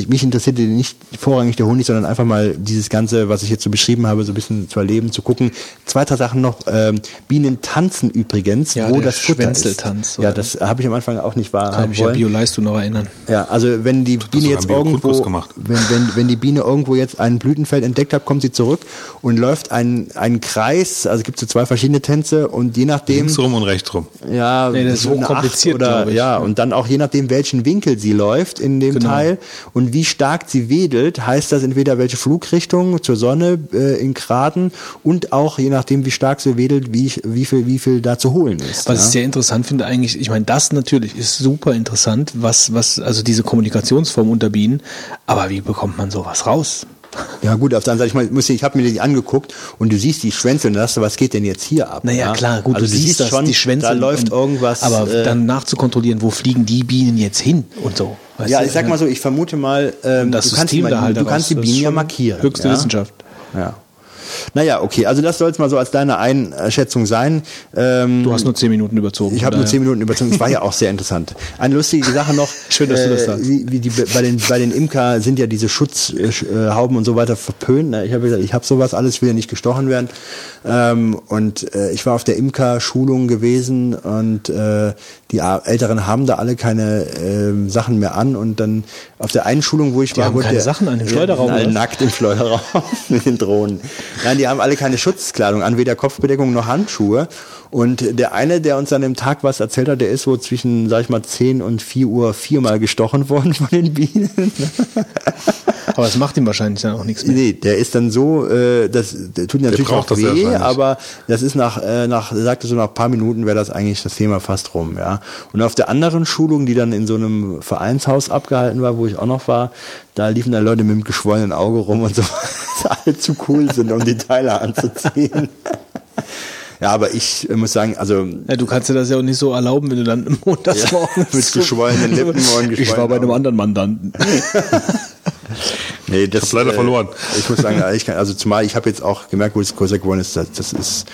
mich interessiert nicht vorrangig der Honig, sondern einfach mal dieses Ganze, was ich jetzt so beschrieben habe, so ein bisschen zu erleben, zu gucken. Zwei, drei Sachen noch. Ähm, Bienen tanzen übrigens, Ja, wo der das Futter Schwänzeltanz, ist. oder? Ja, das habe ich am Anfang auch nicht Kann wahrhaben mich ja wollen. Bioleistung noch erinnern. Ja, also wenn die Biene jetzt irgendwo, gemacht. wenn, wenn, wenn die Biene irgendwo jetzt ein Blütenfeld entdeckt hat, kommt sie zurück und läuft einen, einen Kreis, also gibt es so zwei verschiedene Tänze und je nachdem, Links rum und rechts rum. ja, Nee, das ist so Acht oder ich. ja, und dann auch je nachdem, welchen Winkel sie läuft in dem Genau. Teil und wie stark sie wedelt, heißt das entweder welche Flugrichtung zur Sonne äh, in Graden und auch je nachdem, wie stark sie wedelt, wie, wie viel, wie viel da zu holen ist. Was ja? ich sehr interessant finde eigentlich, ich meine, das natürlich ist super interessant, was, was, also diese Kommunikationsform unter Bienen, aber wie bekommt man sowas raus? Ja gut, auf der anderen Seite, ich, muss, ich habe mir die angeguckt und du siehst die Schwänze und du, was geht denn jetzt hier ab? Naja, ja? klar, gut, also du siehst das, schon, die Schwänze. da läuft irgendwas. Aber äh, dann nachzukontrollieren, wo fliegen die Bienen jetzt hin und so. ja, du? ich sag mal so, ich vermute mal, ähm, das du kannst, die, halt du kannst die Bienen ja markieren. Höchste ja? Wissenschaft. Ja. Naja, okay, also das soll es mal so als deine Einschätzung sein. Ähm, Du hast nur zehn Minuten überzogen. ich habe nur zehn Minuten überzogen. Es war ja auch sehr interessant. Eine lustige Sache noch. Schön, dass du das sagst. Wie, wie die, bei, den, bei den Imker sind ja diese Schutzhauben und so weiter verpönt. ne? Ich habe gesagt, ich habe sowas alles, ich will ja nicht gestochen werden. Ähm, und äh, ich war auf der Imker-Schulung gewesen und äh, die Älteren haben da alle keine ähm, Sachen mehr an. Und dann auf der einen Schulung, wo ich war, haben wurde keine der- Sachen an Ja, Schleuderraum, die oder? nackt im Schleuderraum mit den Drohnen. Nein, die haben alle keine Schutzkleidung an, weder Kopfbedeckung noch Handschuhe. Und der eine, der uns an dem Tag was erzählt hat, der ist wohl zwischen, sag ich mal, 10 und 4 Uhr viermal gestochen worden von den Bienen. Aber es macht ihm wahrscheinlich dann auch nichts mehr. Nee, der ist dann so, äh, das der tut natürlich ja weh, aber das ist nach, äh, nach, sagte so nach ein paar Minuten wäre das eigentlich das Thema fast rum, ja. Und auf der anderen Schulung, die dann in so einem Vereinshaus abgehalten war, wo ich auch noch war, da liefen dann Leute mit dem geschwollenen Auge rum und so, dass alle zu cool sind, um die Teile anzuziehen. Ja, aber ich äh, muss sagen, also Ja, du kannst dir das ja auch nicht so erlauben, wenn du dann montags Ja, morgens mit geschwollenen Lippen und Ich war geschwollenen bei einem anderen Mandanten. Nee, das hab leider verloren. Ich muss sagen, ich kann, also zumal ich habe jetzt auch gemerkt, wo es größer geworden ist, das, das ist,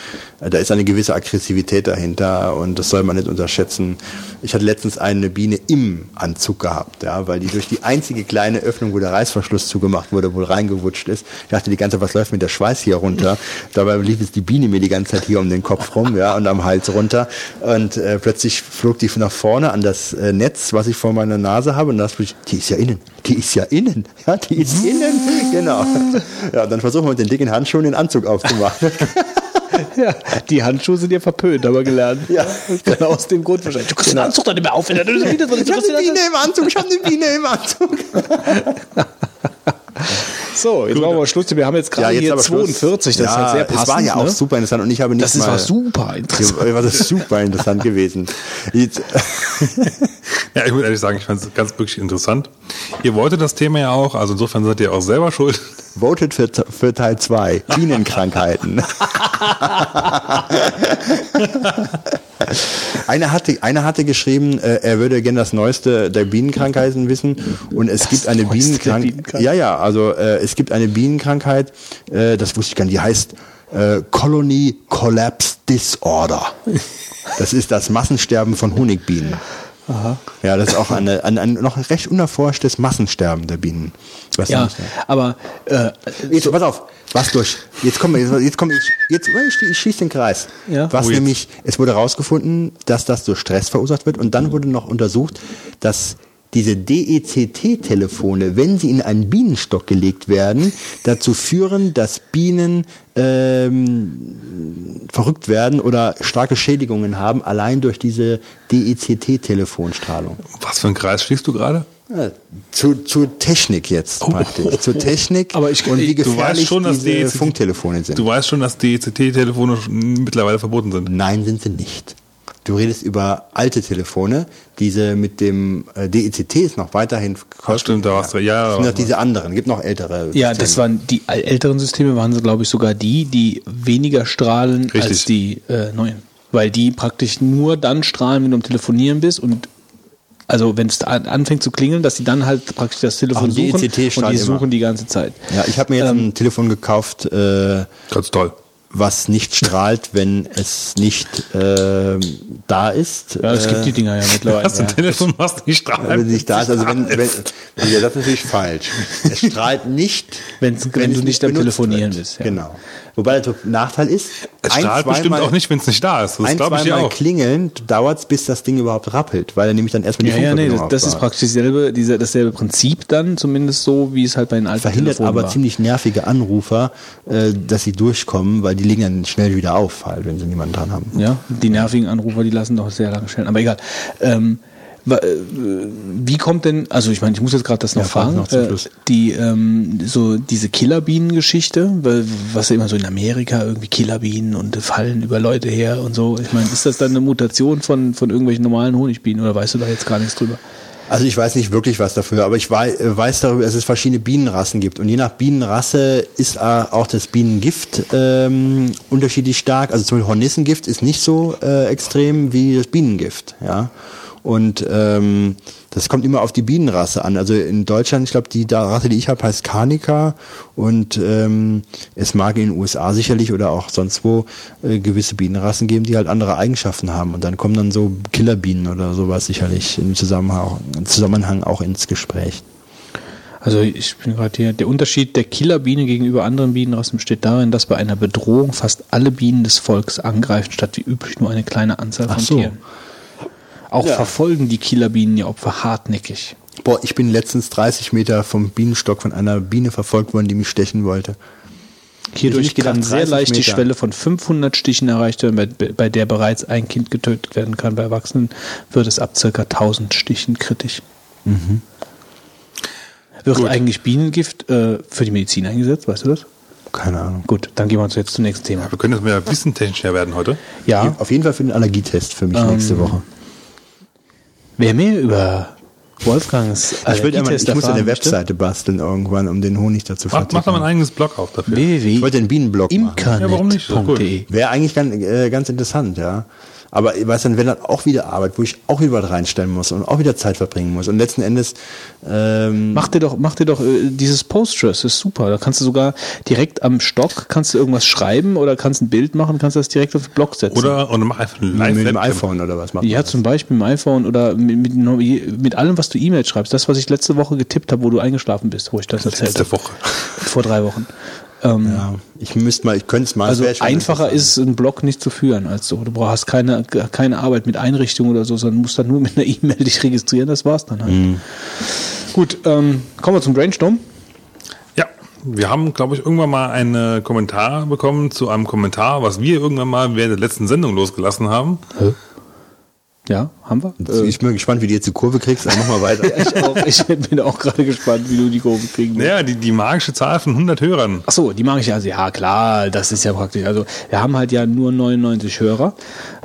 äh, da ist eine gewisse Aggressivität dahinter und das soll man nicht unterschätzen. Ich hatte letztens eine Biene im Anzug gehabt, ja, weil die durch die einzige kleine Öffnung, wo der Reißverschluss zugemacht wurde, wohl reingewutscht ist. Ich dachte die ganze Zeit, was läuft mit der Schweiß hier runter? Dabei lief jetzt die Biene mir die ganze Zeit hier um den Kopf rum, ja, und am Hals runter. Und äh, plötzlich flog die nach vorne an das äh, Netz, was ich vor meiner Nase habe, und das die ist ja innen, die ist ja innen, ja, die ist innen, genau. Ja, dann versuchen wir mit den dicken Handschuhen den Anzug aufzumachen. Ja, die Handschuhe sind ja verpönt, aber gelernt. Ja. Genau aus dem Grund wahrscheinlich. Du kriegst den Anzug doch nicht mehr auf, wieder Ich habe eine Biene im Anzug, ich habe eine Biene im Anzug. So, jetzt machen wir Schluss. Wir haben jetzt gerade hier aber Schluss. 42, das ja, ist halt sehr passend. Es war ja auch ne? super interessant und ich habe nicht Das ist mal... war super interessant. Ja, war das super interessant gewesen. Jetzt, Ja, ich muss ehrlich sagen, ich fand es ganz wirklich interessant. Ihr wolltet das Thema ja auch, also insofern seid ihr auch selber schuld. Voted für, für Teil 2, Bienenkrankheiten. einer, hatte, einer hatte geschrieben, äh, er würde gerne das Neueste der Bienenkrankheiten wissen und es gibt eine Bienenkrankheit. Bienenkrankheit. Ja, ja, also äh, es gibt eine Bienenkrankheit, äh, das wusste ich gar nicht, die heißt äh, Colony Collapse Disorder. Das ist das Massensterben von Honigbienen. Ja, das ist auch eine, ein, ein noch recht unerforschtes Massensterben der Bienen. Was Ja, aber äh, Jetzt, pass auf, was durch. Jetzt kommen wir, jetzt, jetzt kommen, jetzt, jetzt ich, ich schieße den Kreis. Ja. Was Oh, nämlich, es wurde herausgefunden, dass das durch Stress verursacht wird und dann wurde noch untersucht, dass diese DECT-Telefone, wenn sie in einen Bienenstock gelegt werden, dazu führen, dass Bienen ähm, verrückt werden oder starke Schädigungen haben, allein durch diese DECT-Telefonstrahlung. Was für einen Kreis schließt du gerade? Ja, zu, zu Technik jetzt praktisch. Zu Technik Aber ich- und wie du weißt gefährlich schon, dass diese DECT Funktelefone sind. Du weißt schon, dass DECT-Telefone mittlerweile verboten sind. Nein, sind sie nicht. Du redest über alte Telefone. Diese mit dem äh, DECT ist noch weiterhin käuflich. stimmt, da hast du- ja, Das sind noch diese anderen. Gibt noch ältere. ja, Systeme. das waren die älteren Systeme, waren so, glaube ich, sogar die, die weniger strahlen Richtig. als die äh, neuen. Weil die praktisch nur dann strahlen, wenn du am Telefonieren bist und also wenn es an- anfängt zu klingeln, dass die dann halt praktisch das Telefon Ach, suchen ECT und die immer. suchen die ganze Zeit. Ja, ich habe mir jetzt Ähm, ein Telefon gekauft, äh, Ganz toll. Was nicht strahlt, wenn es nicht äh, da ist. Ja, es äh, gibt die Dinger ja mittlerweile. Hast du ein Telefon, machst nicht Wenn strahlen. es nicht da ist, also wenn, wenn ja, das ist natürlich falsch. Es strahlt nicht, Wenn's- wenn es du nicht am Telefonieren wird. bist, ja. Genau. Wobei der Nachteil ist, Es ein, strahlt bestimmt zweimal- auch nicht, wenn es nicht da ist. Das ein, glaube ich zweimal auch. klingeln dauert es, bis das Ding überhaupt rappelt, weil er nämlich dann erstmal die Ja, ja, nee, das, das ist praktisch dieselbe, diese, dasselbe Prinzip dann, zumindest so, wie es halt bei den alten verhindert Telefonen aber war. ziemlich nervige Anrufer, äh, dass sie durchkommen, weil die legen dann schnell wieder auf, halt, wenn sie niemanden dran haben. Ja, die nervigen Anrufer, die lassen doch sehr lange stellen. Aber egal. Ähm, äh, wie kommt denn, also ich meine, ich muss jetzt gerade das noch Ja, frag fragen, noch äh, die so so diese Killerbienen-Geschichte, weil- was ja immer so in Amerika irgendwie Killerbienen und fallen über Leute her und so. Ich meine, ist das dann eine Mutation von von irgendwelchen normalen Honigbienen oder weißt du da jetzt gar nichts drüber? Also ich weiß nicht wirklich was dafür, aber ich äh, weiß darüber, dass es verschiedene Bienenrassen gibt. Und je nach Bienenrasse ist äh, auch das Bienengift ähm, unterschiedlich stark. Also zum Beispiel Hornissengift ist nicht so äh, extrem wie das Bienengift. Ja. Und ähm, das kommt immer auf die Bienenrasse an. Also in Deutschland, ich glaube, die Rasse, die ich habe, heißt Carnica. Und ähm, es mag in den USA sicherlich oder auch sonst wo äh, gewisse Bienenrassen geben, die halt andere Eigenschaften haben. Und dann kommen dann so Killerbienen oder sowas sicherlich im Zusammenhang, im Zusammenhang auch ins Gespräch. Also ich bin gerade hier. Der Unterschied der Killerbiene gegenüber anderen Bienenrassen besteht darin, dass bei einer Bedrohung fast alle Bienen des Volks angreifen, statt wie üblich nur eine kleine Anzahl von Ach so. Tieren. Auch verfolgen die Killerbienen ihr Opfer hartnäckig. Boah, ich bin letztens 30 Meter vom Bienenstock von einer Biene verfolgt worden, die mich stechen wollte. Hierdurch kann sehr 30 leicht die Meter. Schwelle von 500 Stichen erreicht werden, bei, bei der bereits ein Kind getötet werden kann. Bei Erwachsenen wird es ab circa 1000 Stichen kritisch. Mhm. Wird Gut. eigentlich Bienengift äh, für die Medizin eingesetzt, weißt du das? Keine Ahnung. Gut, dann gehen wir uns jetzt zum nächsten Thema. Wir können jetzt mehr wissentechnischer werden heute. Ja, Auf jeden Fall für den Allergietest für mich Ähm, nächste Woche. Wer mehr über Wolfgangs Ich, will ja mal, Allergietest ich muss eine Webseite basteln irgendwann, um den Honig dazu Mach, mach doch mal ein eigenes Blog auf dafür. Ich wollte den Bienenblog machen. Ja, warum nicht? Imkernet.de. Wäre eigentlich ganz, äh, ganz interessant, ja. Aber ich weiß dann, wenn dann auch wieder Arbeit, wo ich auch wieder was reinstellen muss und auch wieder Zeit verbringen muss. Und letzten Endes, ähm, Mach dir doch, mach dir doch äh, dieses Postgres, ist super. Da kannst du sogar direkt am Stock kannst du irgendwas schreiben oder kannst ein Bild machen, kannst das direkt auf den Blog setzen. Oder und mach einfach ein mit, live mit dem iPhone oder was macht man ja, das? zum Beispiel im iPhone oder mit, mit, mit allem, was du E-Mail schreibst. Das, was ich letzte Woche getippt habe, wo du eingeschlafen bist, wo ich das erzählt Letzte habe. Woche. Vor drei Wochen. Ähm, Ja, ich müsste mal, ich könnte es mal. Also einfacher ist einen Blog nicht zu führen als so. Du brauchst keine, keine Arbeit mit Einrichtung oder so, sondern musst dann nur mit einer E-Mail dich registrieren, das war's dann halt. Mhm. Gut, ähm, kommen wir zum Brainstorm. Ja, wir haben, glaube ich, irgendwann mal einen Kommentar bekommen zu einem Kommentar, was wir irgendwann mal während der letzten Sendung losgelassen haben. Ja, haben wir? Ich bin gespannt, wie du jetzt die Kurve kriegst, aber mach mal weiter. Ich, auch, ich bin auch gerade gespannt, wie du die Kurve kriegen willst. Naja, die, die magische Zahl von 100 Hörern. Ach so, die mag ich also. Ja, klar, das ist ja praktisch. Also, wir haben halt ja nur 99 Hörer.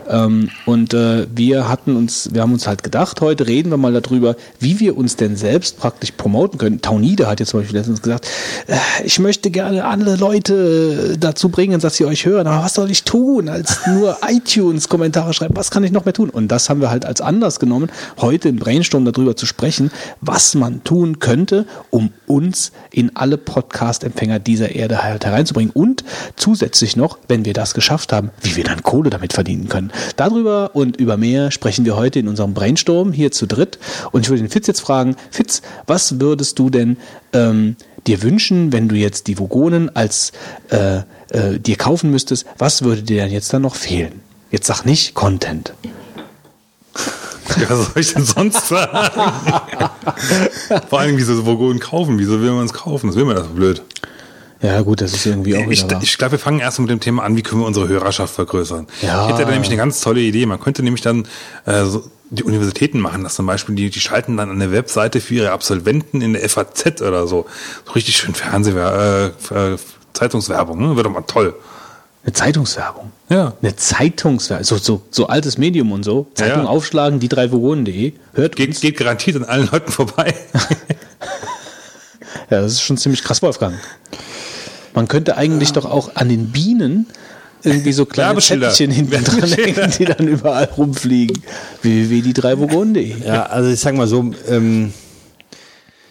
Ähm, und äh, wir hatten uns, wir haben uns halt gedacht, heute reden wir mal darüber, wie wir uns denn selbst praktisch promoten können. Taunide hat jetzt zum Beispiel letztens gesagt, äh, ich möchte gerne alle Leute äh, dazu bringen, dass sie euch hören. Aber was soll ich tun, als nur iTunes-Kommentare schreiben? Was kann ich noch mehr tun? Und das haben wir halt als Anlass genommen, heute im Brainstorm darüber zu sprechen, was man tun könnte, um uns in alle Podcast-Empfänger dieser Erde halt hereinzubringen. Und zusätzlich noch, wenn wir das geschafft haben, wie wir dann Kohle damit verdienen können. Darüber und über mehr sprechen wir heute in unserem Brainstorm hier zu dritt. Und ich würde den Fitz jetzt fragen, Fitz, was würdest du denn ähm, dir wünschen, wenn du jetzt die Vogonen als äh, äh, dir kaufen müsstest? Was würde dir denn jetzt dann noch fehlen? Jetzt sag nicht Content. Ja, was soll ich denn sonst sagen? Vor allem, wieso Vogonen kaufen? Wieso will man es kaufen? Das will man das so blöd. Ja, gut, das ist irgendwie auch Ich, ich glaube, wir fangen erst mit dem Thema an, wie können wir unsere Hörerschaft vergrößern. Ja. Ich hätte da nämlich eine ganz tolle Idee. Man könnte nämlich dann äh, so die Universitäten machen das zum Beispiel, die, die schalten dann eine Webseite für ihre Absolventen in der FAZ oder so. So richtig schön Fernseh, äh, äh, Zeitungswerbung, ne? Wird doch mal toll. Eine Zeitungswerbung. Ja. Eine Zeitungswerbung. So, so, so altes Medium und so. Zeitung Ja. aufschlagen, die drei Vogonen.de. Hört Geht, uns. geht garantiert an allen Leuten vorbei. Ja, das ist schon ziemlich krass, Wolfgang. Man könnte eigentlich doch auch an den Bienen irgendwie so kleine. Zettelchen hinten dran hängen, die dann überall rumfliegen. www.die3vogonen.de. Ja, also ich sag mal so, ähm,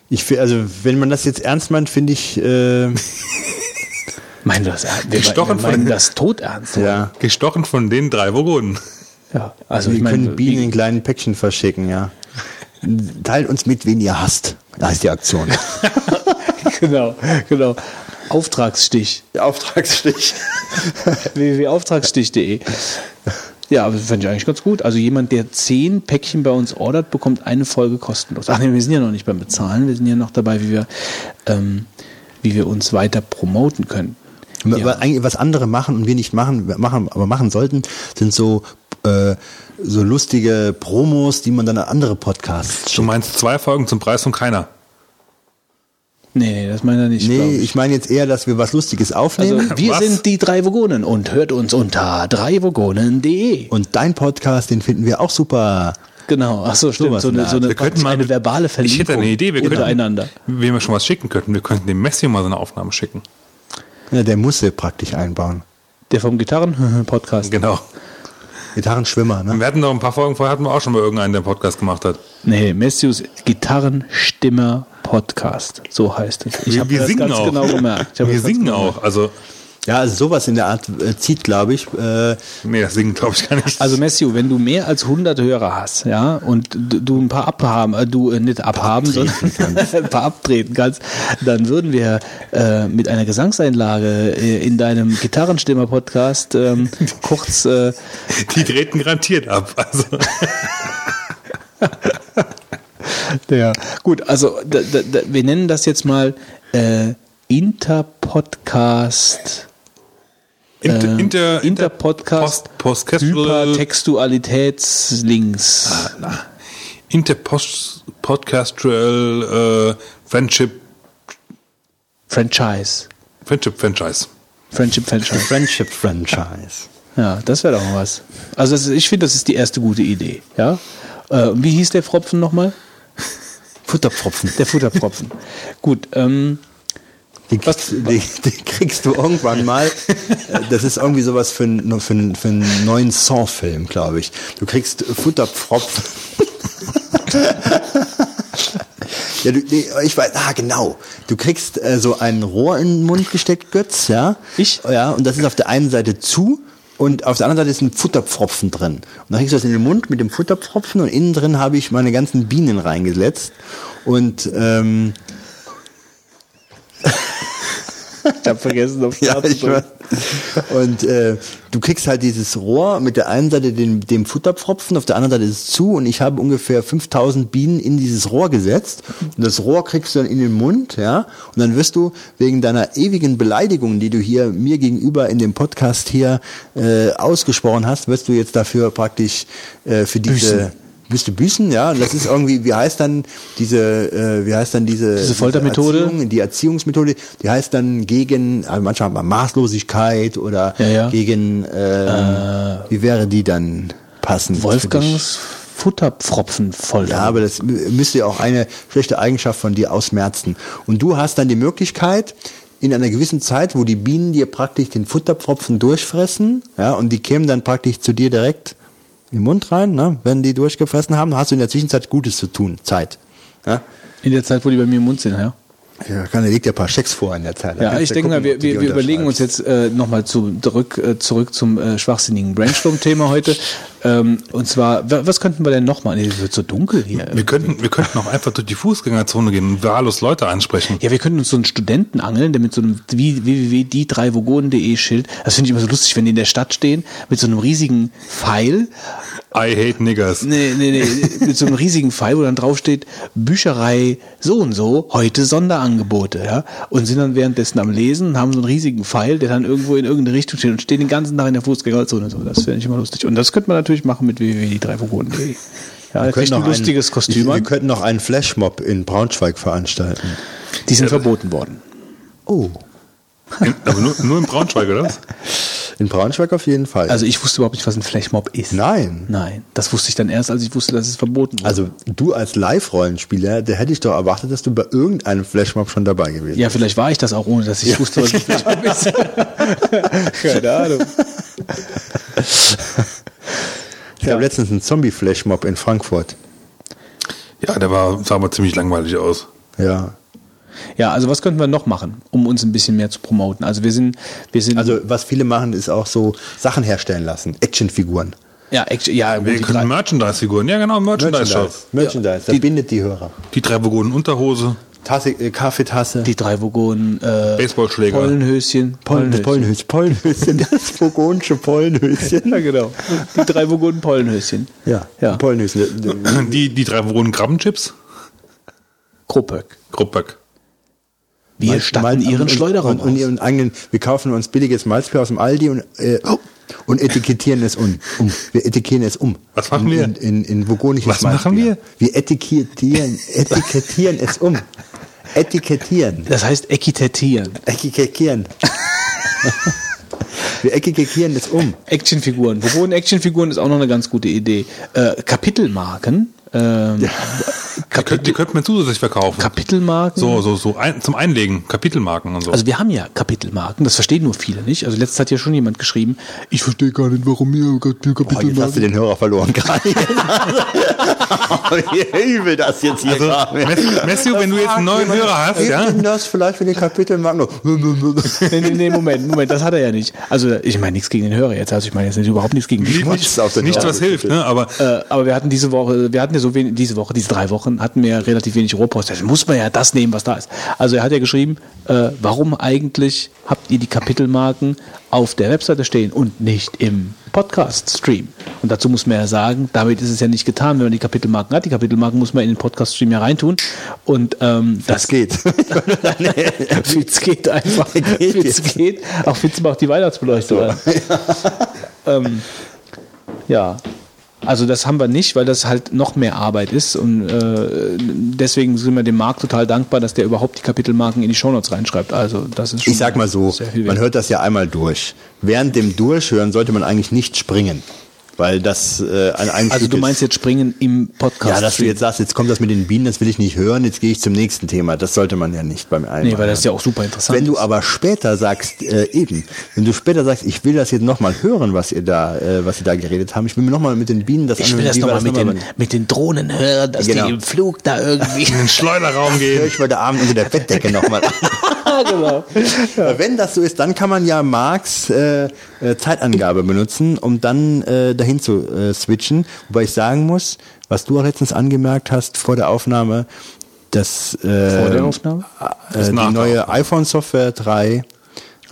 ich also wenn man das jetzt ernst meint, finde ich, äh, Meinen wir das, wir, Gestochen wir meinen von- das todernst. ja, Gestochen von den drei Vogonen. ja. Also wir ich können meine, Bienen wie- in kleinen Päckchen verschicken, ja. Teilt uns mit, wen ihr hasst. Da ist die Aktion. genau, genau. Auftragsstich. Auftragsstich. www.auftragsstich.de. Ja, aber das fände ich eigentlich ganz gut. Also jemand, der zehn Päckchen bei uns ordert, bekommt eine Folge kostenlos. Ach nee, wir sind ja noch nicht beim Bezahlen. Wir sind ja noch dabei, wie wir, ähm, wie wir uns weiter promoten können. Ja. eigentlich, was andere machen und wir nicht machen, machen, aber machen sollten, sind so, äh, so lustige Promos, die man dann an andere Podcasts Du meinst zwei Folgen zum Preis von keiner. Nee, nee, das meint er nicht. Nee, ich meine jetzt eher, dass wir was Lustiges Also, aufnehmen. wir Was? sind die drei Vogonen und hört uns unter dreivogonen.de. und dein Podcast, den finden wir auch super. Genau, ach so, stimmt. So in eine, so eine, Wir könnten mal eine verbale Ich Verlinkung hätte eine Idee, wir untereinander. könnten, wem wir schon was schicken könnten. Wir könnten dem Messi mal so eine Aufnahme schicken. Ja, der muss sie praktisch einbauen. Der vom Gitarren-Podcast. Genau. Gitarrenschwimmer, ne? Wir hatten noch ein paar Folgen vorher, hatten wir auch schon mal irgendeinen, der einen Podcast gemacht hat. Nee, Messius Gitarrenstimmer Podcast. So heißt es. Ich Wir, habe das singen ganz auch. genau gemerkt. Wir singen genau auch. Also, Ja, also sowas in der Art äh, zieht, glaube ich. Äh, nee, das singen glaube ich gar nicht. Also Messio, wenn du mehr als 100 Hörer hast, ja, und du, du ein paar abhaben, äh, du äh, nicht abhaben, sondern ein paar abtreten kannst, dann würden wir äh, mit einer Gesangseinlage äh, in deinem Gitarrenstimmer-Podcast ähm, kurz äh, die treten garantiert ab. Also, Ja, gut, also da, da, da, wir nennen das jetzt mal äh, Interpodcast. inter, Ähm, inter, Interpodcast Post, Postcasual, Hypertextualitätslinks. Interpost, Podcastual, äh, Friendship, Franchise. Friendship Franchise. Friendship Franchise. Friendship Franchise. Ja, das wäre doch mal was. Also ist, ich finde, das ist die erste gute Idee. Ja. Äh, wie hieß der Pfropfen nochmal? Futterpfropfen. Der Futterpfropfen. Gut. Ähm, Den kriegst, den, den kriegst du irgendwann mal. Äh, Das ist irgendwie sowas für, einen- für, einen- für einen neuen Saw-Film, glaube ich. Du kriegst Futterpfropfen. Ja, du, nee, ich weiß, ah, genau. Du kriegst äh, so ein Rohr in den Mund gesteckt, Götz, ja? Ich? Ja, und das ist auf der einen Seite zu und auf der anderen Seite ist ein Futterpfropfen drin. Und dann kriegst du das in den Mund mit dem Futterpfropfen und innen drin habe ich meine ganzen Bienen reingesetzt. Und ähm, ich habe vergessen, auf Ja, ich weiß. Und äh, du kriegst halt dieses Rohr mit der einen Seite den, dem Futterpfropfen, auf der anderen Seite ist es zu und ich habe ungefähr 5000 Bienen in dieses Rohr gesetzt und das Rohr kriegst du dann in den Mund, ja, und dann wirst du wegen deiner ewigen Beleidigung, die du hier mir gegenüber in dem Podcast hier äh, ausgesprochen hast, wirst du jetzt dafür praktisch äh, für diese Büßen. Wirst du büßen, ja, und das ist irgendwie, wie heißt dann diese, äh, wie heißt dann diese, Diese Foltermethode? Erziehung, die Erziehungsmethode, die heißt dann gegen, also manchmal hat man Maßlosigkeit oder Ja, ja. gegen, ähm, wie wäre die dann passend? Wolfgangs Futterpfropfen voll. Ja, aber das mü- müsste ja auch eine schlechte Eigenschaft von dir ausmerzen. Und du hast dann die Möglichkeit, in einer gewissen Zeit, wo die Bienen dir praktisch den Futterpfropfen durchfressen, ja, und die kämen dann praktisch zu dir direkt in den Mund rein, ne, wenn die durchgefressen haben, hast du in der Zwischenzeit Gutes zu tun, Zeit. Ja, In der Zeit, wo die bei mir im Mund sind, ja. ja kann, der legt ja ein paar Schecks vor in der Zeit. Ja, ich denke mal, gucken, wir, du die wir, wir überlegen uns jetzt äh, nochmal zu, zurück, äh, zurück zum äh, schwachsinnigen Brainstorm-Thema heute. Ähm, und zwar, wa- was könnten wir denn noch mal? Nee, es wird so dunkel hier. Wir könnten, wir könnten auch einfach durch die Fußgängerzone gehen und wahllos Leute ansprechen. Ja, wir könnten uns so einen Studenten angeln, der mit so einem www.die3vogonen.de Schild, das finde ich immer so lustig, wenn die in der Stadt stehen, mit so einem riesigen Pfeil, I hate niggers. nee, nee, nee, mit so einem riesigen Pfeil, wo dann draufsteht, Bücherei so und so, heute Sonderangebote, ja, und sind dann währenddessen am Lesen und haben so einen riesigen Pfeil, der dann irgendwo in irgendeine Richtung steht und stehen den ganzen Tag in der Fußgängerzone so, das finde ich immer lustig. Und das könnte man natürlich machen mit www.die3vogonen.de. Ja, Wir da könnten ein noch lustiges einen- Kostüm Wir könnten noch einen Flashmob in Braunschweig veranstalten. Die sind verboten worden. Oh. In, aber nur, nur in Braunschweig, oder was? In Braunschweig auf jeden Fall. Also ich wusste überhaupt nicht, was ein Flashmob ist. Nein. Nein, das wusste ich dann erst, als ich wusste, dass es verboten wurde. Also du als Live-Rollenspieler, der hätte ich doch erwartet, dass du bei irgendeinem Flashmob schon dabei gewesen ja, vielleicht war ich das auch, ohne dass ich wusste, was ein Flashmob ist. Keine Ahnung. Ich habe letztens einen Zombie-Flashmob in Frankfurt. Ja, der war, sah aber ziemlich langweilig aus. Ja. Ja, also was könnten wir noch machen, um uns ein bisschen mehr zu promoten? Also wir sind, wir sind, Also was viele machen, ist auch so Sachen herstellen lassen. Actionfiguren. ja, Action, ja, gut, Wir die können Merchandise-Figuren. Ja, genau, Merchandise-Shop. Merchandise, das bindet die Hörer. Die drei Vogonen Unterhose, Tasse, äh, Kaffeetasse. die drei Vogonen, äh, Baseballschläger. Pollenhöschen, Pollen, das Pollenhöschen. Pollenhöschen, das vogonische Pollenhöschen. Ja, genau. Die drei Vogonen Pollenhöschen. Ja, Ja. Pollenhöschen. Die, die drei Vogonen Krabbenchips, Kruppöck. Gruppback. Wir statten ihren und- Schleuderraum und, und ihren eigenen, wir kaufen uns billiges Malzbier aus dem Aldi und, äh, und etikettieren es um, um. Wir etikettieren es um. Was machen in, wir? In, in, in vogonisches Was machen Malzbier. Wir etikettieren, etikettieren es um. Etikettieren. Das heißt ekitettieren. Etikettieren. wir etikettieren es um. Actionfiguren. Wo wohnen Actionfiguren ist auch noch eine ganz gute Idee. Äh, Kapitelmarken. Ähm, Die, könnt, die könnten wir zusätzlich verkaufen. Kapitelmarken. so, so, so ein, zum Einlegen, Kapitelmarken und so. Also wir haben ja Kapitelmarken, das verstehen nur viele nicht. Also letztens hat ja schon jemand geschrieben, ich verstehe gar nicht, warum ihr Oh, jetzt hast du Kapitelmarken... den Hörer verloren gerade. Wie übel das jetzt hier also, war. Messi- Messio, wenn du jetzt einen neuen Hörer hast, ja? das vielleicht für den Kapitelmarken? nee, nee, nee, Moment, Moment, das hat er ja nicht. Also ich meine nichts gegen den Hörer jetzt, also ich meine jetzt nicht, überhaupt nichts gegen den Nichts, Hörer. was hilft, ne? Aber Äh, aber wir hatten diese Woche, wir hatten ja so wenig, diese Woche, diese drei Wochen, hatten wir ja relativ wenig Rohpost. Also muss man ja das nehmen, was da ist. Also er hat ja geschrieben, äh, warum eigentlich habt ihr die Kapitelmarken auf der Webseite stehen und nicht im Podcast-Stream? Und dazu muss man ja sagen, damit ist es ja nicht getan, wenn man die Kapitelmarken hat. Die Kapitelmarken muss man in den Podcast-Stream ja reintun. Und ähm, Das geht. Fitz geht einfach. Geht Fitz jetzt. geht. Auch Fitz macht die Weihnachtsbeleuchtung an. ähm, ja. Also das haben wir nicht, weil das halt noch mehr Arbeit ist und äh, deswegen sind wir dem Markt total dankbar, dass der überhaupt die Kapitelmarken in die Shownotes reinschreibt. Also das ist schon Ich sag mal so, man hört das ja einmal durch. Während dem Durchhören sollte man eigentlich nicht springen, weil das äh, ein Einstieg Also du ist. meinst jetzt springen im Podcast? ja, dass du jetzt sagst, jetzt kommt das mit den Bienen, das will ich nicht hören, jetzt gehe ich zum nächsten Thema. Das sollte man ja nicht beim einen. Nee, weil das ist ja auch super interessant. Wenn du aber später sagst, äh, eben, wenn du später sagst, ich will das jetzt nochmal hören, was ihr da, äh, was ihr da geredet haben, ich will mir nochmal mit den Bienen das ich will das nochmal mit, noch den, mit den Drohnen hören, dass Genau. die im Flug da irgendwie... in den Schleuderraum Hör gehen. ich heute Abend unter der Bettdecke nochmal an. genau. Äh, Wenn das so ist, dann kann man ja Marks äh, äh, Zeitangabe benutzen, um dann äh, dahin zu äh, switchen. Wobei ich sagen muss, was du auch letztens angemerkt hast vor der Aufnahme, dass äh, der Aufnahme? äh, die nach der neue iPhone-Software 3,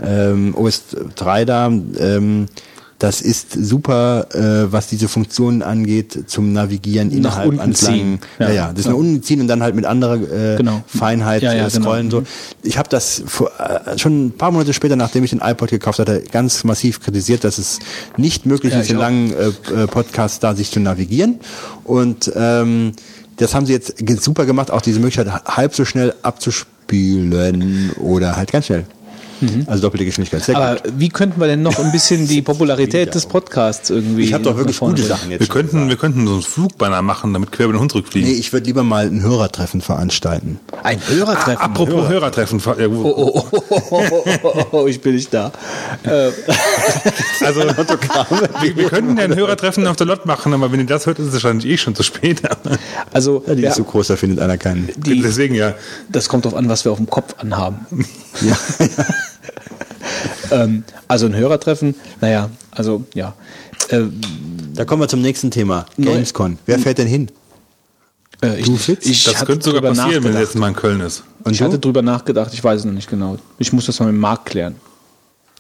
ähm, OS 3 da, ähm, das ist super, äh, was diese Funktionen angeht, zum Navigieren innerhalb unten ans ziehen. Ja, Ja. ja, das ist nach unten ziehen und dann halt mit anderer äh, Genau. Feinheit Ja, ja, äh, genau. scrollen. So. Ich habe das vor, äh, schon ein paar Monate später, nachdem ich den iPod gekauft hatte, ganz massiv kritisiert, dass es nicht möglich Ja, ist, in langen äh, äh, Podcasts da sich zu navigieren. Und ähm, das haben sie jetzt super gemacht, auch diese Möglichkeit, halb so schnell abzuspielen oder halt ganz schnell. Also doppelte Geschwindigkeit. Sehr Mhm. Aber gut. wie könnten wir denn noch ein bisschen die Popularität des Podcasts irgendwie Ich habe doch wirklich gute? Sachen jetzt. Wir könnten, gesagt. wir könnten so einen Flugbanner machen, damit quer über den Hund zurückfliegen. Nee, ich würde lieber mal ein Hörertreffen veranstalten. Ein Hörertreffen. Apropos Hörertreffen. Ja, gut. Oh, oh, oh, oh, oh, oh, oh, ich bin nicht da. Äh, Also, wir, wir könnten ja ein Hörertreffen auf der Lot machen, aber wenn ihr das hört, ist es wahrscheinlich eh schon zu spät. also, Ja, die ja, ist so groß, da findet einer keinen. die, Deswegen ja. das kommt drauf an, was wir auf dem Kopf anhaben. Ja. Ähm, also ein Hörertreffen, naja, also ja. Äh, Da kommen wir zum nächsten Thema. Gamescon. Wer fährt denn hin? äh, ich, Du, Fitz? ich Das könnte sogar passieren, wenn nachgedacht. jetzt mal in Köln ist. Und ich du? hatte drüber nachgedacht, ich weiß es noch nicht genau. Ich muss das mal mit dem Markt klären.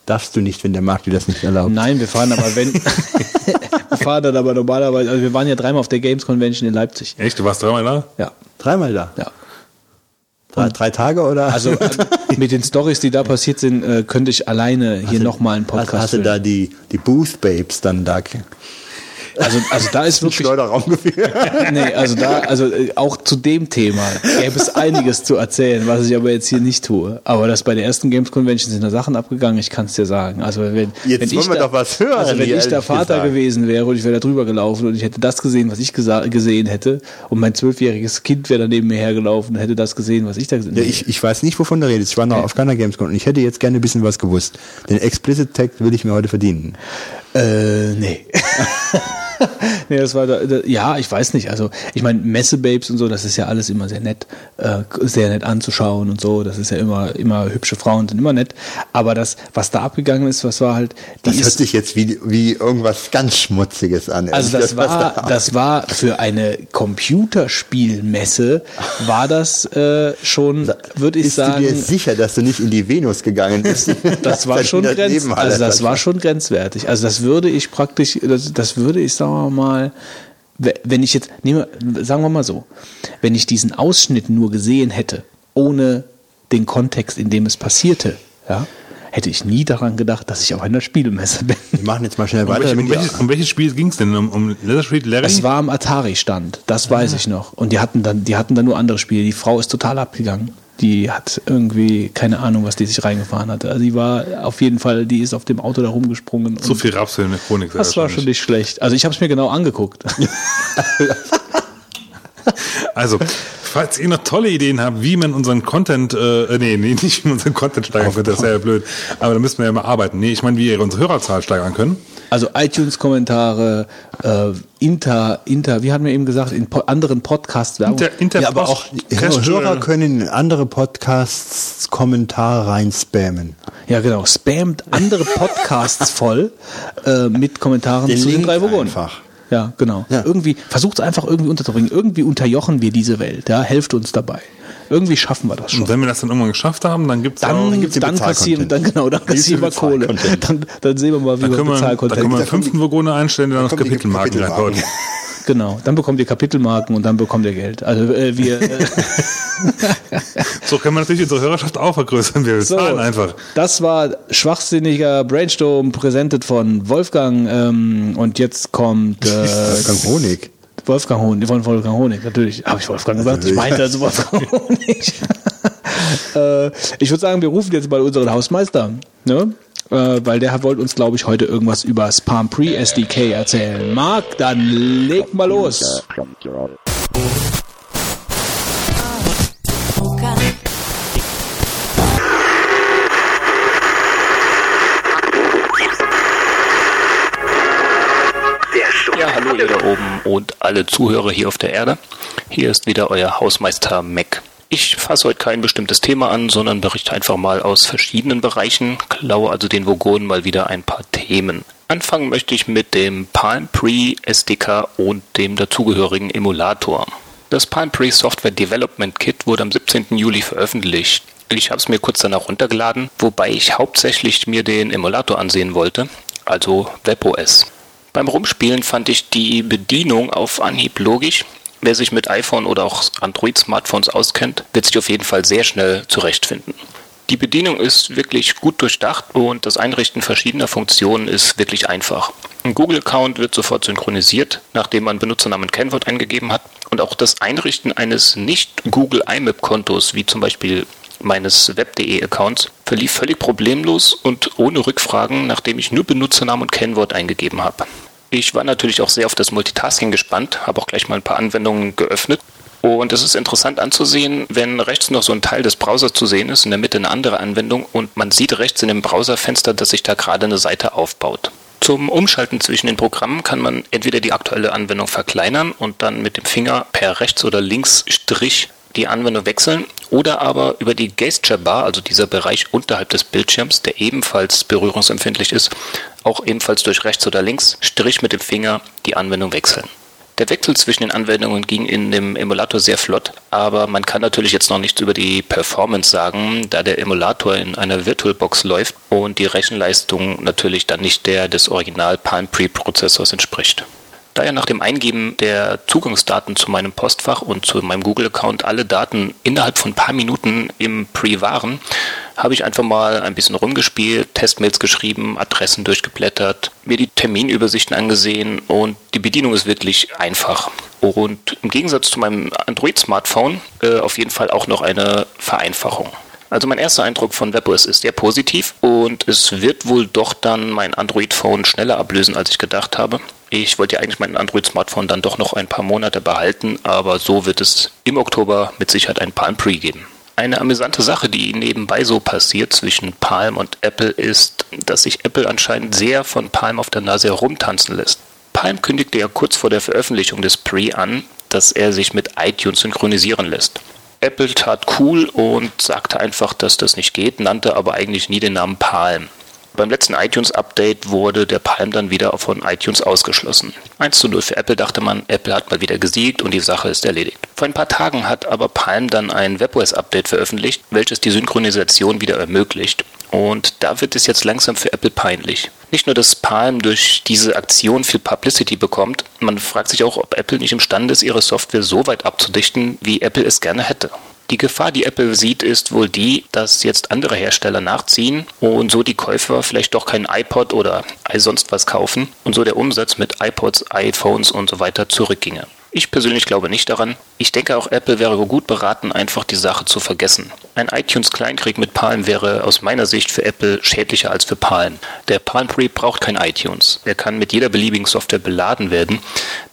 Darfst du nicht, wenn der Markt dir das nicht erlaubt. Nein, wir fahren aber, wenn. wir fahren dann aber normalerweise, also wir waren ja dreimal auf der Games Convention in Leipzig. Echt? Du warst dreimal da? Ja. Dreimal da. Ja. Drei, drei Tage oder? Also äh, mit den Stories, die da passiert sind, äh, könnte ich alleine hier nochmal einen Podcast hast du da die, die Booth Babes dann da? Also, also da ist wirklich. Schleuderraum geführt. Nee, also da, also äh, auch zu dem Thema gäbe es einiges zu erzählen, was ich aber jetzt hier nicht tue. Aber das bei der ersten Games Convention sind da Sachen abgegangen, ich kann es dir sagen. Also wenn, Jetzt wenn wollen ich wir da, doch was hören Also wenn ich der Vater gesagt. gewesen wäre und ich wäre da drüber gelaufen und ich hätte das gesehen, was ich gesehen hätte und mein zwölfjähriges Kind wäre da neben mir hergelaufen und hätte das gesehen, was ich da gesehen Ja, hätte. ich, ich weiß nicht, wovon du redest. Ich war noch auf keiner Gamescom und ich hätte jetzt gerne ein bisschen was gewusst. Den Explicit Tag würde ich mir heute verdienen. Äh, nee. nee, das war da, da, ja, ich weiß nicht. Also, ich meine, Messebabes und so, das ist ja alles immer sehr nett, äh, sehr nett anzuschauen und so. Das ist ja immer, immer hübsche Frauen sind immer nett. Aber das, was da abgegangen ist, was war halt, Das hört ist, sich jetzt wie, wie irgendwas ganz Schmutziges an. also das gesagt. war, das war für eine Computerspielmesse, war das äh, schon, würde ich Bist du sagen, dir sicher, dass du nicht in die Venus gegangen bist? das war schon grenz, also das war schon grenzwertig. Also das würde ich praktisch, das, das würde ich sagen wir mal, we- wenn ich jetzt, nehmen wir, sagen wir mal so, wenn ich diesen Ausschnitt nur gesehen hätte, ohne den Kontext, in dem es passierte, ja, hätte ich nie daran gedacht, dass ich auf einer Spielmesse bin. Wir machen jetzt mal schnell Um, weiter. welche, um, damit ihr- welches, um welches Spiel ging es denn? Um, um Leather Street Larry? Es war am Atari-Stand, das weiß ich noch. Und die hatten dann, die hatten dann nur andere Spiele. Die Frau ist total abgegangen. Die hat irgendwie keine Ahnung, was die sich reingefahren hatte. Also die war auf jeden Fall, die ist auf dem Auto da rumgesprungen. so und viel Rapsel in der Chronik. Das war schon nicht schlecht. Also ich habe es mir genau angeguckt. Also, falls ihr noch tolle Ideen habt, wie man unseren Content, äh, nee, nee, nicht wie man unseren Content steigern könnte, das wäre ja blöd. Aber da müssen wir ja mal arbeiten. Nee, ich meine, wie ihr unsere Hörerzahl steigern können. Also iTunes-Kommentare, äh, Inter, Inter, wie hatten wir eben gesagt, in po anderen Podcasts Werbung. Inter, Inter Ja, aber auch Cast- Hörer können in andere Podcasts Kommentare rein spammen. Ja, genau. Spammt andere Podcasts voll äh, mit Kommentaren Den zu den Link drei Vogonen. einfach. Ja, genau. Ja. Irgendwie, versucht es einfach irgendwie unterzubringen. Irgendwie unterjochen wir diese Welt. Ja, helft uns dabei. Irgendwie schaffen wir das schon. Und wenn wir das dann irgendwann geschafft haben, dann gibt's Dann, auch, dann gibt's den dann kassieren, dann genau, dann Dann kassieren wir Kohle. Dann, dann sehen wir mal, wie da wir Bezahlcontent. können wir einen fünften Vogone einstellen, der noch kommt die Kapitelmarken Kapitelmarken. Genau, dann bekommt ihr Kapitelmarken und dann bekommt ihr Geld. Also äh, wir äh, So können wir natürlich unsere Hörerschaft auch vergrößern. Wir so, bezahlen einfach. Das war schwachsinniger Brainstorm präsentiert von Wolfgang ähm, und jetzt kommt äh, Wolfgang Honig. Wolfgang Honig, von Wolfgang Honig, natürlich. Habe ich Wolfgang gesagt? Ich meinte also Wolfgang Honig. äh, ich würde sagen, wir rufen jetzt mal unseren Hausmeister, ne? Äh, weil der wollte uns, glaube ich, heute irgendwas über das Palm Pre SDK erzählen. Marc, dann leg mal los. Ja, hallo ihr da oben und alle Zuhörer hier auf der Erde. Hier ist wieder euer Hausmeister Mac. Ich fasse heute kein bestimmtes Thema an, sondern berichte einfach mal aus verschiedenen Bereichen, klaue also den Vogonen mal wieder ein paar Themen. Anfangen möchte ich mit dem Palm Pre SDK und dem dazugehörigen Emulator. Das Palm Pre Software Development Kit wurde am 17. Juli veröffentlicht. Ich habe es mir kurz danach runtergeladen, wobei ich hauptsächlich mir den Emulator ansehen wollte, also WebOS. Beim Rumspielen fand ich die Bedienung auf Anhieb logisch. Wer sich mit iPhone oder auch Android-Smartphones auskennt, wird sich auf jeden Fall sehr schnell zurechtfinden. Die Bedienung ist wirklich gut durchdacht und das Einrichten verschiedener Funktionen ist wirklich einfach. Ein Google-Account wird sofort synchronisiert, nachdem man Benutzernamen und Kennwort eingegeben hat. Und auch das Einrichten eines nicht-Google IMAP-Kontos, wie zum Beispiel meines Web.de-Accounts, verlief völlig problemlos und ohne Rückfragen, nachdem ich nur Benutzernamen und Kennwort eingegeben habe. Ich war natürlich auch sehr auf das Multitasking gespannt, habe auch gleich mal ein paar Anwendungen geöffnet. Und es ist interessant anzusehen, wenn rechts noch so ein Teil des Browsers zu sehen ist, in der Mitte eine andere Anwendung und man sieht rechts in dem Browserfenster, dass sich da gerade eine Seite aufbaut. Zum Umschalten zwischen den Programmen kann man entweder die aktuelle Anwendung verkleinern und dann mit dem Finger per Rechts- oder Linksstrich die Anwendung wechseln oder aber über die Gesture Bar, also dieser Bereich unterhalb des Bildschirms, der ebenfalls berührungsempfindlich ist, auch ebenfalls durch rechts oder links Strich mit dem Finger die Anwendung wechseln. Der Wechsel zwischen den Anwendungen ging in dem Emulator sehr flott, aber man kann natürlich jetzt noch nichts über die Performance sagen, da der Emulator in einer VirtualBox läuft und die Rechenleistung natürlich dann nicht der des Original Palm Pre-Prozessors entspricht. Da ja nach dem Eingeben der Zugangsdaten zu meinem Postfach und zu meinem Google-Account alle Daten innerhalb von ein paar Minuten im Pre waren, habe ich einfach mal ein bisschen rumgespielt, Testmails geschrieben, Adressen durchgeblättert, mir die Terminübersichten angesehen und die Bedienung ist wirklich einfach. Und im Gegensatz zu meinem Android-Smartphone äh, auf jeden Fall auch noch eine Vereinfachung. Also mein erster Eindruck von WebOS ist sehr positiv und es wird wohl doch dann mein Android-Phone schneller ablösen, als ich gedacht habe. Ich wollte ja eigentlich mein Android-Smartphone dann doch noch ein paar Monate behalten, aber so wird es im Oktober mit Sicherheit ein Palm Pre geben. Eine amüsante Sache, die nebenbei so passiert zwischen Palm und Apple, ist, dass sich Apple anscheinend sehr von Palm auf der Nase herumtanzen lässt. Palm kündigte ja kurz vor der Veröffentlichung des Pre an, dass er sich mit iTunes synchronisieren lässt. Apple tat cool und sagte einfach, dass das nicht geht, nannte aber eigentlich nie den Namen Palm. Beim letzten iTunes-Update wurde der Palm dann wieder von iTunes ausgeschlossen. 1 zu 0 für Apple dachte man, Apple hat mal wieder gesiegt und die Sache ist erledigt. Vor ein paar Tagen hat aber Palm dann ein WebOS-Update veröffentlicht, welches die Synchronisation wieder ermöglicht. Und da wird es jetzt langsam für Apple peinlich. Nicht nur, dass Palm durch diese Aktion viel Publicity bekommt, man fragt sich auch, ob Apple nicht imstande ist, ihre Software so weit abzudichten, wie Apple es gerne hätte. Die Gefahr, die Apple sieht, ist wohl die, dass jetzt andere Hersteller nachziehen und so die Käufer vielleicht doch keinen iPod oder sonst was kaufen und so der Umsatz mit iPods, iPhones und so weiter zurückginge. Ich persönlich glaube nicht daran. Ich denke auch Apple wäre gut beraten, einfach die Sache zu vergessen. Ein iTunes-Kleinkrieg mit Palm wäre aus meiner Sicht für Apple schädlicher als für Palm. Der Palm Pre braucht kein iTunes. Er kann mit jeder beliebigen Software beladen werden,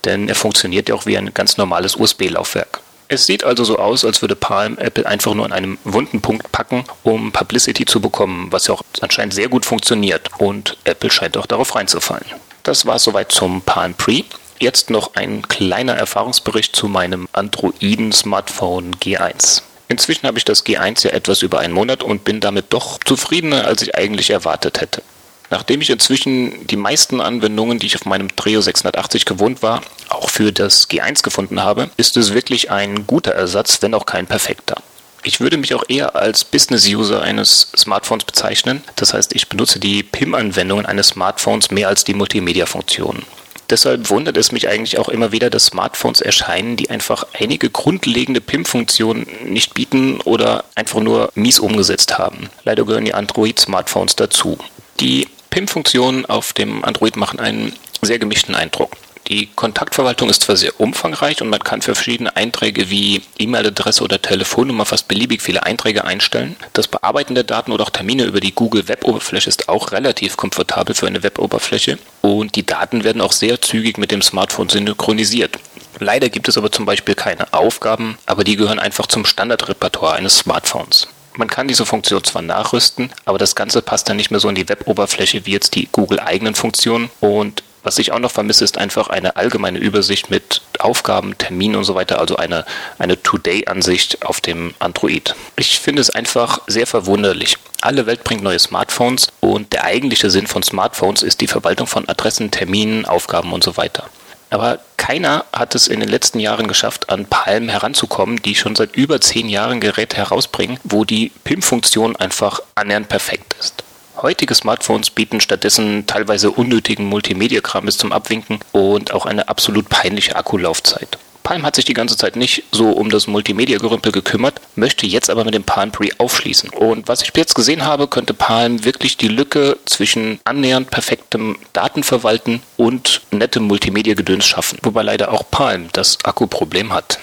denn er funktioniert ja auch wie ein ganz normales USB-Laufwerk. Es sieht also so aus, als würde Palm Apple einfach nur an einem wunden Punkt packen, um Publicity zu bekommen, was ja auch anscheinend sehr gut funktioniert. Und Apple scheint auch darauf reinzufallen. Das war soweit zum Palm Pre. Jetzt noch ein kleiner Erfahrungsbericht zu meinem Androiden-Smartphone G1. Inzwischen habe ich das G1 ja etwas über einen Monat und bin damit doch zufriedener, als ich eigentlich erwartet hätte. Nachdem ich inzwischen die meisten Anwendungen, die ich auf meinem Trio 680 gewohnt war, auch für das G1 gefunden habe, ist es wirklich ein guter Ersatz, wenn auch kein perfekter. Ich würde mich auch eher als Business-User eines Smartphones bezeichnen. Das heißt, ich benutze die PIM-Anwendungen eines Smartphones mehr als die Multimedia-Funktionen. Deshalb wundert es mich eigentlich auch immer wieder, dass Smartphones erscheinen, die einfach einige grundlegende PIM-Funktionen nicht bieten oder einfach nur mies umgesetzt haben. Leider gehören die Android-Smartphones dazu. Die PIM-Funktionen auf dem Android machen einen sehr gemischten Eindruck. Die Kontaktverwaltung ist zwar sehr umfangreich und man kann für verschiedene Einträge wie E-Mail-Adresse oder Telefonnummer fast beliebig viele Einträge einstellen. Das Bearbeiten der Daten oder auch Termine über die Google Web-Oberfläche ist auch relativ komfortabel für eine Web-Oberfläche und die Daten werden auch sehr zügig mit dem Smartphone synchronisiert. Leider gibt es aber zum Beispiel keine Aufgaben, aber die gehören einfach zum Standardrepertoire eines Smartphones. Man kann diese Funktion zwar nachrüsten, aber das Ganze passt dann nicht mehr so in die Web-Oberfläche wie jetzt die Google-eigenen Funktionen und was ich auch noch vermisse, ist einfach eine allgemeine Übersicht mit Aufgaben, Terminen und so weiter, also eine, eine Today-Ansicht auf dem Android. Ich finde es einfach sehr verwunderlich. Alle Welt bringt neue Smartphones und der eigentliche Sinn von Smartphones ist die Verwaltung von Adressen, Terminen, Aufgaben und so weiter. Aber keiner hat es in den letzten Jahren geschafft, an Palm heranzukommen, die schon seit über zehn Jahren Geräte herausbringen, wo die PIM-Funktion einfach annähernd perfekt ist. Heutige Smartphones bieten stattdessen teilweise unnötigen Multimedia-Kram bis zum Abwinken und auch eine absolut peinliche Akkulaufzeit. Palm hat sich die ganze Zeit nicht so um das Multimedia-Gerümpel gekümmert, möchte jetzt aber mit dem Palm Pre aufschließen. Und was ich jetzt gesehen habe, könnte Palm wirklich die Lücke zwischen annähernd perfektem Datenverwalten und nettem Multimedia-Gedöns schaffen. Wobei leider auch Palm das Akkuproblem hat.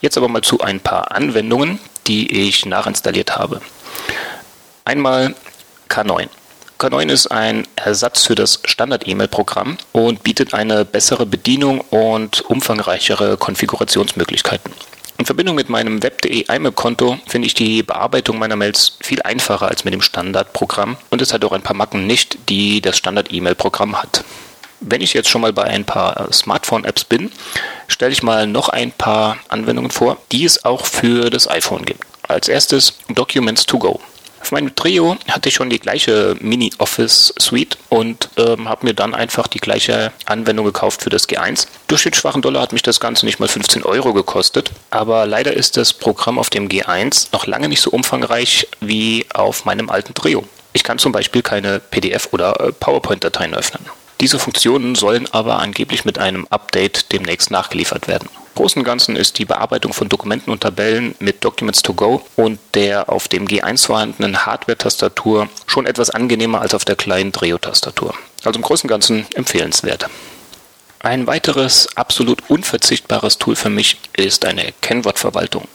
Jetzt aber mal zu ein paar Anwendungen, die ich nachinstalliert habe. Einmal K9. K9 ist ein Ersatz für das Standard-E-Mail-Programm und bietet eine bessere Bedienung und umfangreichere Konfigurationsmöglichkeiten. In Verbindung mit meinem web.de IMAP-Konto finde ich die Bearbeitung meiner Mails viel einfacher als mit dem Standardprogramm und es hat auch ein paar Macken nicht, die das Standard-E-Mail-Programm hat. Wenn ich jetzt schon mal bei ein paar Smartphone-Apps bin, stelle ich mal noch ein paar Anwendungen vor, die es auch für das iPhone gibt. Als erstes Documents to Go. Auf meinem Trio hatte ich schon die gleiche Mini-Office-Suite und ähm, habe mir dann einfach die gleiche Anwendung gekauft für das G1. Durch den schwachen Dollar hat mich das Ganze nicht mal 15 Euro gekostet, aber leider ist das Programm auf dem G1 noch lange nicht so umfangreich wie auf meinem alten Trio. Ich kann zum Beispiel keine PDF- oder äh, PowerPoint-Dateien öffnen. Diese Funktionen sollen aber angeblich mit einem Update demnächst nachgeliefert werden. Großen und Ganzen ist die Bearbeitung von Dokumenten und Tabellen mit Documents to Go und der auf dem G1 vorhandenen Hardware-Tastatur schon etwas angenehmer als auf der kleinen Dreo-Tastatur. Also im Großen und Ganzen empfehlenswert. Ein weiteres absolut unverzichtbares Tool für mich ist eine Kennwortverwaltung.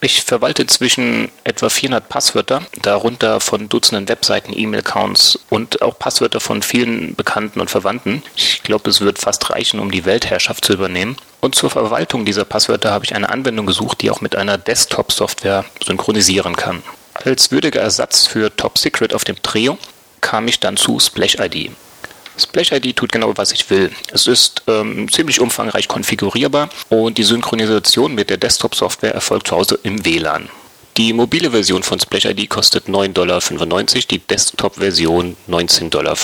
Ich verwalte inzwischen etwa 400 Passwörter, darunter von Dutzenden Webseiten, E-Mail-Accounts und auch Passwörter von vielen Bekannten und Verwandten. Ich glaube, es wird fast reichen, um die Weltherrschaft zu übernehmen. Und zur Verwaltung dieser Passwörter habe ich eine Anwendung gesucht, die auch mit einer Desktop-Software synchronisieren kann. Als würdiger Ersatz für Top Secret auf dem Trio kam ich dann zu Splash ID. Splash ID tut genau, was ich will. Es ist ähm, ziemlich umfangreich konfigurierbar und die Synchronisation mit der Desktop-Software erfolgt zu Hause im WLAN. Die mobile Version von Splash ID kostet 9,95 Dollar, die Desktop-Version 19,95 Dollar.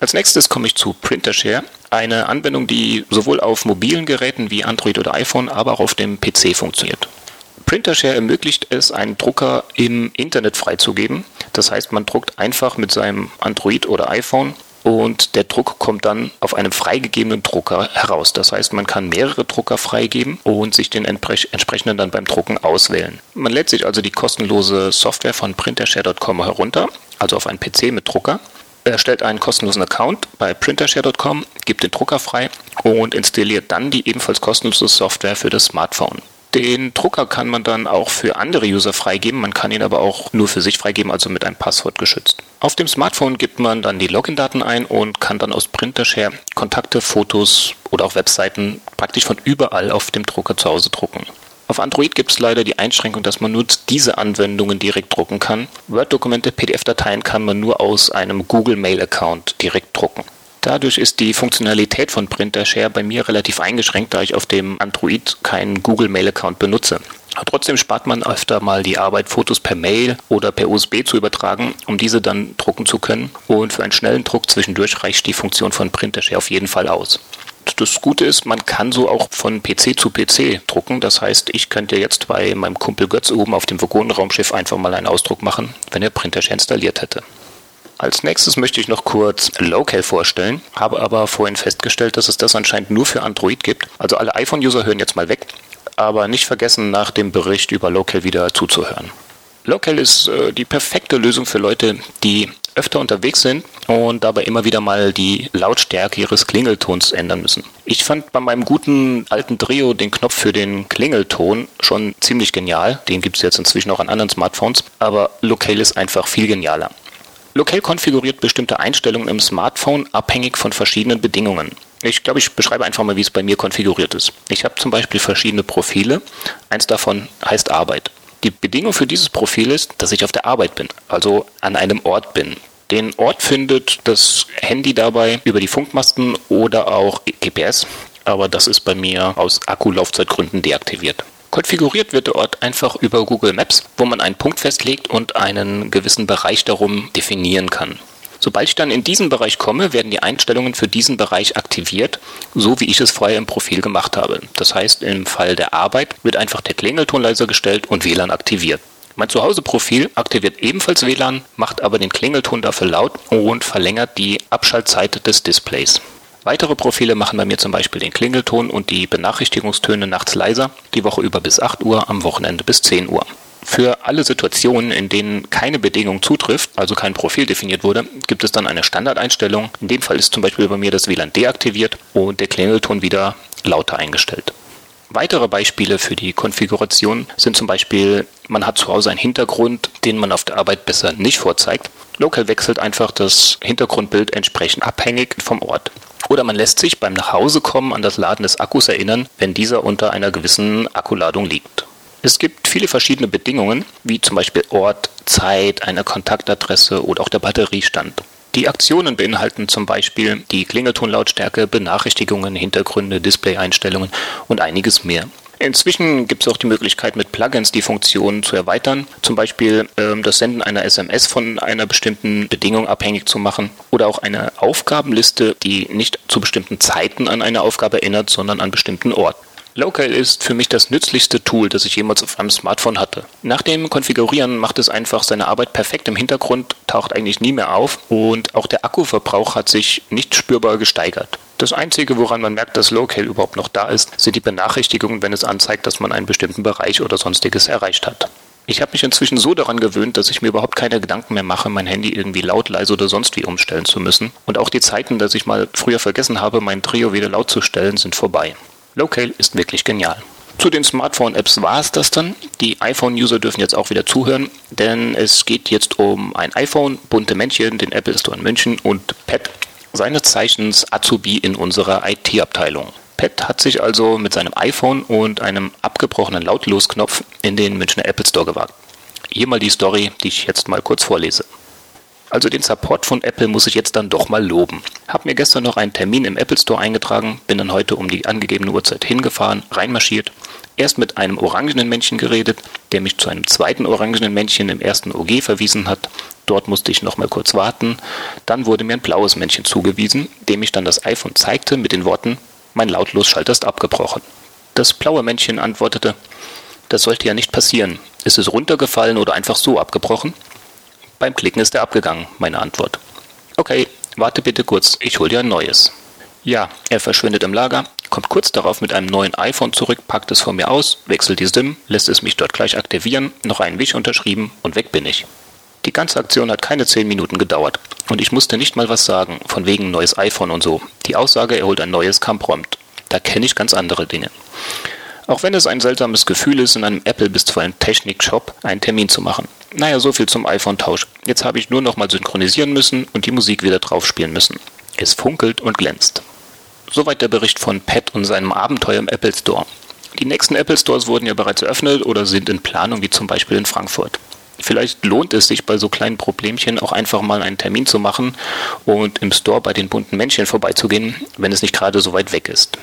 Als nächstes komme ich zu Printershare, eine Anwendung, die sowohl auf mobilen Geräten wie Android oder iPhone, aber auch auf dem PC funktioniert. Printershare ermöglicht es, einen Drucker im Internet freizugeben. Das heißt, man druckt einfach mit seinem Android oder iPhone und der Druck kommt dann auf einem freigegebenen Drucker heraus. Das heißt, man kann mehrere Drucker freigeben und sich den entsprechenden dann beim Drucken auswählen. Man lädt sich also die kostenlose Software von printershare.com herunter, also auf einen PC mit Drucker erstellt einen kostenlosen Account bei printershare.com, gibt den Drucker frei und installiert dann die ebenfalls kostenlose Software für das Smartphone. Den Drucker kann man dann auch für andere User freigeben, man kann ihn aber auch nur für sich freigeben, also mit einem Passwort geschützt. Auf dem Smartphone gibt man dann die Login-Daten ein und kann dann aus Printershare Kontakte, Fotos oder auch Webseiten praktisch von überall auf dem Drucker zu Hause drucken. Auf Android gibt es leider die Einschränkung, dass man nur diese Anwendungen direkt drucken kann. Word-Dokumente, PDF-Dateien kann man nur aus einem Google Mail-Account direkt drucken. Dadurch ist die Funktionalität von Printershare bei mir relativ eingeschränkt, da ich auf dem Android keinen Google Mail-Account benutze. trotzdem spart man öfter mal die Arbeit, Fotos per Mail oder per USB zu übertragen, um diese dann drucken zu können. Und für einen schnellen Druck zwischendurch reicht die Funktion von Printershare auf jeden Fall aus das Gute ist, man kann so auch von PC zu PC drucken. Das heißt, ich könnte jetzt bei meinem Kumpel Götz oben auf dem Vogonenraumschiff einfach mal einen Ausdruck machen, wenn er Printershare installiert hätte. Als nächstes möchte ich noch kurz Local vorstellen, habe aber vorhin festgestellt, dass es das anscheinend nur für Android gibt. Also alle iPhone-User hören jetzt mal weg, aber nicht vergessen, nach dem Bericht über Local wieder zuzuhören. Local ist äh, die perfekte Lösung für Leute, die öfter unterwegs sind und dabei immer wieder mal die Lautstärke ihres Klingeltons ändern müssen. Ich fand bei meinem guten alten Trio den Knopf für den Klingelton schon ziemlich genial. Den gibt es jetzt inzwischen auch an anderen Smartphones, aber Locale ist einfach viel genialer. Locale konfiguriert bestimmte Einstellungen im Smartphone abhängig von verschiedenen Bedingungen. Ich glaube, ich beschreibe einfach mal, wie es bei mir konfiguriert ist. Ich habe zum Beispiel verschiedene Profile. Eins davon heißt Arbeit. Die Bedingung für dieses Profil ist, dass ich auf der Arbeit bin, also an einem Ort bin. Den Ort findet das Handy dabei über die Funkmasten oder auch GPS, aber das ist bei mir aus Akkulaufzeitgründen deaktiviert. Konfiguriert wird der Ort einfach über Google Maps, wo man einen Punkt festlegt und einen gewissen Bereich darum definieren kann. Sobald ich dann in diesen Bereich komme, werden die Einstellungen für diesen Bereich aktiviert, so wie ich es vorher im Profil gemacht habe. Das heißt, im Fall der Arbeit wird einfach der Klingelton leiser gestellt und WLAN aktiviert. Mein Zuhause-Profil aktiviert ebenfalls WLAN, macht aber den Klingelton dafür laut und verlängert die Abschaltzeit des Displays. Weitere Profile machen bei mir zum Beispiel den Klingelton und die Benachrichtigungstöne nachts leiser, die Woche über bis 8 Uhr, am Wochenende bis 10 Uhr. Für alle Situationen, in denen keine Bedingung zutrifft, also kein Profil definiert wurde, gibt es dann eine Standardeinstellung. In dem Fall ist zum Beispiel bei mir das WLAN deaktiviert und der Klingelton wieder lauter eingestellt. Weitere Beispiele für die Konfiguration sind zum Beispiel, man hat zu Hause einen Hintergrund, den man auf der Arbeit besser nicht vorzeigt. Local wechselt einfach das Hintergrundbild entsprechend abhängig vom Ort. Oder man lässt sich beim Nachhausekommen an das Laden des Akkus erinnern, wenn dieser unter einer gewissen Akkuladung liegt. Es gibt viele verschiedene Bedingungen, wie zum Beispiel Ort, Zeit, eine Kontaktadresse oder auch der Batteriestand. Die Aktionen beinhalten zum Beispiel die Klingeltonlautstärke, Benachrichtigungen, Hintergründe, Display-Einstellungen und einiges mehr. Inzwischen gibt es auch die Möglichkeit, mit Plugins die Funktionen zu erweitern. Zum Beispiel ähm, das Senden einer SMS von einer bestimmten Bedingung abhängig zu machen. Oder auch eine Aufgabenliste, die nicht zu bestimmten Zeiten an eine Aufgabe erinnert, sondern an bestimmten Orten. Local ist für mich das nützlichste Tool, das ich jemals auf einem Smartphone hatte. Nach dem Konfigurieren macht es einfach seine Arbeit perfekt im Hintergrund, taucht eigentlich nie mehr auf und auch der Akkuverbrauch hat sich nicht spürbar gesteigert. Das Einzige, woran man merkt, dass Local überhaupt noch da ist, sind die Benachrichtigungen, wenn es anzeigt, dass man einen bestimmten Bereich oder sonstiges erreicht hat. Ich habe mich inzwischen so daran gewöhnt, dass ich mir überhaupt keine Gedanken mehr mache, mein Handy irgendwie laut, leise oder sonst wie umstellen zu müssen. Und auch die Zeiten, dass ich mal früher vergessen habe, mein Trio wieder laut zu stellen, sind vorbei. Locale ist wirklich genial. Zu den Smartphone-Apps war es das dann. Die iPhone-User dürfen jetzt auch wieder zuhören, denn es geht jetzt um ein iPhone, bunte Männchen, den Apple Store in München und Pet, seines Zeichens Azubi in unserer IT-Abteilung. Pet hat sich also mit seinem iPhone und einem abgebrochenen Lautlosknopf in den Münchner Apple Store gewagt. Hier mal die Story, die ich jetzt mal kurz vorlese. Also den Support von Apple muss ich jetzt dann doch mal loben. Hab mir gestern noch einen Termin im Apple Store eingetragen, bin dann heute um die angegebene Uhrzeit hingefahren, reinmarschiert, erst mit einem orangenen Männchen geredet, der mich zu einem zweiten orangenen Männchen im ersten OG verwiesen hat. Dort musste ich noch mal kurz warten. Dann wurde mir ein blaues Männchen zugewiesen, dem ich dann das iPhone zeigte mit den Worten, mein Lautlosschalter ist abgebrochen. Das blaue Männchen antwortete, das sollte ja nicht passieren. Ist es runtergefallen oder einfach so abgebrochen? Beim Klicken ist er abgegangen, meine Antwort. Okay, Warte bitte kurz, ich hol dir ein neues. Ja, er verschwindet im Lager, kommt kurz darauf mit einem neuen iPhone zurück, packt es von mir aus, wechselt die SIM, lässt es mich dort gleich aktivieren, noch einen Wisch unterschrieben und weg bin ich. Die ganze Aktion hat keine 10 Minuten gedauert und ich musste nicht mal was sagen, von wegen neues iPhone und so. Die Aussage, er holt ein neues, kam prompt. Da kenne ich ganz andere Dinge. Auch wenn es ein seltsames Gefühl ist, in einem Apple bisweilen Technik-Shop einen Termin zu machen. Naja, so viel zum iPhone-Tausch. Jetzt habe ich nur noch mal synchronisieren müssen und die Musik wieder drauf spielen müssen. Es funkelt und glänzt. Soweit der Bericht von Pat und seinem Abenteuer im Apple Store. Die nächsten Apple Stores wurden ja bereits eröffnet oder sind in Planung, wie zum Beispiel in Frankfurt. Vielleicht lohnt es sich bei so kleinen Problemchen auch einfach mal einen Termin zu machen und im Store bei den bunten Männchen vorbeizugehen, wenn es nicht gerade so weit weg ist.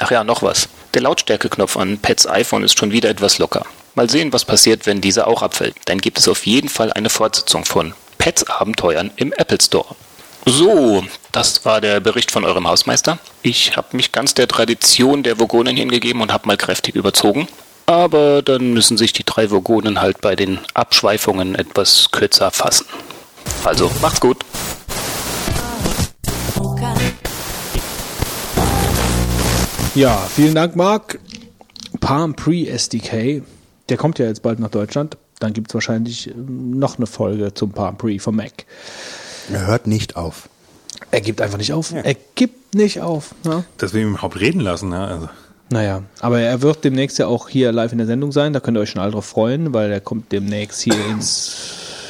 Ach ja, noch was. Der Lautstärkeknopf an Pets iPhone ist schon wieder etwas locker. Mal sehen, was passiert, wenn dieser auch abfällt. Dann gibt es auf jeden Fall eine Fortsetzung von Pets Abenteuern im Apple Store. So, das war der Bericht von eurem Hausmeister. Ich habe mich ganz der Tradition der Vogonen hingegeben und habe mal kräftig überzogen. Aber dann müssen sich die drei Vogonen halt bei den Abschweifungen etwas kürzer fassen. Also, macht's gut. Ja, vielen Dank, Marc. Palm Pre SDK, der kommt ja jetzt bald nach Deutschland. Dann gibt es wahrscheinlich ähm, noch eine Folge zum Palm Pre vom Mac. Er hört nicht auf. Er gibt einfach nicht auf. Er gibt nicht auf. Ja? Dass wir ihn überhaupt reden lassen, ja. Also, Naja, aber er wird demnächst ja auch hier live in der Sendung sein. Da könnt ihr euch schon alle drauf freuen, weil er kommt demnächst hier ins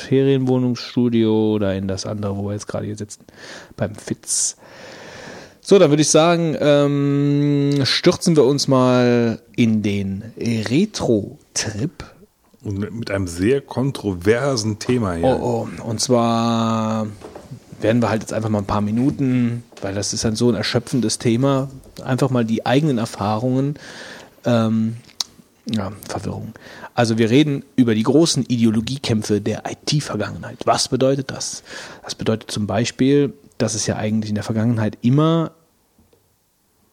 Ferienwohnungsstudio oder in das andere, wo wir jetzt gerade hier sitzen, beim Fitz. So, dann würde ich sagen, ähm, stürzen wir uns mal in den Retro-Trip. und mit- einem sehr kontroversen Thema hier. Oh, oh. Und zwar werden wir halt jetzt einfach mal ein paar Minuten, weil das ist dann so ein erschöpfendes Thema, einfach mal die eigenen Erfahrungen, ähm, ja, Verwirrung. Also wir reden über die großen Ideologiekämpfe der IT-Vergangenheit. Was bedeutet das? Das bedeutet zum Beispiel, dass es ja eigentlich in der Vergangenheit immer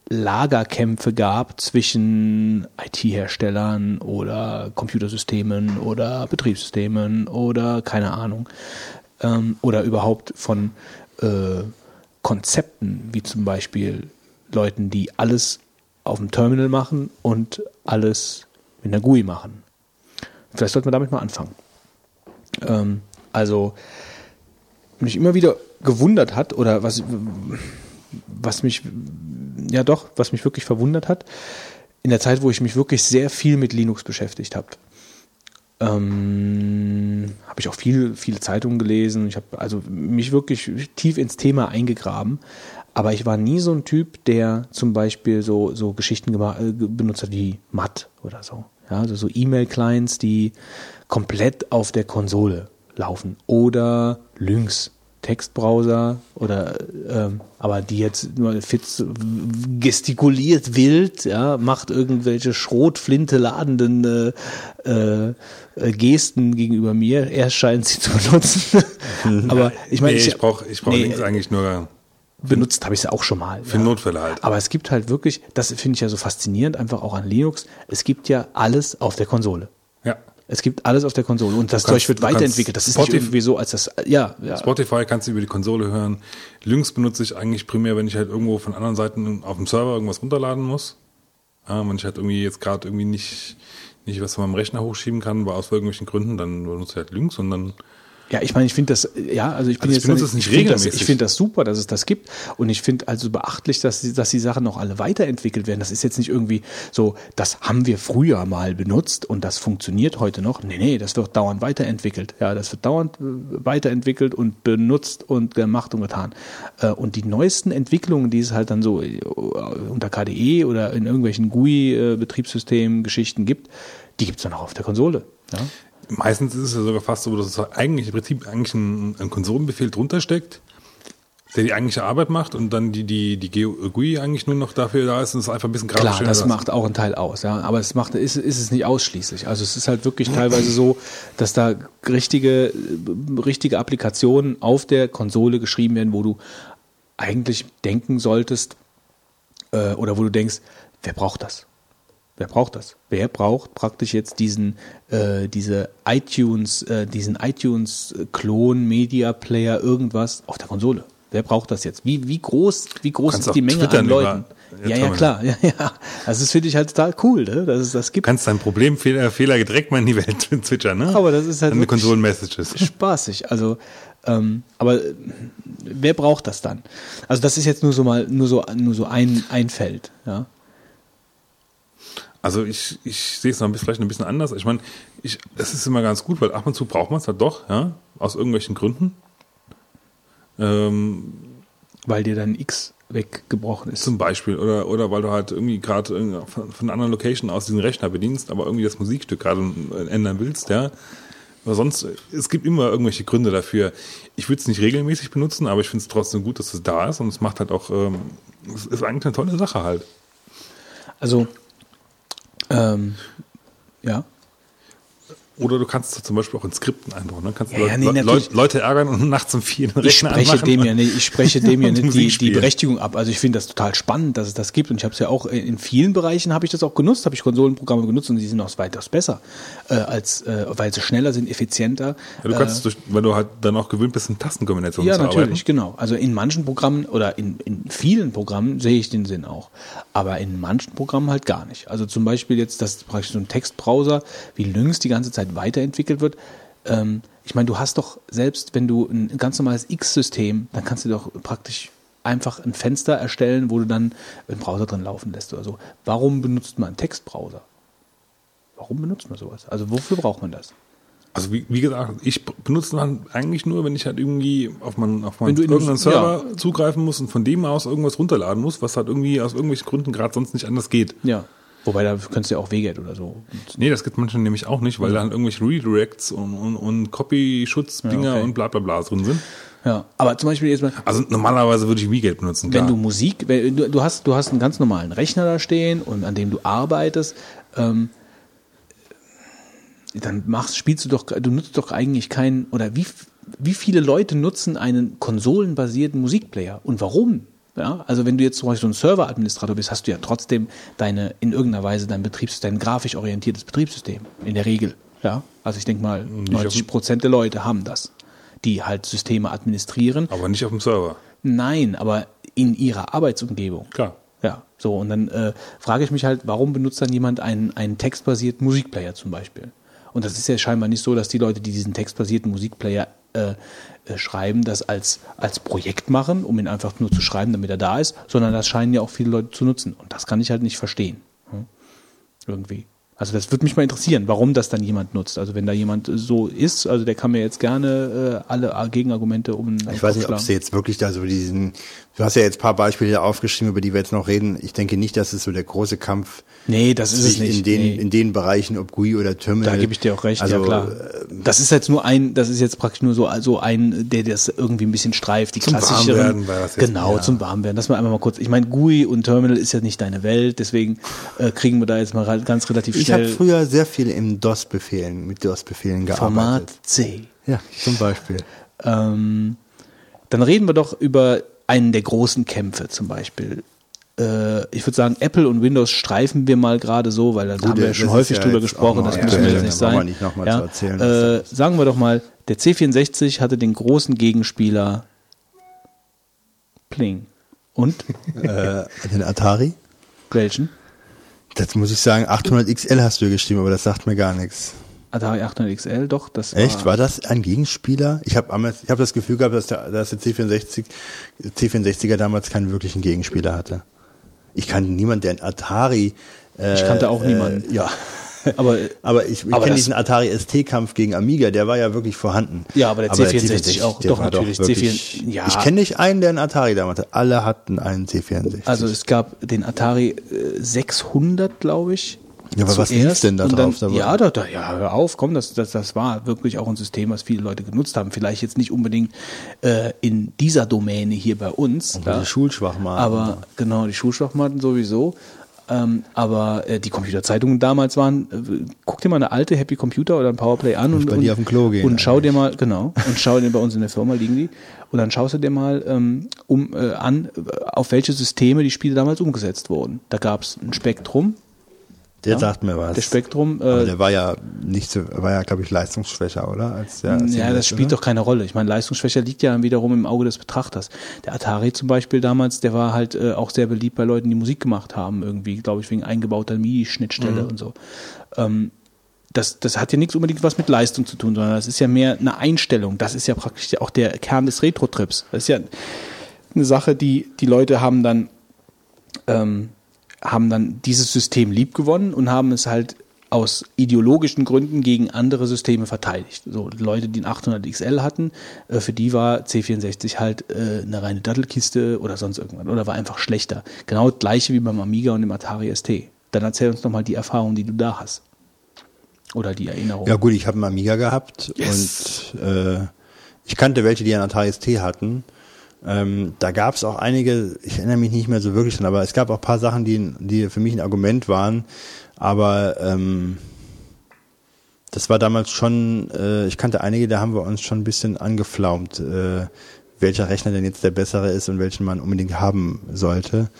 Lagerkämpfe gab zwischen IT-Herstellern oder Computersystemen oder Betriebssystemen oder keine Ahnung. Ähm, oder überhaupt von äh, Konzepten, wie zum Beispiel Leuten, die alles auf dem Terminal machen und alles mit einer GUI machen. Vielleicht sollten wir damit mal anfangen. Ähm, also, mich immer wieder gewundert hat, oder was, was mich, ja doch, was mich wirklich verwundert hat, in der Zeit, wo ich mich wirklich sehr viel mit Linux beschäftigt habe. Ähm, habe ich auch viel, viele Zeitungen gelesen. Ich habe also mich wirklich tief ins Thema eingegraben. Aber ich war nie so ein Typ, der zum Beispiel so, so Geschichten äh, benutzt hat wie MAT oder so. Ja, also so E-Mail-Clients, die komplett auf der Konsole laufen. Oder Lynx, Textbrowser oder ähm, aber die jetzt nur Fitz gestikuliert wild, ja, macht irgendwelche Schrotflinte ladenden äh, äh, Gesten gegenüber mir. Er scheint sie zu benutzen. aber ich meine, nee, ich brauche ich brauch nee, links eigentlich nur benutzt habe ich es ja auch schon mal. für Notfälle halt. Aber es gibt halt wirklich, das finde ich ja so faszinierend, einfach auch an Linux, es gibt ja alles auf der Konsole. Es gibt alles auf der Konsole und das kannst- Zeug wird weiterentwickelt. Das ist nicht Spotify- irgendwie so, als das, ja, ja. Spotify kannst du über die Konsole hören. Lynx benutze ich eigentlich primär, wenn ich halt irgendwo von anderen Seiten auf dem Server irgendwas runterladen muss. Ja, wenn ich halt irgendwie jetzt gerade irgendwie nicht, nicht was von meinem Rechner hochschieben kann, war aus irgendwelchen Gründen, dann benutze ich halt Lynx und dann Ja, ich meine, ich finde das, ja, also ich bin Also ich jetzt, benutze es nicht ich finde das, ich finde das super, dass es das gibt und ich finde also beachtlich, dass, die- dass die Sachen auch alle weiterentwickelt werden. Das ist jetzt nicht irgendwie so, das haben wir früher mal benutzt und das funktioniert heute noch. Nee, nee, das wird dauernd weiterentwickelt. Ja, das wird dauernd äh, weiterentwickelt und benutzt und gemacht und getan. Äh, Und die neuesten Entwicklungen, die es halt dann so äh, unter KDE oder in irgendwelchen GUI-Betriebssystem-Geschichten gibt, die gibt es dann auch auf der Konsole. Ja? Meistens ist es ja sogar fast so, dass es eigentlich im Prinzip eigentlich ein, ein Konsolenbefehl drunter steckt, der die eigentliche Arbeit macht und dann die, die, die GUI eigentlich nur noch dafür da ist und es einfach ein bisschen grafisch Klar, das macht auch einen Teil aus, ja. Aber es macht, ist, ist es nicht ausschließlich. Also es ist halt wirklich teilweise so, dass da richtige, äh, richtige Applikationen auf der Konsole geschrieben werden, wo du eigentlich denken solltest, äh, oder wo du denkst, wer braucht das? Wer braucht das? Wer braucht praktisch jetzt diesen, äh, diese iTunes, äh, diesen iTunes-Klon, Media Player, irgendwas auf der Konsole? Wer braucht das jetzt? Wie, wie groß, wie groß ist die Menge twittern an Leuten? ja, Ja, klar. Ja, ja. Also das finde ich halt total cool, ne? dass es das gibt. kannst dein Problem, Fehler, Fehler direkt mal in die Welt zwitschern, ne? Aber das ist halt wirklich- Konsolen-Messages. spaßig. Also, ähm, aber äh, wer braucht das dann? Also das ist jetzt nur so mal, nur so, nur so ein, ein Feld, ja. Also ich, ich sehe es noch ein bisschen, vielleicht ein bisschen anders. Ich meine, ich, es ist immer ganz gut, weil ab und zu braucht man es halt doch, ja, aus irgendwelchen Gründen. Ähm, Weil dir dann X weggebrochen ist. zum Beispiel. Oder, oder weil du halt irgendwie gerade irgendwie von, von einer anderen Location aus diesen Rechner bedienst, aber irgendwie das Musikstück gerade ändern willst, ja. Aber sonst, es gibt immer irgendwelche Gründe dafür. Ich würde es nicht regelmäßig benutzen, aber ich finde es trotzdem gut, dass es da ist und es macht halt auch, ähm, es ist eigentlich eine tolle Sache halt. Also, Um, ähm, ja. Oder du kannst es zum Beispiel auch in Skripten einbauen. Dann kannst du Ja, ja, Leute, nee, Leute, natürlich. Leute ärgern und nachts um vier den Ich Rechner spreche anmachen. dem ja nicht, ich spreche dem ja nicht die, die. Berechtigung ab. Also ich finde das total spannend, dass es das gibt und ich habe es ja auch in vielen Bereichen habe ich das auch genutzt, habe ich Konsolenprogramme genutzt und die sind auch weitaus besser, äh, als äh, weil sie schneller sind, effizienter. Ja, du kannst, durch, weil du halt dann auch gewöhnt bist, in Tastenkombinationen Ja, zu natürlich, arbeiten. genau. Also in manchen Programmen oder in, in vielen Programmen sehe ich den Sinn auch. Aber in manchen Programmen halt gar nicht. Also zum Beispiel jetzt, dass praktisch so ein Textbrowser wie Lynx die ganze Zeit weiterentwickelt wird. Ähm, ich meine, du hast doch selbst, wenn du ein ganz normales X-System, dann kannst du doch praktisch einfach ein Fenster erstellen, wo du dann einen Browser drin laufen lässt oder so. Warum benutzt man einen Textbrowser? Warum benutzt man sowas? Also wofür braucht man das? Also wie, wie gesagt, ich benutze dann eigentlich nur, wenn ich halt irgendwie auf meinen auf meinen irgendeinen Server zugreifen muss und von dem aus irgendwas runterladen muss, was halt irgendwie aus irgendwelchen Gründen gerade sonst nicht anders geht. Ja. Wobei, da könntest du ja auch Weget oder so. Nee, das gibt manchmal nämlich auch nicht, weil da halt irgendwelche Redirects und, und, und Copy-Schutz-Dinger Ja, okay. und bla bla bla drin sind. Ja. Aber zum Beispiel jetzt mal, Also normalerweise würde ich WeGate benutzen, wenn klar. du Musik, wenn du, du hast, du hast einen ganz normalen Rechner da stehen und an dem du arbeitest, ähm, dann machst, spielst du doch, du nutzt doch eigentlich keinen, oder wie, wie viele Leute nutzen einen konsolenbasierten Musikplayer und warum? Ja, also wenn du jetzt zum Beispiel so ein Serveradministrator bist, hast du ja trotzdem deine, in irgendeiner Weise dein Betriebs, dein grafisch orientiertes Betriebssystem. In der Regel. Ja. Also ich denke mal, 90 Prozent der Leute haben das. Die halt Systeme administrieren. aber nicht auf dem Server. Nein, aber in ihrer Arbeitsumgebung. Klar. Ja, so. Und dann äh, frage ich mich halt, warum benutzt dann jemand einen, einen textbasierten Musikplayer zum Beispiel? Und das ist ja scheinbar nicht so, dass die Leute, die diesen textbasierten Musikplayer äh, äh, schreiben, das als, als Projekt machen, um ihn einfach nur zu schreiben, damit er da ist, sondern das scheinen ja auch viele Leute zu nutzen. Und das kann ich halt nicht verstehen. Hm? Irgendwie. Also das würde mich mal interessieren, warum das dann jemand nutzt. Also wenn da jemand so ist, also der kann mir jetzt gerne äh, alle Gegenargumente um Ich weiß nicht, ob sie jetzt wirklich da so diesen, du hast ja jetzt ein paar Beispiele aufgeschrieben, über die wir jetzt noch reden. Ich denke nicht, dass es so der große Kampf Nee, das ist es nicht. in den, nee. in den Bereichen, ob GUI oder Terminal. Da gebe ich dir auch recht, also, ja klar. Das ist jetzt nur ein, das ist jetzt praktisch nur so also ein, der das irgendwie ein bisschen streift, die Zum klassischeren. Warmwerden war das jetzt, genau, ja. zum Warmwerden. Das mal einmal mal kurz. Ich meine, GUI und Terminal ist ja nicht deine Welt, deswegen äh, kriegen wir da jetzt mal ganz relativ Ich habe schnell früher sehr viel im DOS-Befehlen, mit DOS-Befehlen gearbeitet. Format C. Ja, zum Beispiel. Ähm, dann reden wir doch über einen der großen Kämpfe zum Beispiel. Äh, ich würde sagen, Apple und Windows streifen wir mal gerade so, weil da haben wir ja schon häufig ja drüber gesprochen, das müssen wir jetzt nicht sein. nicht ja, erzählen, äh, sagen wir doch mal, der C64 hatte den großen Gegenspieler Pling. Und? äh, den Atari. Welchen? Das muss ich sagen, 800 XL hast du geschrieben, aber das sagt mir gar nichts. Atari 800 XL, doch, das war, Echt? War das ein Gegenspieler? Ich habe ich hab das Gefühl gehabt, dass der, dass der C64, C64er damals keinen wirklichen Gegenspieler hatte. Ich kannte niemanden, der ein Atari. Äh, Ich kannte auch niemanden. Äh, ja. aber Aber ich, ich Aber kenne diesen Atari ST-Kampf gegen Amiga, der war ja wirklich vorhanden. Ja, aber der C64 auch, der doch, natürlich, wirklich- C4 ja. Ich kenne nicht einen, der einen Atari damals hatte. Alle hatten einen C64. Also es gab den Atari äh, 600, glaube ich. Ja, aber was lief denn da drauf Dann, ja, da, da, ja, hör auf, komm, das, das, das war wirklich auch ein System, was viele Leute genutzt haben. Vielleicht jetzt nicht unbedingt äh, in dieser Domäne hier bei uns. Und die Schulschwachmaten. Aber genau, die Schulschwachmaten sowieso. Ähm, aber äh, die Computerzeitungen damals waren, äh, guck dir mal eine alte Happy Computer oder ein Powerplay an und, und, gehen und schau dir mal, genau, und schau dir bei uns in der Firma liegen die. Und dann schaust du dir mal ähm, um äh, an, äh, auf welche Systeme die Spiele damals umgesetzt wurden. Da gab es ein Spektrum, Der sagt mir was. Der Spektrum. Aber Äh, der war ja nicht so, war ja, glaube ich, leistungsschwächer, oder? Als der, als ja, das spielt oder? doch keine Rolle. Ich meine, Leistungsschwäche liegt ja wiederum im Auge des Betrachters. Der Atari zum Beispiel damals, der war halt äh, auch sehr beliebt bei Leuten, die Musik gemacht haben, irgendwie, glaube ich, wegen eingebauter MIDI-Schnittstelle und so. Ähm, das, das hat ja nichts unbedingt was mit Leistung zu tun, sondern das ist ja mehr eine Einstellung. Das ist ja praktisch auch der Kern des Retro-Trips. Das ist ja eine Sache, die die Leute haben dann ähm, haben dann dieses System liebgewonnen und haben es halt aus ideologischen Gründen gegen andere Systeme verteidigt. So Leute, die einen 800 XL hatten, äh, für die war C64 halt äh, eine reine Dattelkiste oder sonst irgendwas oder war einfach schlechter. Genau das gleiche wie beim Amiga und dem Atari ST. Dann erzähl uns noch mal die Erfahrung, die du da hast. Oder die Erinnerung. Ja gut, ich habe einen Amiga gehabt Yes. und äh, ich kannte welche, die einen Atari ST hatten. Ähm, da gab es auch einige, ich erinnere mich nicht mehr so wirklich dran, aber es gab auch ein paar Sachen, die, die für mich ein Argument waren. Aber ähm, das war damals schon, äh, ich kannte einige, da haben wir uns schon ein bisschen angeflaumt, äh, welcher Rechner denn jetzt der bessere ist und welchen man unbedingt haben sollte.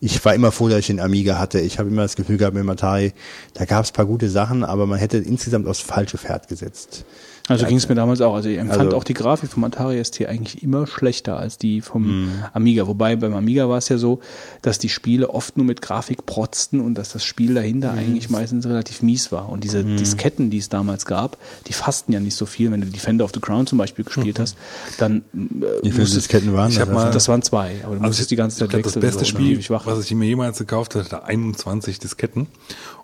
Ich war immer froh, dass ich den Amiga hatte. Ich habe immer das Gefühl gehabt mit dem Atari, da gab es paar gute Sachen, aber man hätte insgesamt aufs falsche Pferd gesetzt. Also ging es mir damals auch. Also ich empfand Also- auch die Grafik vom Atari ST eigentlich immer schlechter als die vom Mhm. Amiga. Wobei beim Amiga war es ja so, dass die Spiele oft nur mit Grafik protzten und dass das Spiel dahinter Mhm. eigentlich meistens relativ mies war. Und diese Disketten, die es damals gab, die fassten ja nicht so viel. Wenn du Defender of the Crown zum Beispiel gespielt hast, dann äh, Wie viele musstest- Disketten waren Ich das? mal- das waren zwei, aber du musstest die ganze Zeit Also ich wechseln. Das beste so, Spiel, ewig wach. was ich mir jemals gekauft hatte, hatte 21 Disketten.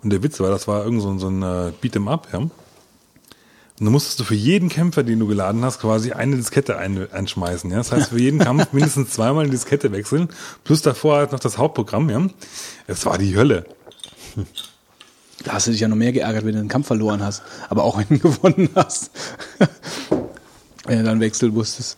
Und der Witz war, das war irgend so ein, so ein äh, Beat'em Up, ja. Und dann musstest du für jeden Kämpfer, den du geladen hast, quasi eine Diskette ein, einschmeißen. Ja? Das heißt, für jeden Kampf mindestens zweimal eine Diskette wechseln, plus davor halt noch das Hauptprogramm. Ja? Es war die Hölle. Da hast du dich ja noch mehr geärgert, wenn du den Kampf verloren hast, aber auch wenn du gewonnen hast. Wenn du dann wechseln musstest.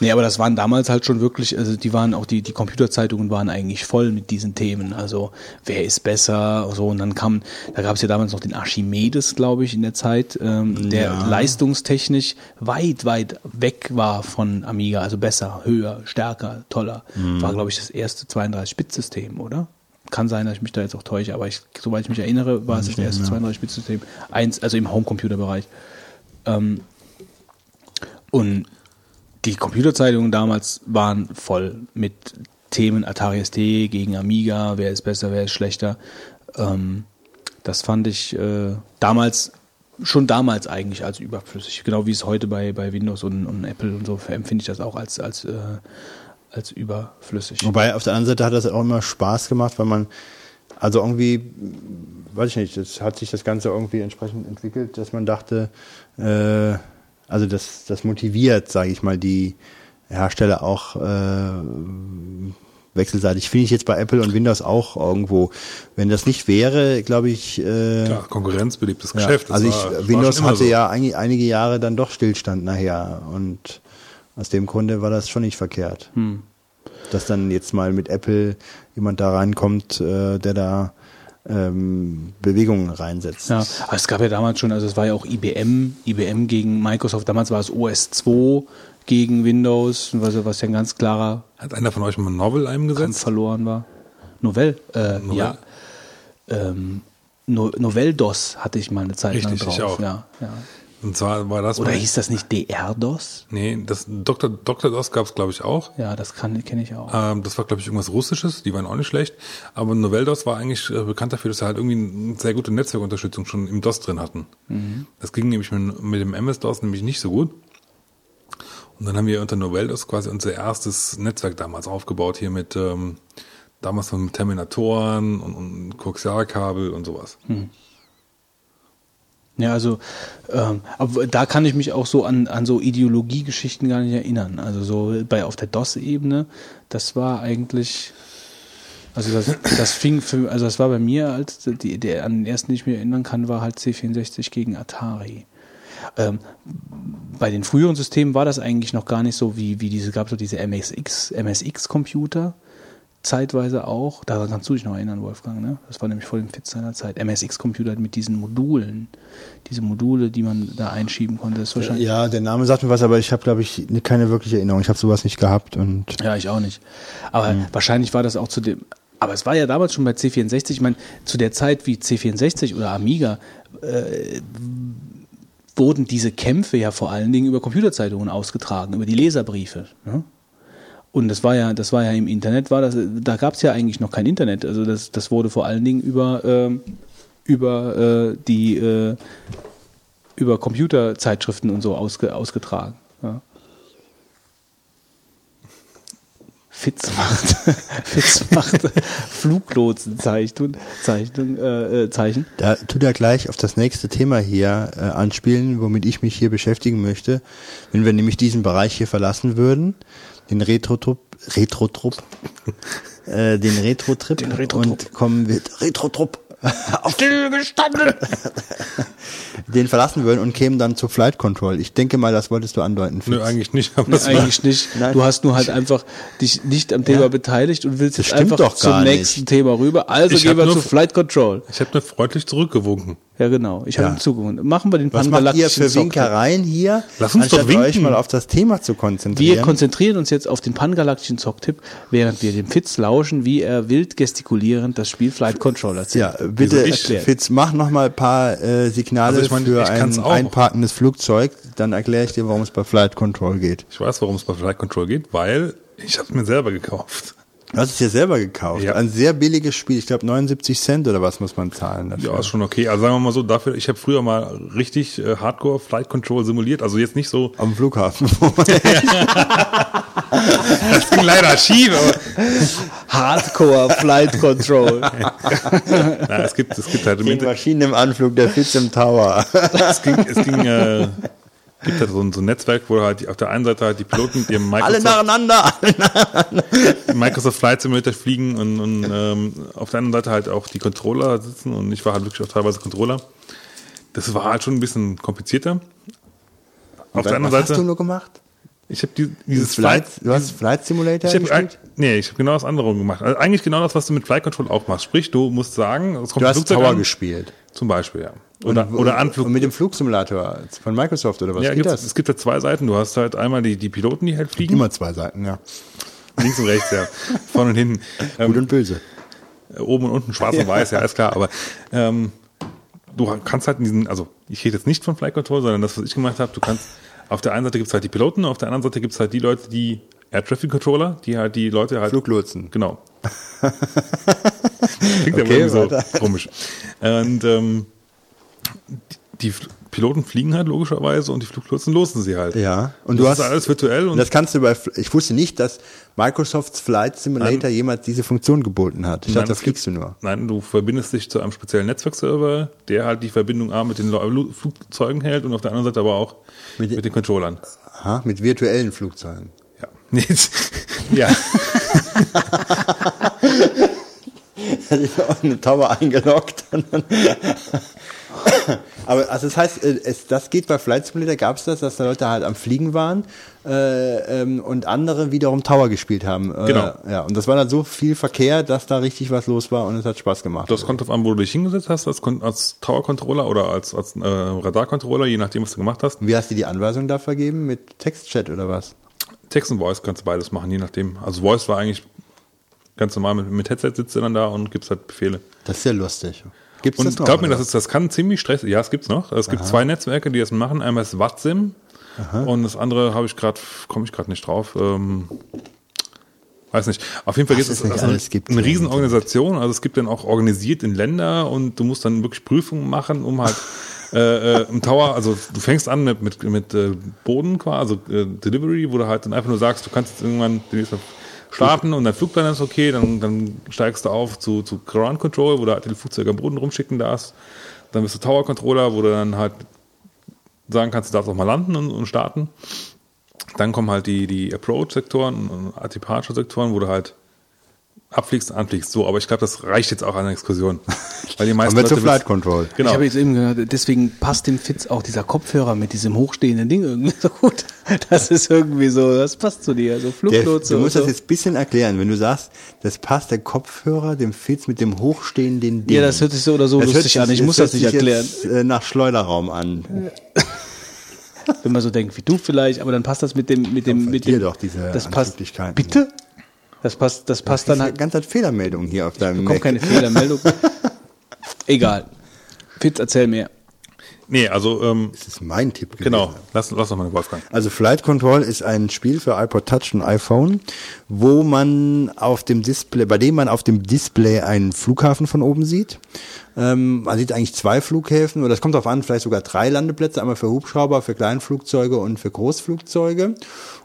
Nee, aber das waren damals halt schon wirklich, also die waren auch, die, die Computerzeitungen waren eigentlich voll mit diesen Themen. Also wer ist besser, so und dann kam, da gab es ja damals noch den Archimedes, glaube ich, in der Zeit, ähm, der Ja. leistungstechnisch weit, weit weg war von Amiga, also besser, höher, stärker, toller. War, glaube ich, das erste 32-Bit-System, oder? Kann sein, dass ich mich da jetzt auch täusche, aber ich, soweit ich mich erinnere, war es das erste 32-Bit-System. Eins, also im Homecomputer-Bereich. Ähm, und die Computerzeitungen damals waren voll mit Themen Atari ST gegen Amiga, wer ist besser, wer ist schlechter. Ähm, das fand ich äh, damals, schon damals eigentlich als überflüssig. Genau wie es heute bei, bei Windows und, und Apple und so empfinde ich das auch als, als, äh, als überflüssig. Wobei auf der anderen Seite hat das auch immer Spaß gemacht, weil man, also irgendwie, weiß ich nicht, das hat sich das Ganze irgendwie entsprechend entwickelt, dass man dachte, äh, also das, das motiviert, sage ich mal, die Hersteller auch äh, wechselseitig. Finde ich jetzt bei Apple und Windows auch irgendwo. Wenn das nicht wäre, glaube ich, äh, Klar, konkurrenzbeliebtes ja, Geschäft. Das also ich, war- war Windows hatte so. ja einige, einige Jahre dann doch Stillstand nachher und aus dem Grunde war das schon nicht verkehrt. Hm. Dass dann jetzt mal mit Apple jemand da reinkommt, äh, der da ähm, Bewegungen reinsetzt. Ja, aber es gab ja damals schon, also es war ja auch IBM, IBM gegen Microsoft, damals war es OS2 gegen Windows, was, was ja ein ganz klarer Hat einer von euch mal ein Novel Kampf eingesetzt? verloren war. Novell, äh, Novell? ja. Ähm, no, Novell DOS hatte ich mal eine Zeit lang Richtig, drauf. ich auch. Ja, ja. Und zwar war das Oder mal- hieß das nicht DR DOS? Nee, das Dr. Dr. DOS gab es, glaube ich, auch. Ja, das kann kenne ich auch. Ähm, das war, glaube ich, irgendwas Russisches, die waren auch nicht schlecht. Aber Noveldos war eigentlich äh, bekannt dafür, dass sie halt irgendwie eine sehr gute Netzwerkunterstützung schon im DOS drin hatten. Das ging nämlich mit, mit dem MS-DOS nämlich nicht so gut. Und dann haben wir unter Noveldos quasi unser erstes Netzwerk damals aufgebaut, hier mit ähm, damals mit Terminatoren und, und Koaxialkabel und sowas. Ja, also ähm, aber da kann ich mich auch so an, an so Ideologiegeschichten gar nicht erinnern. Also so bei auf der DOS-Ebene, das war eigentlich, also das, das fing für, also das war bei mir als die, der an den ersten, den ich mich erinnern kann, war halt C64 gegen Atari. Ähm, bei den früheren Systemen war das eigentlich noch gar nicht so wie, wie diese, gab es so diese MSX, MSX-Computer, zeitweise auch, daran kannst du dich noch erinnern, Wolfgang, ne? Das war nämlich voll im Fit seiner Zeit. MSX-Computer mit diesen Modulen, diese Module, die man da einschieben konnte, ist wahrscheinlich. Ja, der Name sagt mir was, aber ich habe, glaube ich, keine wirkliche Erinnerung. Ich habe sowas nicht gehabt und Ja, ich auch nicht. Aber wahrscheinlich war das auch zu dem Aber es war ja damals schon bei C64, ich meine, zu der Zeit wie C64 oder Amiga äh, wurden diese Kämpfe ja vor allen Dingen über Computerzeitungen ausgetragen, über die Leserbriefe. Ne? Und das war ja, das war ja im Internet, war das, da gab es ja eigentlich noch kein Internet. Also das, das wurde vor allen Dingen über, ähm, über äh, die äh, über Computerzeitschriften und so ausge, ausgetragen. Ja. Fitz macht, Fitz macht Fluglotsenzeichen, Zeichen, äh, äh, Zeichen. Da tut er gleich auf das nächste Thema hier äh, anspielen, womit ich mich hier beschäftigen möchte. Wenn wir nämlich diesen Bereich hier verlassen würden, den Retro-Trupp, Retro-Trupp, äh, den Retro-Trip Den Retro-Trupp. und kommen wir, Retro-Trupp, Stillgestanden! den verlassen würden und kämen dann zu Flight Control. Ich denke mal, das wolltest du andeuten. Nö, Fitz. eigentlich nicht. Aber war, eigentlich nicht. Nein. Du hast nur halt einfach dich nicht am Thema Ja. beteiligt und willst Das jetzt einfach doch zum nächsten nicht. Thema rüber. Also Ich gehen wir nur zu Flight Control. ich habe nur freundlich zurückgewunken. Ja, genau. Ich habe Ja. ihm zugehört. Machen wir den Was macht ihr pangalaktischen für. Winkereien hier, Lass uns doch anstatt euch winken. mal auf das Thema zu konzentrieren? Wir konzentrieren uns jetzt auf den pangalaktischen Zocktipp, während wir dem Fitz lauschen, wie er wild gestikulierend das Spiel Flight Control erzählt. Ja, bitte? Fitz, mach noch mal ein paar äh, Signale Also ich meine, für ich ein einparkendes Flugzeug. Dann erkläre ich dir, warum es bei Flight Control geht. Ich weiß, warum es bei Flight Control geht, weil ich habe es mir selber gekauft. Du hast es dir selber gekauft. Ja. Ein sehr billiges Spiel. Ich glaube 79 Cent oder was muss man zahlen dafür. Ja, ist schon okay. Also sagen wir mal so, dafür, ich habe früher mal richtig äh, Hardcore Flight Control simuliert. Also jetzt nicht so, Am Flughafen. das ging leider schief, aber Hardcore Flight Control. na, es gibt, es gibt halt im Die Maschinen im Anflug, der Fitz im Tower. es ging, es ging, äh, gibt halt so ein, so ein Netzwerk, wo halt die, auf der einen Seite halt die Piloten mit ihrem Alle Microsoft, nacheinander. Microsoft Flight Simulator fliegen und, und ähm, auf der anderen Seite halt auch die Controller sitzen und ich war halt wirklich auch teilweise Controller. Das war halt schon ein bisschen komplizierter. Auf der anderen was hast du Seite, nur gemacht? ich habe die, dieses Flight, Flight, du hast Flight Simulator Ich habe gespielt? nee, ich habe genau das andere gemacht. Also eigentlich genau das, was du mit Flight Control auch machst. Sprich, du musst sagen, es kommt Du hast Flugzeug Tower an, gespielt. zum Beispiel, ja. Oder, Und- oder Anflug. Und mit dem Flugsimulator von Microsoft oder was ja, geht das? es gibt ja zwei Seiten. Du hast halt einmal die, die Piloten, die halt fliegen. Immer zwei Seiten, ja. Links und rechts, ja. Vorne und hinten. Gut Ähm, und böse. oben und unten, schwarz und weiß, ja, ist klar. Aber ähm, du kannst halt in diesen, also ich rede jetzt nicht von Flight Control, sondern das, was ich gemacht habe, du kannst, auf der einen Seite gibt's halt die Piloten, auf der anderen Seite gibt's halt die Leute, die Air Traffic Controller, die halt die Leute halt. Fluglotsen. Genau. Klingt aber Okay, irgendwie so weiter. komisch. Und ähm, die Piloten fliegen halt logischerweise und die Fluglotsen losen sie halt. Ja. Und Und du das hast ist alles virtuell und das kannst du bei, ich wusste nicht, dass Microsofts Flight Simulator jemals diese Funktion geboten hat. Ich Nein, dachte, da das fliegst du nur. Nein, du verbindest dich zu einem speziellen Netzwerkserver, der halt die Verbindung A mit den Flugzeugen hält und auf der anderen Seite aber auch Mit mit, den- Controllern. Aha, mit virtuellen Flugzeugen. Ja. Ja. Hatte ich auch eine Tower eingeloggt. Aber also das heißt, äh, es, das geht bei Flight Simulator, gab es das, dass da Leute halt am Fliegen waren äh, ähm, und andere wiederum Tower gespielt haben. Äh, Genau. Ja, und das war dann so viel Verkehr, dass da richtig was los war und es hat Spaß gemacht. Das kommt drauf an, wo du dich hingesetzt hast, als, als Tower-Controller oder als, als äh, Radar-Controller, je nachdem, was du gemacht hast. Wie hast du die Anweisung da vergeben? Mit Textchat oder was? Text und Voice kannst du beides machen, je nachdem. Also Voice war eigentlich ganz normal, mit, mit Headset sitzt du dann da und gibst halt Befehle. Das ist ja lustig. Gibt's Und das noch? glaub mir, oder das, ist, das kann ziemlich stressig. Ja, es gibt's noch. Es gibt zwei Netzwerke, die das machen. Einmal ist Wattsim und das andere habe ich gerade, komme ich gerade nicht drauf. Ähm, weiß nicht. Auf jeden Fall gibt es es also eine, gibt eine Riesenorganisation. Also es gibt dann auch organisiert in Länder und du musst dann wirklich Prüfungen machen, um halt äh, äh, im Tower, also du fängst an mit, mit, mit äh, Boden quasi, also äh, Delivery, wo du halt dann einfach nur sagst, du kannst jetzt irgendwann demnächst mal starten und dein Flugplan ist okay, dann, dann steigst du auf zu, zu Ground Control, wo du halt die Flugzeuge am Boden rumschicken darfst. Dann bist du Tower Controller, wo du dann halt sagen kannst, du darfst auch mal landen und, und starten. Dann kommen halt die, die Approach-Sektoren und Departure-Sektoren, wo du halt abfliegst anfliegst. So, aber ich glaube, das reicht jetzt auch an der Exkursion. Weil die meisten Kommen wir zu Flight Control. Genau. Ich habe jetzt eben gehört, deswegen passt dem Fitz auch dieser Kopfhörer mit diesem hochstehenden Ding irgendwie so gut. Das ist irgendwie so, das passt zu dir, so Fluglotse du musst und das so. jetzt ein bisschen erklären. Wenn du sagst, das passt der Kopfhörer dem Fitz mit dem hochstehenden Ding. Ja, das hört sich so oder so Das lustig sich- an. Ich muss das nicht erklären. Jetzt, äh, nach Schleuderraum an. Wenn man so denkt wie du vielleicht, aber dann passt das mit dem, mit dem, mit dem. doch, diese das passt. Bitte? Das passt, das passt dann halt. Ganz halt Fehlermeldung hier auf deinem Kommt Mac. keine Fehlermeldung. Egal. Fitz, erzähl mehr. Nee, also, ähm, Das ist mein Tipp gewesen. genau, lass, lass doch mal den Wolfgang. Also Flight Control ist ein Spiel für iPod Touch und iPhone, wo man auf dem Display, bei dem man auf dem Display einen Flughafen von oben sieht. Ähm, man sieht eigentlich zwei Flughäfen oder das kommt darauf an, vielleicht sogar drei Landeplätze, einmal für Hubschrauber, für Kleinflugzeuge und für Großflugzeuge.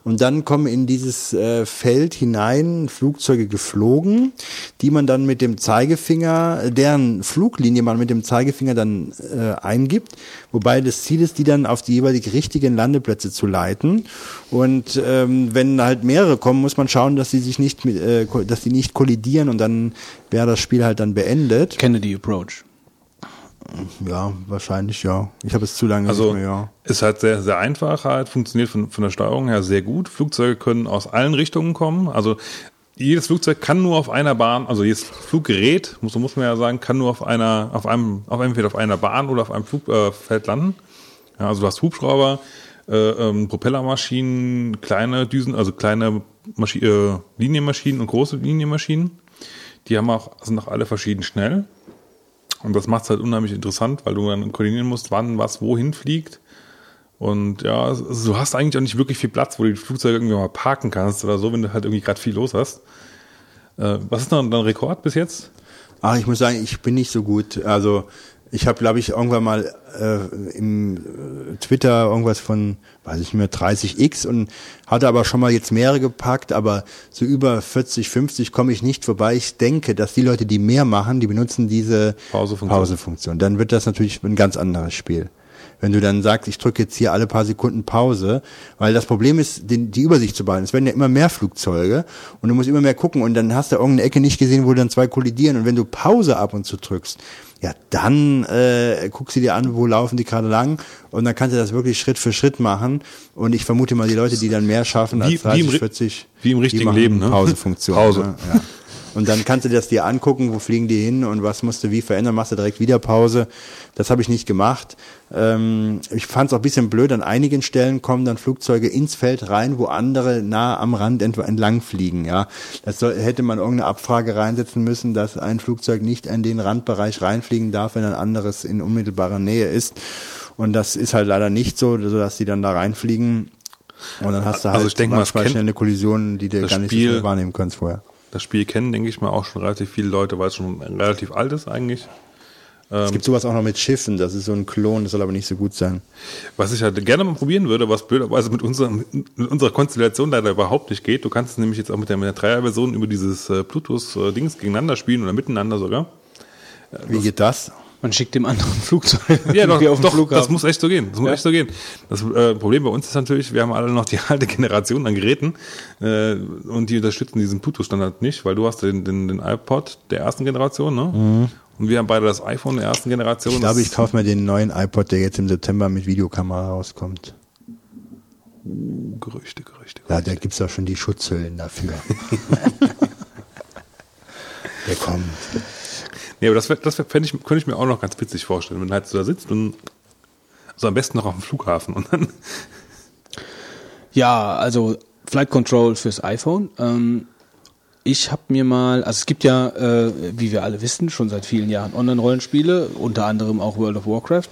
Und dann kommen in dieses äh, Feld hinein Flugzeuge geflogen, die man dann mit dem Zeigefinger, deren Fluglinie man mit dem Zeigefinger dann äh, eingibt, wobei das Ziel ist, die dann auf die jeweilig richtigen Landeplätze zu leiten. Und ähm, wenn halt mehrere kommen, muss man schauen, dass sie sich nicht, mit, äh, dass die nicht kollidieren und dann wäre das Spiel halt dann beendet. Kennedy Approach. Ja, wahrscheinlich ja. Ich habe es zu lange Also nicht mehr, ja. ist halt sehr, sehr einfach, halt, funktioniert von, von der Steuerung her sehr gut. Flugzeuge können aus allen Richtungen kommen. Also jedes Flugzeug kann nur auf einer Bahn, also jedes Fluggerät, muss, muss man ja sagen, kann nur auf einer, auf einem, auf entweder auf einer Bahn oder auf einem Flugfeld äh, Feld landen. Ja, also du hast Hubschrauber, äh, ähm, Propellermaschinen, kleine Düsen, also kleine Maschi äh, Linienmaschinen und große Linienmaschinen. Die haben auch, sind auch alle verschieden schnell. Und das macht es halt unheimlich interessant, weil du dann koordinieren musst, wann was wohin fliegt. Und ja, du hast eigentlich auch nicht wirklich viel Platz, wo du die Flugzeuge irgendwie mal parken kannst oder so, wenn du halt irgendwie gerade viel los hast. Äh, was ist denn dein Rekord bis jetzt? Ach, ich muss sagen, ich bin nicht so gut. Also ich habe, glaube ich, irgendwann mal äh, im äh, Twitter irgendwas von, weiß ich nicht mehr, 30x und hatte aber schon mal jetzt mehrere gepackt, aber so über 40, 50 komme ich nicht vorbei. Ich denke, dass die Leute, die mehr machen, die benutzen diese Pausefunktion. Pausefunktion. Dann wird das natürlich ein ganz anderes Spiel. Wenn du dann sagst, ich drücke jetzt hier alle paar Sekunden Pause, weil das Problem ist, den, die Übersicht zu behalten. Es werden ja immer mehr Flugzeuge und du musst immer mehr gucken und dann hast du irgendeine Ecke nicht gesehen, wo dann zwei kollidieren und wenn du Pause ab und zu drückst, ja, dann äh, guckst du dir an, wo laufen die gerade lang und dann kannst du das wirklich Schritt für Schritt machen und ich vermute mal, die Leute, die dann mehr schaffen als Wie- wie 30, im Ri- 40, wie im richtigen Leben, ne? Pausefunktion. Pause. Ne? Ja. Und dann kannst du das dir angucken, wo fliegen die hin und was musst du wie verändern, machst du direkt wieder Pause. Das habe ich nicht gemacht. Ähm, ich fand es auch ein bisschen blöd, an einigen Stellen kommen dann Flugzeuge ins Feld rein, wo andere nah am Rand ent entlang fliegen. Ja, Das soll, hätte man irgendeine Abfrage reinsetzen müssen, dass ein Flugzeug nicht in den Randbereich reinfliegen darf, wenn ein anderes in unmittelbarer Nähe ist. Und das ist halt leider nicht so, sodass die dann da reinfliegen. Und dann hast du halt Also ich denke mal, schnell eine Kollision, die du gar nicht so Spiel- wahrnehmen kannst vorher. Das Spiel kennen, denke ich mal, auch schon relativ viele Leute, weil es schon relativ alt ist eigentlich. Es gibt sowas auch noch mit Schiffen, das ist so ein Klon, das soll aber nicht so gut sein. Was ich halt gerne mal probieren würde, was blöderweise mit unserer, mit unserer Konstellation leider überhaupt nicht geht. Du kannst es nämlich jetzt auch mit der, mit der Dreier-Version über dieses äh, Bluetooth-Dings gegeneinander spielen oder miteinander sogar. Wie geht das? Man schickt dem anderen Flugzeug. Ja, doch, auf doch Flughafen. das muss echt so gehen. Das muss Ja. echt so gehen. Das äh, Problem bei uns ist natürlich, wir haben alle noch die alte Generation an Geräten äh, und die unterstützen diesen Bluetooth-Standard nicht, weil du hast den, den, den iPod der ersten Generation, ne? Und wir haben beide das iPhone der ersten Generation. Ich glaube, ich kaufe mir den neuen iPod, der jetzt im September mit Videokamera rauskommt. Gerüchte, Gerüchte. Ja, da gibt's auch schon die Schutzhüllen dafür. der kommt. Nee, aber das, das ich, könnte ich mir auch noch ganz witzig vorstellen, wenn halt so da sitzt und so am besten noch auf dem Flughafen und dann Ja, also Flight Control fürs iPhone. Ähm, ich habe mir mal, also es gibt ja, äh, wie wir alle wissen, schon seit vielen Jahren Online-Rollenspiele, unter anderem auch World of Warcraft,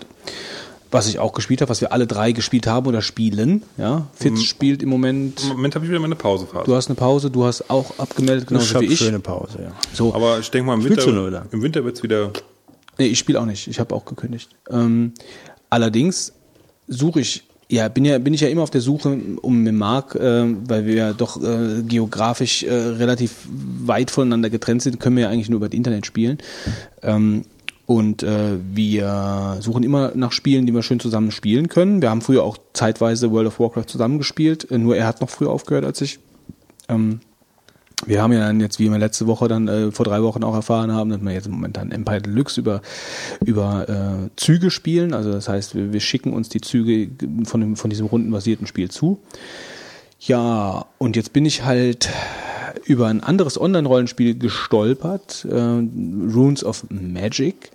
was ich auch gespielt habe, was wir alle drei gespielt haben oder spielen. Ja, Fitz spielt im Moment. im Moment habe ich wieder meine Pausephase. Du hast eine Pause, du hast auch abgemeldet, genauso wie ich. schöne Pause, ja. So, aber ich denke mal, im Spielst Winter, im Winter wird's wieder Nee, ich spiele auch nicht. Ich habe auch gekündigt. Ähm, allerdings suche ich, ja, bin ja, bin ich ja immer auf der Suche um mit Marc, äh, weil wir ja doch äh, geografisch äh, relativ weit voneinander getrennt sind, können wir ja eigentlich nur über das Internet spielen. Ähm, und äh, wir suchen immer nach Spielen, die wir schön zusammen spielen können. Wir haben früher auch zeitweise World of Warcraft zusammengespielt, äh, nur er hat noch früher aufgehört als ich. Ähm, wir haben ja dann jetzt, wie wir letzte Woche dann äh, vor drei Wochen auch erfahren haben, dass wir jetzt momentan Empire Deluxe über über äh, Züge spielen. Also das heißt, wir, wir schicken uns die Züge von dem von diesem rundenbasierten Spiel zu. Ja, und jetzt bin ich halt über ein anderes Online-Rollenspiel gestolpert, äh, Runes of Magic.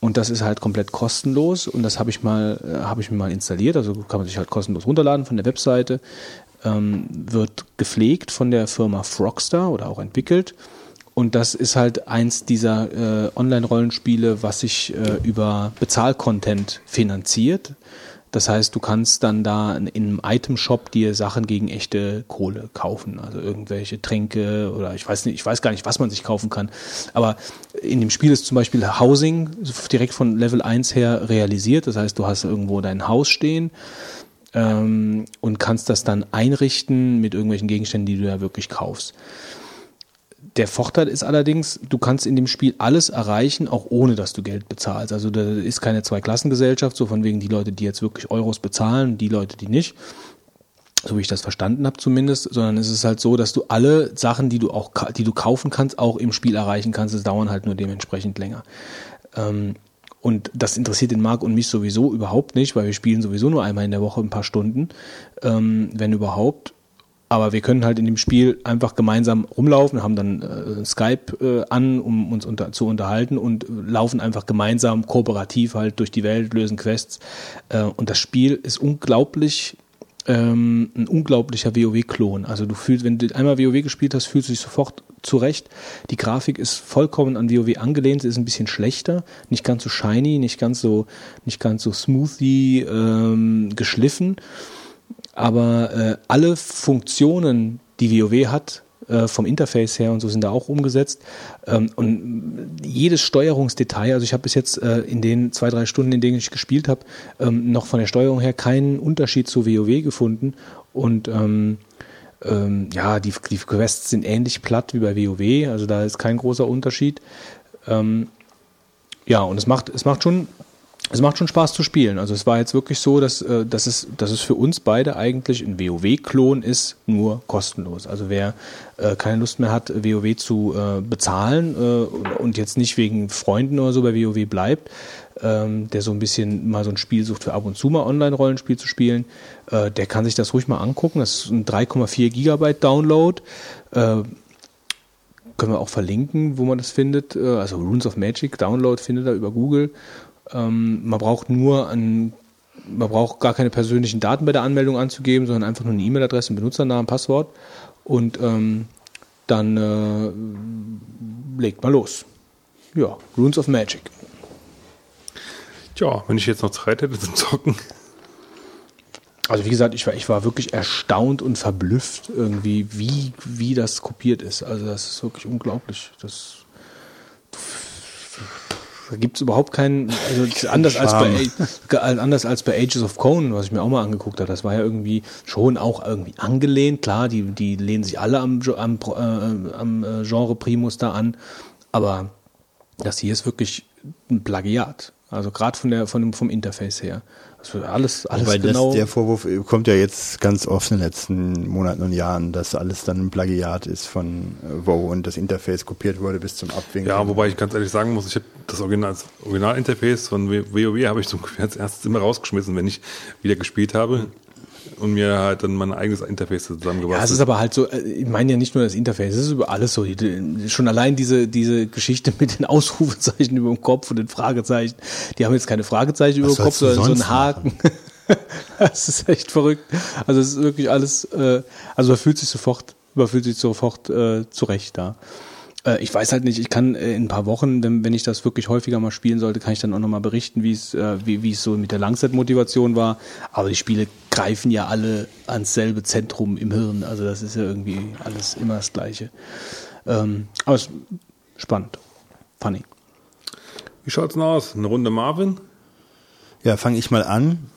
Und das ist halt komplett kostenlos und das habe ich mal, äh, habe ich mir mal installiert. Also kann man sich halt kostenlos runterladen von der Webseite. ähm, wird gepflegt von der Firma Frogstar oder auch entwickelt. Und das ist halt eins dieser äh, Online-Rollenspiele, was sich äh, über Bezahlcontent finanziert. Das heißt, du kannst dann da in einem Item-Shop dir Sachen gegen echte Kohle kaufen, also irgendwelche Tränke oder ich weiß nicht, ich weiß gar nicht, was man sich kaufen kann. Aber in dem Spiel ist zum Beispiel Housing direkt von Level 1 her realisiert. Das heißt, du hast irgendwo dein Haus stehen ähm, und kannst das dann einrichten mit irgendwelchen Gegenständen, die du ja wirklich kaufst. Der Vorteil ist allerdings, du kannst in dem Spiel alles erreichen, auch ohne dass du Geld bezahlst. Also da ist keine Zweiklassengesellschaft, so von wegen die Leute, die jetzt wirklich Euros bezahlen, die Leute, die nicht. So wie ich das verstanden habe zumindest, sondern es ist halt so, dass du alle Sachen, die du auch, die du kaufen kannst, auch im Spiel erreichen kannst. Es dauern halt nur dementsprechend länger. Ähm, und das interessiert den Marc und mich sowieso überhaupt nicht, weil wir spielen sowieso nur einmal in der Woche ein paar Stunden, ähm, wenn überhaupt. Aber wir können halt in dem Spiel einfach gemeinsam rumlaufen, haben dann äh, Skype äh, an, um uns unter, zu unterhalten und laufen einfach gemeinsam kooperativ halt durch die Welt, lösen Quests. Äh, und das Spiel ist unglaublich ähm, ein unglaublicher WoW-Klon. Also du fühlst, wenn du einmal WoW gespielt hast, fühlst du dich sofort zurecht. Die Grafik ist vollkommen an WoW angelehnt, ist ein bisschen schlechter, nicht ganz so shiny, nicht ganz so, nicht ganz so smoothie ähm, geschliffen aber äh, alle Funktionen, die WoW hat, äh, vom Interface her und so sind da auch umgesetzt. Ähm, und jedes Steuerungsdetail, also ich habe bis jetzt äh, in den zwei, drei Stunden, in denen ich gespielt habe, ähm, noch von der Steuerung her keinen Unterschied zu WoW gefunden. Und ähm, ähm, ja, die, die Quests sind ähnlich platt wie bei WoW, also da ist kein großer Unterschied. Ja, und es macht, es macht schon es macht schon Spaß zu spielen. Also es war jetzt wirklich so, dass, äh, dass, es, dass es für uns beide eigentlich ein WoW-Klon ist, nur kostenlos. Also wer äh, keine Lust mehr hat, WoW zu äh, bezahlen äh, und jetzt nicht wegen Freunden oder so bei WoW bleibt, ähm, der so ein bisschen mal so ein Spiel sucht für ab und zu mal Online-Rollenspiel zu spielen, äh, der kann sich das ruhig mal angucken. Das ist ein 3,4 Gigabyte Download. Äh, können wir auch verlinken, wo man das findet. Äh, also Runes of Magic Download findet er über Google ähm, man braucht nur ein, man braucht gar keine persönlichen Daten bei der Anmeldung anzugeben, sondern einfach nur eine E-Mail-Adresse, Benutzernamen, Passwort und ähm, dann äh, legt mal los. Ja, Runes of Magic. Tja, wenn ich jetzt noch Zeit hätte zum Zocken. Also wie gesagt, ich war, ich war wirklich erstaunt und verblüfft irgendwie, wie, wie das kopiert ist. Also das ist wirklich unglaublich. Das da gibt es überhaupt keinen, also anders als, bei, anders als bei Ages of Conan, was ich mir auch mal angeguckt habe. Das war ja irgendwie schon auch irgendwie angelehnt. Klar, die, die lehnen sich alle am, am, äh, am äh, Genre Primus da an. Aber das hier ist wirklich ein Plagiat. Also gerade von der, von dem, vom Interface her. Also alles, alles Weil genau. Das, der Vorwurf kommt ja jetzt ganz oft in den letzten Monaten und Jahren, dass alles dann ein Plagiat ist von äh, WoW und das Interface kopiert wurde bis zum Abwinken. Ja, wobei ich ganz ehrlich sagen muss, ich habe das Original, Original-Interface von WoW habe ich so als erstes immer rausgeschmissen, wenn ich wieder gespielt habe und mir halt dann mein eigenes Interface zusammengebracht. Ja, es ist aber halt so, äh, ich meine ja nicht nur das Interface, es ist über alles so. Schon allein diese, diese Geschichte mit den Ausrufezeichen über dem Kopf und den Fragezeichen, die haben jetzt keine Fragezeichen über dem Kopf, sondern so einen Haken. das ist echt verrückt. Also es ist wirklich alles, äh, also man fühlt sich sofort, man fühlt sich sofort äh, zurecht da. Äh, ich weiß halt nicht, ich kann äh, in ein paar Wochen, wenn, wenn ich das wirklich häufiger mal spielen sollte, kann ich dann auch nochmal berichten, wie es, äh, wie, wie es so mit der Langzeitmotivation war. Aber die Spiele greifen ja alle ans selbe Zentrum im Hirn. Also das ist ja irgendwie alles immer das Gleiche. Ähm, aber es ist spannend. Funny. Wie schaut's denn aus? Eine Runde Marvin? Ja, fange ich mal an.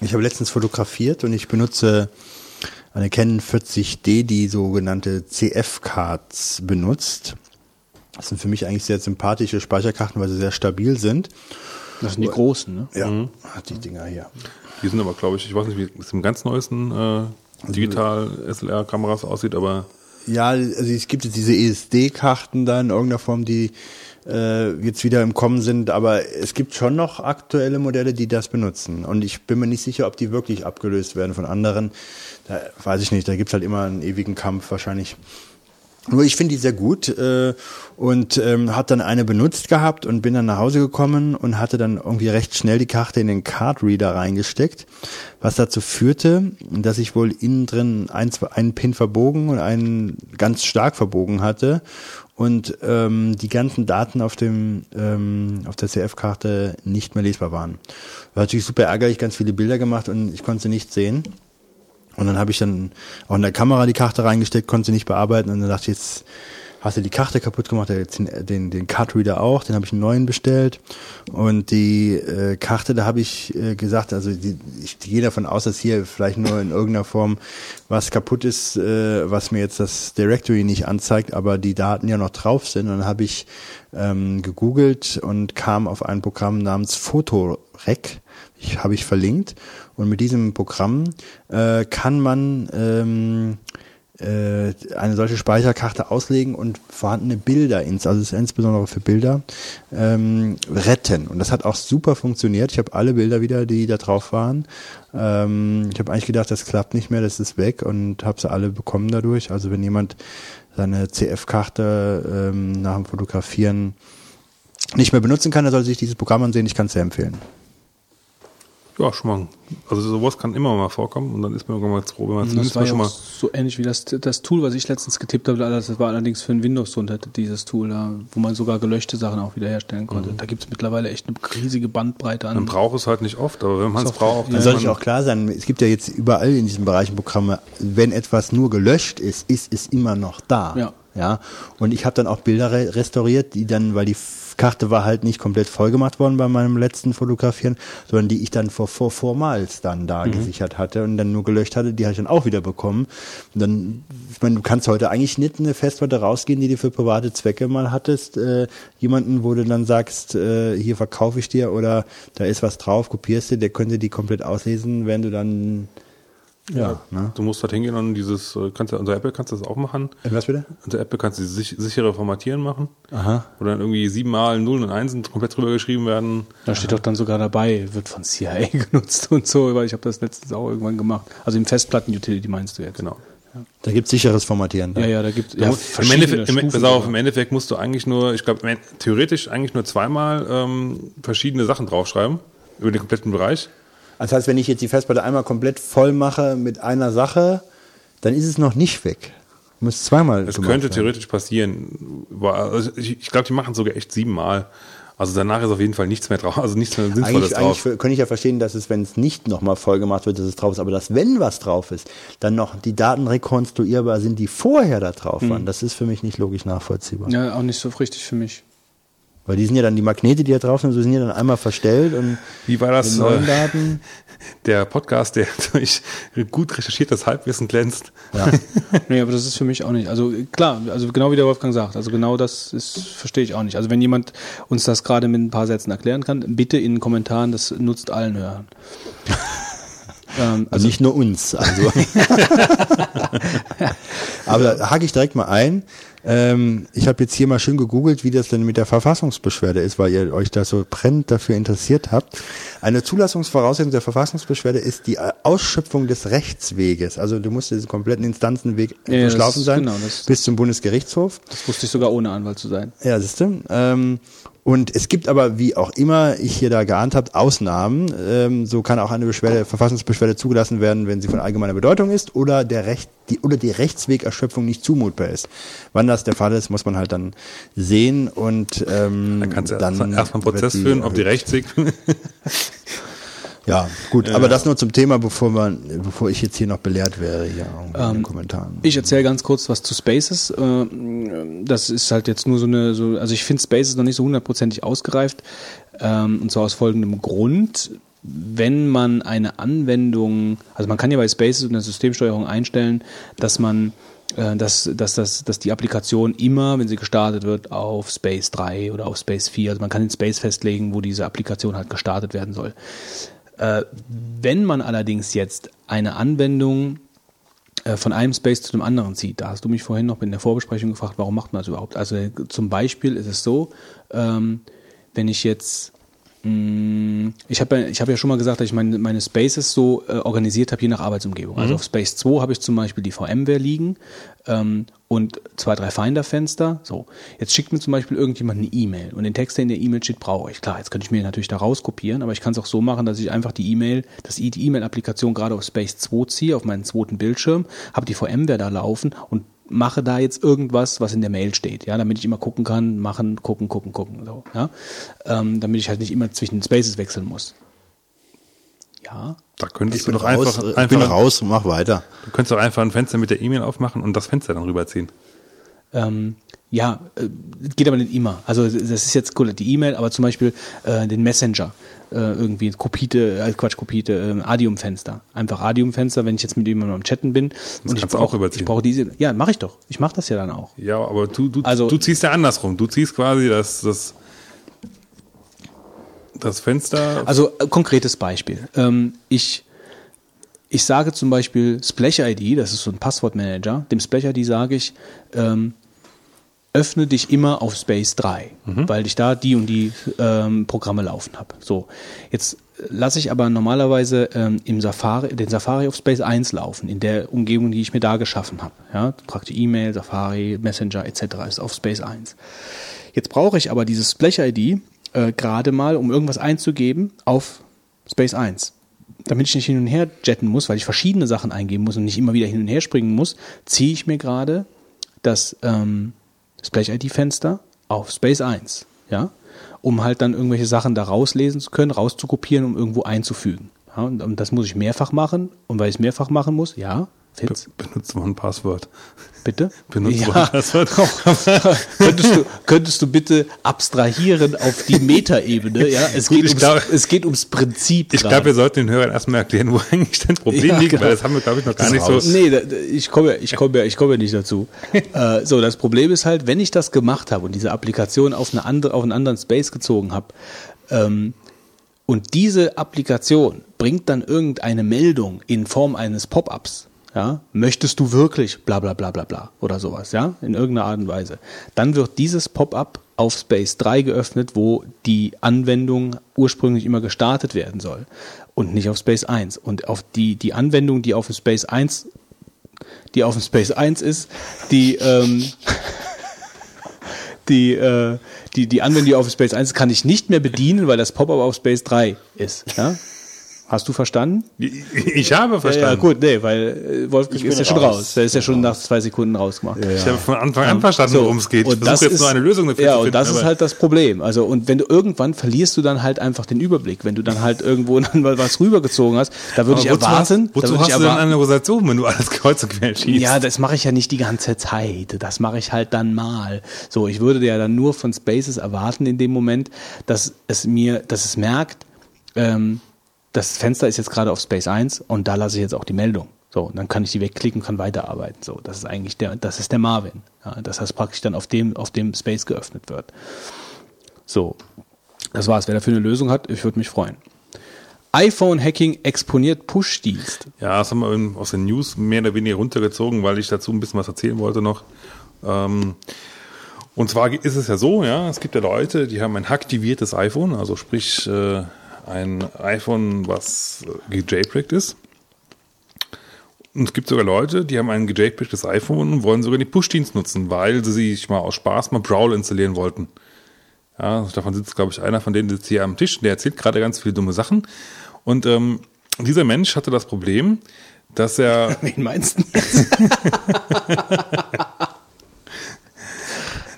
Ich habe letztens fotografiert und ich benutze eine Canon 40D, die sogenannte CF-Cards benutzt. Das sind für mich eigentlich sehr sympathische Speicherkarten, weil sie sehr stabil sind. Das sind die großen, ne? Ja, mhm. die Dinger hier. Die sind aber, glaube ich, ich weiß nicht, wie es im ganz neuesten äh, digital SLR-Kameras aussieht, aber ja, also es gibt jetzt diese ESD-Karten da in irgendeiner Form, die äh, jetzt wieder im Kommen sind, aber es gibt schon noch aktuelle Modelle, die das benutzen. Und ich bin mir nicht sicher, ob die wirklich abgelöst werden von anderen. Da weiß ich nicht, da gibt's halt immer einen ewigen Kampf wahrscheinlich. Nur ich finde die sehr gut äh, und ähm, hat dann eine benutzt gehabt und bin dann nach Hause gekommen und hatte dann irgendwie recht schnell die Karte in den Card Reader reingesteckt, was dazu führte, dass ich wohl innen drin ein, zwei, einen Pin verbogen und einen ganz stark verbogen hatte und ähm, die ganzen Daten auf dem ähm, auf der CF-Karte nicht mehr lesbar waren. War natürlich super ärgerlich, ganz viele Bilder gemacht und ich konnte sie nicht sehen. Und dann habe ich dann auch in der Kamera die Karte reingesteckt, konnte sie nicht bearbeiten und dann dachte ich, jetzt hast du die Karte kaputt gemacht, den, den, den Card-Reader auch, den habe ich einen neuen bestellt. Und die äh, Karte, da habe ich äh, gesagt, also die, ich gehe davon aus, dass hier vielleicht nur in irgendeiner Form was kaputt ist, äh, was mir jetzt das Directory nicht anzeigt, aber die Daten ja noch drauf sind. Und dann habe ich ähm, gegoogelt und kam auf ein Programm namens Photorec. Ich habe ich verlinkt und mit diesem Programm äh, kann man ähm, äh, eine solche Speicherkarte auslegen und vorhandene Bilder, ins, also insbesondere für Bilder, ähm, retten. Und das hat auch super funktioniert. Ich habe alle Bilder wieder, die da drauf waren. Ähm, ich habe eigentlich gedacht, das klappt nicht mehr, das ist weg und habe sie alle bekommen dadurch. Also wenn jemand seine CF-Karte ähm, nach dem Fotografieren nicht mehr benutzen kann, dann soll sich dieses Programm ansehen. Ich kann es sehr empfehlen. Ja, schon mal. Also sowas kann immer mal vorkommen und dann ist man irgendwann mal froh, wenn man Das zumindest war mal ja schon mal. so ähnlich wie das, das Tool, was ich letztens getippt habe. Das war allerdings für ein Windows drunter, dieses Tool, da, wo man sogar gelöschte Sachen auch wiederherstellen konnte. Da gibt es mittlerweile echt eine riesige Bandbreite Man an. braucht es halt nicht oft, aber wenn man es braucht, ja. Dann ist soll man, ich auch klar sein, es gibt ja jetzt überall in diesen Bereichen Programme, wenn etwas nur gelöscht ist, ist es immer noch da. Ja. Ja. Und ich habe dann auch Bilder re restauriert, die dann, weil die Karte war halt nicht komplett voll gemacht worden bei meinem letzten Fotografieren, sondern die ich dann vor, vor vormals dann da gesichert hatte und dann nur gelöscht hatte, die habe ich dann auch wieder bekommen. Und dann, ich meine, du kannst heute eigentlich nicht eine Festplatte rausgehen, die du für private Zwecke mal hattest, äh, jemanden, wo du dann sagst, äh, hier verkaufe ich dir oder da ist was drauf, kopierst du, der könnte die komplett auslesen, wenn du dann ja, ne? du musst halt hingehen und dieses, äh, kannst du, unter Apple kannst du das auch machen. Äh, Was bitte? Unter Apple kannst du sich, sichere Formatieren machen. Aha. Wo dann irgendwie siebenmal Nullen und Einsen komplett drüber geschrieben werden. Da steht doch dann sogar dabei, wird von CIA genutzt und so, weil ich habe das letztens auch irgendwann gemacht. Also im Festplatten-Utility meinst du jetzt? Genau. Da gibt's sicheres Formatieren. Ja, ja, da gibt es ja, Im Endeffekt, im, Stufen auf, im Endeffekt musst du eigentlich nur, ich glaube, theoretisch eigentlich nur zweimal ähm, verschiedene Sachen draufschreiben. Über den kompletten Bereich. Das heißt, wenn ich jetzt die Festplatte einmal komplett voll mache mit einer Sache, dann ist es noch nicht weg. Muss zweimal Es könnte werden. theoretisch passieren. Also ich glaube, die machen sogar echt siebenmal. Also danach ist auf jeden Fall nichts mehr drauf, also nichts mehr Sinnvolles Eigentlich, eigentlich drauf. für- könnte ich ja verstehen, dass es, wenn es nicht nochmal voll gemacht wird, dass es drauf ist, aber dass, wenn was drauf ist, dann noch die Daten rekonstruierbar sind, die vorher da drauf waren. Das ist für mich nicht logisch nachvollziehbar. Ja, auch nicht so richtig für mich. Weil die sind ja dann, die Magnete, die da drauf sind, so sind ja dann einmal verstellt und Wie war das? die neuen Äh, Daten. der Podcast, der durch gut recherchiertes Halbwissen glänzt. Ja. Nee, aber das ist für mich auch nicht. Also klar, also genau wie der Wolfgang sagt, also genau das ist, verstehe ich auch nicht. Also wenn jemand uns das gerade mit ein paar Sätzen erklären kann, bitte in den Kommentaren, das nutzt allen hören. ähm, Also nicht nur uns. Also. Aber da hake ich direkt mal ein. Ähm, ich habe jetzt hier mal schön gegoogelt, wie das denn mit der Verfassungsbeschwerde ist, weil ihr euch da so brennend dafür interessiert habt. Eine Zulassungsvoraussetzung der Verfassungsbeschwerde ist die Ausschöpfung des Rechtsweges. Also du musst diesen kompletten Instanzenweg Ja, durchlaufen sein genau, bis zum Bundesgerichtshof. das wusste ich sogar ohne Anwalt zu sein. Ja, siehst du. Ähm, und es gibt aber, wie auch immer ich hier da geahnt habe, Ausnahmen. Ähm, so kann auch eine Beschwerde, Verfassungsbeschwerde zugelassen werden, wenn sie von allgemeiner Bedeutung ist oder der Recht, die, oder die Rechtswegerschöpfung nicht zumutbar ist. Wann das der Fall ist, muss man halt dann sehen und ähm, Dann kannst du dann erstmal erst mal einen Prozess führen, ob die erhöht. Rechtsweg. Ja, gut, aber das nur zum Thema, bevor man, bevor ich jetzt hier noch belehrt wäre hier in Ähm, den Kommentaren. Ich erzähle ganz kurz was zu Spaces. Äh, Das ist halt jetzt nur so eine, so, also ich finde Spaces noch nicht so hundertprozentig ausgereift. Ähm, Und zwar aus folgendem Grund. Wenn man eine Anwendung, also man kann ja bei Spaces und der Systemsteuerung einstellen, dass man äh, dass, dass, dass, dass die Applikation immer, wenn sie gestartet wird, auf Space 3 oder auf Space 4, also man kann den Space festlegen, wo diese Applikation halt gestartet werden soll. Äh, wenn man allerdings jetzt eine Anwendung äh, von einem Space zu dem anderen zieht. Da hast du mich vorhin noch in der Vorbesprechung gefragt, warum macht man das überhaupt? Also zum Beispiel ist es so, ähm, wenn ich jetzt Ich habe ja, ich hab ja schon mal gesagt, dass ich meine, meine Spaces so äh, organisiert habe, je nach Arbeitsumgebung. Also auf Space 2 habe ich zum Beispiel die VMware liegen ähm, und zwei, drei Finder-Fenster. So, jetzt schickt mir zum Beispiel irgendjemand eine E-Mail und den Text, der in der E-Mail steht, brauche ich. Klar, jetzt könnte ich mir natürlich da rauskopieren, aber ich kann es auch so machen, dass ich einfach die E-Mail, dass ich die E-Mail-Applikation gerade auf Space 2 ziehe, auf meinen zweiten Bildschirm, habe die VMware da laufen und mache da jetzt irgendwas, was in der Mail steht, ja, damit ich immer gucken kann, machen, gucken, gucken, gucken, so, ja, ähm, damit ich halt nicht immer zwischen den Spaces wechseln muss. Ja, Da könntest Ich du bin doch raus, einfach, ich bin einfach raus, mach weiter. du könntest doch einfach ein Fenster mit der E-Mail aufmachen und das Fenster dann rüberziehen. ähm, ja, äh, geht aber nicht immer. Also das ist jetzt cool, die E-Mail, aber zum Beispiel äh, den Messenger, äh, irgendwie Kopite, äh, Quatsch, Kopite, äh, Adium-Fenster. Einfach Adium-Fenster, wenn ich jetzt mit jemandem am Chatten bin und ich du auch brauche rüberziehen. ich brauche diese, ja, mache ich doch. Ich mache das ja dann auch. Ja, aber du, du, Also- du ziehst ja andersrum. Du ziehst quasi das, das, das Fenster. Also äh, konkretes Beispiel. Ähm, ich, ich sage zum Beispiel Splash-ID, das ist so ein Passwortmanager, dem Splash-ID sage ich, ähm, öffne dich immer auf Space 3, weil ich da die und die ähm, Programme laufen habe. So, jetzt lasse ich aber normalerweise ähm, im Safari, den Safari auf Space 1 laufen, in der Umgebung, die ich mir da geschaffen habe. Ja, praktisch E-Mail, Safari, Messenger etc. ist auf Space 1. Jetzt brauche ich aber dieses Splash-ID äh, gerade mal, um irgendwas einzugeben, auf Space 1. Damit ich nicht hin und her jetten muss, weil ich verschiedene Sachen eingeben muss und nicht immer wieder hin und her springen muss, ziehe ich mir gerade das ähm, Splash-ID-Fenster auf Space 1, ja, um halt dann irgendwelche Sachen da rauslesen zu können, rauszukopieren, um irgendwo einzufügen. Ja, und, und das muss ich mehrfach machen. Und weil ich es mehrfach machen muss, ja, Fitz, Benutzt mal ein Passwort. bitte? Benutzt ja. Passwort. könntest, du, könntest du bitte abstrahieren auf die Metaebene? Ja, es, Gut, geht ums, glaub- es geht ums Prinzip. Ich glaube, wir sollten den Hörern erstmal erklären, wo eigentlich dein Problem Ja, liegt, genau. weil das haben wir, glaube ich, noch gar nicht so. Nee, da, da- ich komme ja, ich komme ja, ich komme ja nicht dazu. äh, so, das Problem ist halt, wenn ich das gemacht habe und diese Applikation auf, eine andere, auf einen anderen Space gezogen habe, ähm, und diese Applikation bringt dann irgendeine Meldung in Form eines Pop-ups, ja, möchtest du wirklich bla bla bla bla bla oder sowas, ja, in irgendeiner Art und Weise, dann wird dieses Pop-up auf Space 3 geöffnet, wo die Anwendung ursprünglich immer gestartet werden soll und nicht auf Space 1. Und auf die, die Anwendung, die auf dem Space 1 die auf dem Space 1 ist, die, ähm, die, äh, die, die Anwendung, die auf dem Space 1 ist, kann ich nicht mehr bedienen, weil das Pop-up auf Space 3 ist. Ja? Hast du verstanden? Ich habe verstanden. Ja, ja, gut, nee, weil äh, Wolfgang ist ja schon raus. raus. Der ist ja schon nach zwei Sekunden rausgemacht. Ich habe von Anfang an verstanden, So, worum es geht. Ich und das versuche jetzt ist, nur eine Lösung dafür ja, zu und finden. das ist halt das Problem. Also, und wenn du irgendwann verlierst du dann halt einfach den Überblick. Wenn du dann halt irgendwo dann mal was rübergezogen hast, da würde ich wozu erwarten, Hast, wozu da würde hast ich du denn erwarten, eine Organisation, wenn du alles kreuz und quer schießt? ja, das mache ich ja nicht die ganze Zeit. Das mache ich halt dann mal. So, ich würde ja dann nur von Spaces erwarten in dem Moment, dass es mir, dass es merkt, ähm, das Fenster ist jetzt gerade auf Space 1 und da lasse ich jetzt auch die Meldung. So, und dann kann ich die wegklicken kann weiterarbeiten. So, das ist eigentlich der, das ist der Marvin. Ja, das heißt praktisch dann auf dem, auf dem Space geöffnet wird. So, das war's. Wer dafür eine Lösung hat, ich würde mich freuen. iPhone-Hacking exponiert Push-Dienst. Ja, das haben wir aus den News mehr oder weniger runtergezogen, weil ich dazu ein bisschen was erzählen wollte noch. Ähm, und zwar ist es ja so, ja, es gibt ja Leute, die haben ein hacktiviertes iPhone, also sprich äh, ein iPhone, was äh, gejailbreakt ist. Und es gibt sogar Leute, die haben ein gejailbreaktes iPhone und wollen sogar den Push-Dienst nutzen, weil sie sich mal aus Spaß mal Brawl installieren wollten. Ja, davon sitzt, glaube ich, einer von denen sitzt hier am Tisch, der erzählt gerade ganz viele dumme Sachen. Und ähm, dieser Mensch hatte das Problem, dass er Wen meinst du?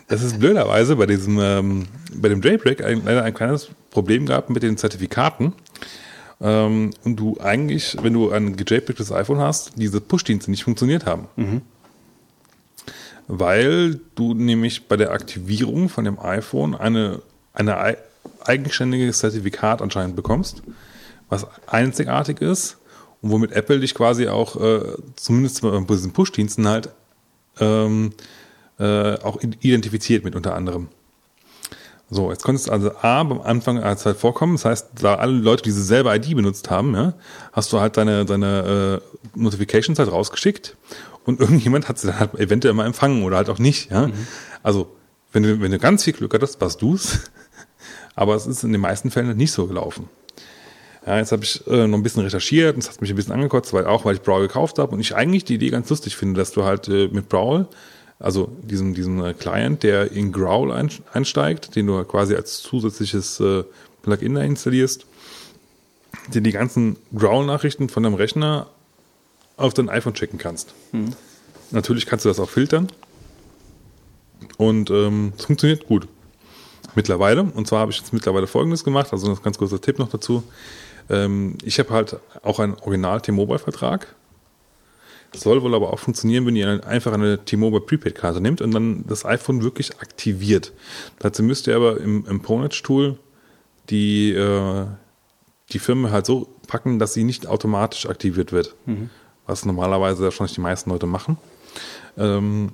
es blöderweise bei diesem ähm, bei dem Jailbreak ein, leider ein kleines Problem gab mit den Zertifikaten. Ähm, und du eigentlich, wenn du ein gejailbreaktes iPhone hast, diese Push-Dienste nicht funktioniert haben. Weil du nämlich bei der Aktivierung von dem iPhone eine, eine ei- eigenständiges Zertifikat anscheinend bekommst, was einzigartig ist und womit Apple dich quasi auch, äh, zumindest bei diesen Push-Diensten halt, ähm, äh, auch identifiziert mit unter anderem. So, jetzt konntest du also A, beim Anfang als halt vorkommen, das heißt, da alle Leute diese selbe ID benutzt haben, ja, hast du halt deine, deine äh, Notifications halt rausgeschickt und irgendjemand hat sie dann halt eventuell mal empfangen oder halt auch nicht, ja. Also, wenn du, wenn du ganz viel Glück hattest, warst du's. Aber es ist in den meisten Fällen nicht so gelaufen. Ja, jetzt habe ich äh, noch ein bisschen recherchiert und es hat mich ein bisschen angekotzt, weil auch weil ich Brawl gekauft habe und ich eigentlich die Idee ganz lustig finde, dass du halt äh, mit Brawl, also diesen diesen äh, Client, der in Growl ein, einsteigt, den du quasi als zusätzliches äh, Plugin da installierst, dir die ganzen Growl-Nachrichten von deinem Rechner auf dein iPhone checken kannst. Natürlich kannst du das auch filtern und ähm, es funktioniert gut. Mittlerweile. Und zwar habe ich jetzt mittlerweile Folgendes gemacht, also ein ganz kurzer Tipp noch dazu. Ähm, ich habe halt auch einen Original T-Mobile-Vertrag. Das soll wohl aber auch funktionieren, wenn ihr einfach eine T-Mobile Prepaid-Karte nimmt und dann das iPhone wirklich aktiviert. Dazu müsst ihr aber im, im Ponage-Tool die, äh, die Firma halt so packen, dass sie nicht automatisch aktiviert wird. Was normalerweise wahrscheinlich die meisten Leute machen. Ähm,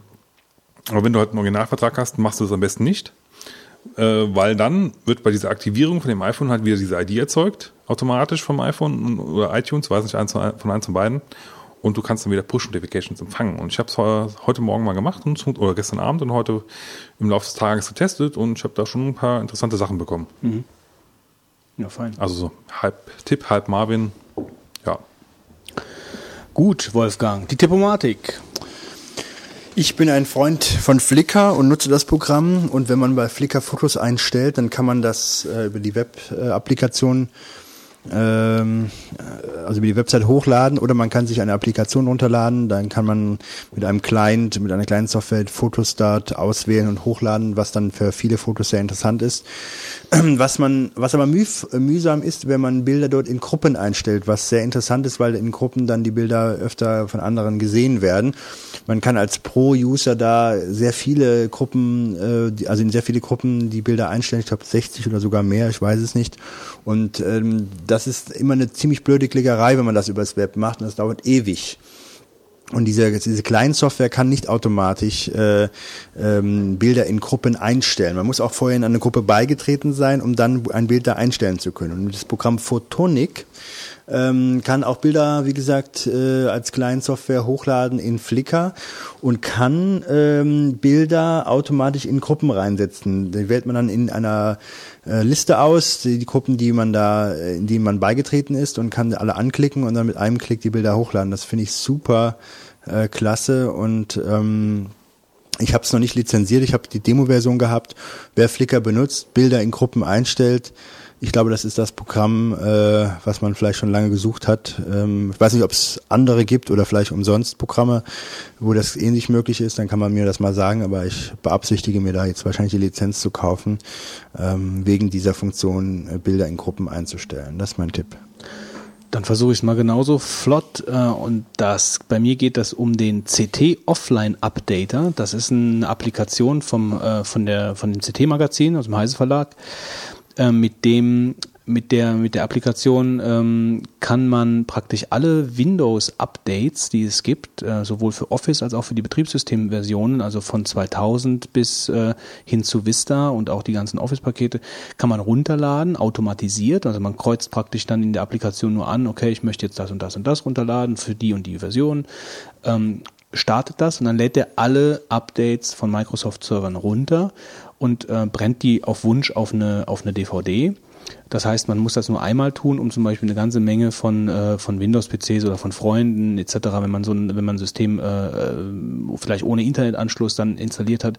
aber wenn du halt einen Originalvertrag hast, machst du das am besten nicht. Äh, weil dann wird bei dieser Aktivierung von dem iPhone halt wieder diese ID erzeugt, automatisch vom iPhone oder iTunes, weiß nicht, eins von eins von beiden. Und du kannst dann wieder Push-Notifications empfangen. Und ich habe es heute Morgen mal gemacht und, oder gestern Abend und heute im Laufe des Tages getestet und ich habe da schon ein paar interessante Sachen bekommen. Ja, fein. Also so halb Tipp, halb Marvin. Ja. Gut, Wolfgang. Die Tippomatik. Ich bin ein Freund von Flickr und nutze das Programm. Und wenn man bei Flickr Fotos einstellt, dann kann man das äh, über die Web-Applikation, ähm, äh, also über die Website hochladen oder man kann sich eine Applikation runterladen. Dann kann man mit einem Client, mit einer kleinen Software Fotostart auswählen und hochladen, was dann für viele Fotos sehr interessant ist. Was man, was aber müh, mühsam ist, wenn man Bilder dort in Gruppen einstellt, was sehr interessant ist, weil in Gruppen dann die Bilder öfter von anderen gesehen werden. Man kann als Pro-User da sehr viele Gruppen, äh, also in sehr viele Gruppen die Bilder einstellen. Ich glaube 60 oder sogar mehr, ich weiß es nicht. Und ähm, das ist immer eine ziemlich blöde Klickerei, wenn man das übers Web macht und das dauert ewig. Und diese, diese Client-Software kann nicht automatisch äh, ähm, Bilder in Gruppen einstellen. Man muss auch vorher in eine Gruppe beigetreten sein, um dann ein Bild da einstellen zu können. Und das Programm Photonic ähm, kann auch Bilder, wie gesagt, äh, als Client-Software hochladen in Flickr und kann ähm, Bilder automatisch in Gruppen reinsetzen. Die wählt man dann in einer äh, Liste aus, die, die Gruppen, die man da, äh, in die man beigetreten ist und kann alle anklicken und dann mit einem Klick die Bilder hochladen. Das finde ich super äh, klasse und ähm, ich habe es noch nicht lizenziert, ich habe die Demo-Version gehabt. Wer Flickr benutzt, Bilder in Gruppen einstellt, ich glaube, das ist das Programm, äh, was man vielleicht schon lange gesucht hat. Ähm, ich weiß nicht, ob es andere gibt oder vielleicht umsonst Programme, wo das ähnlich möglich ist. Dann kann man mir das mal sagen, aber ich beabsichtige mir da jetzt wahrscheinlich die Lizenz zu kaufen, ähm, wegen dieser Funktion äh, Bilder in Gruppen einzustellen. Das ist mein Tipp. Dann versuche ich es mal genauso flott. Äh, und das bei mir geht das um den CT Offline Updater. Das ist eine Applikation vom, äh, von, der, von dem CT-Magazin aus dem Heise Verlag, mit dem mit der, mit der Applikation ähm, kann man praktisch alle Windows-Updates, die es gibt, äh, sowohl für Office als auch für die Betriebssystemversionen, also von 2000 bis äh, hin zu Vista und auch die ganzen Office-Pakete, kann man runterladen, automatisiert. Also man kreuzt praktisch dann in der Applikation nur an, okay, ich möchte jetzt das und das und das runterladen für die und die Version. Ähm, startet das und dann lädt er alle Updates von Microsoft-Servern runter und äh, brennt die auf Wunsch auf eine, auf eine DVD. Das heißt, man muss das nur einmal tun, um zum Beispiel eine ganze Menge von, äh, von Windows-PCs oder von Freunden etc., wenn man so ein, wenn man ein System äh, äh, vielleicht ohne Internetanschluss dann installiert hat.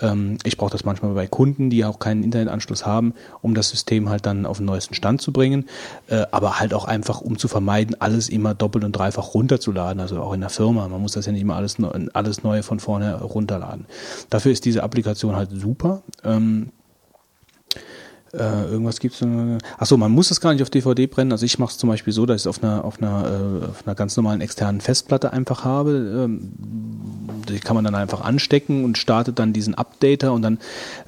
Ähm, ich brauche das manchmal bei Kunden, die auch keinen Internetanschluss haben, um das System halt dann auf den neuesten Stand zu bringen, äh, aber halt auch einfach, um zu vermeiden, alles immer doppelt und dreifach runterzuladen, also auch in der Firma. Man muss das ja nicht immer alles, alles Neue von vorne runterladen. Dafür ist diese Applikation halt super. Ähm, äh, irgendwas gibt's. Äh, achso, man muss es gar nicht auf DVD brennen. Also ich mache es zum Beispiel so, dass ich es auf einer, auf einer, äh, auf einer ganz normalen externen Festplatte einfach habe. Ähm, die kann man dann einfach anstecken und startet dann diesen Updater und dann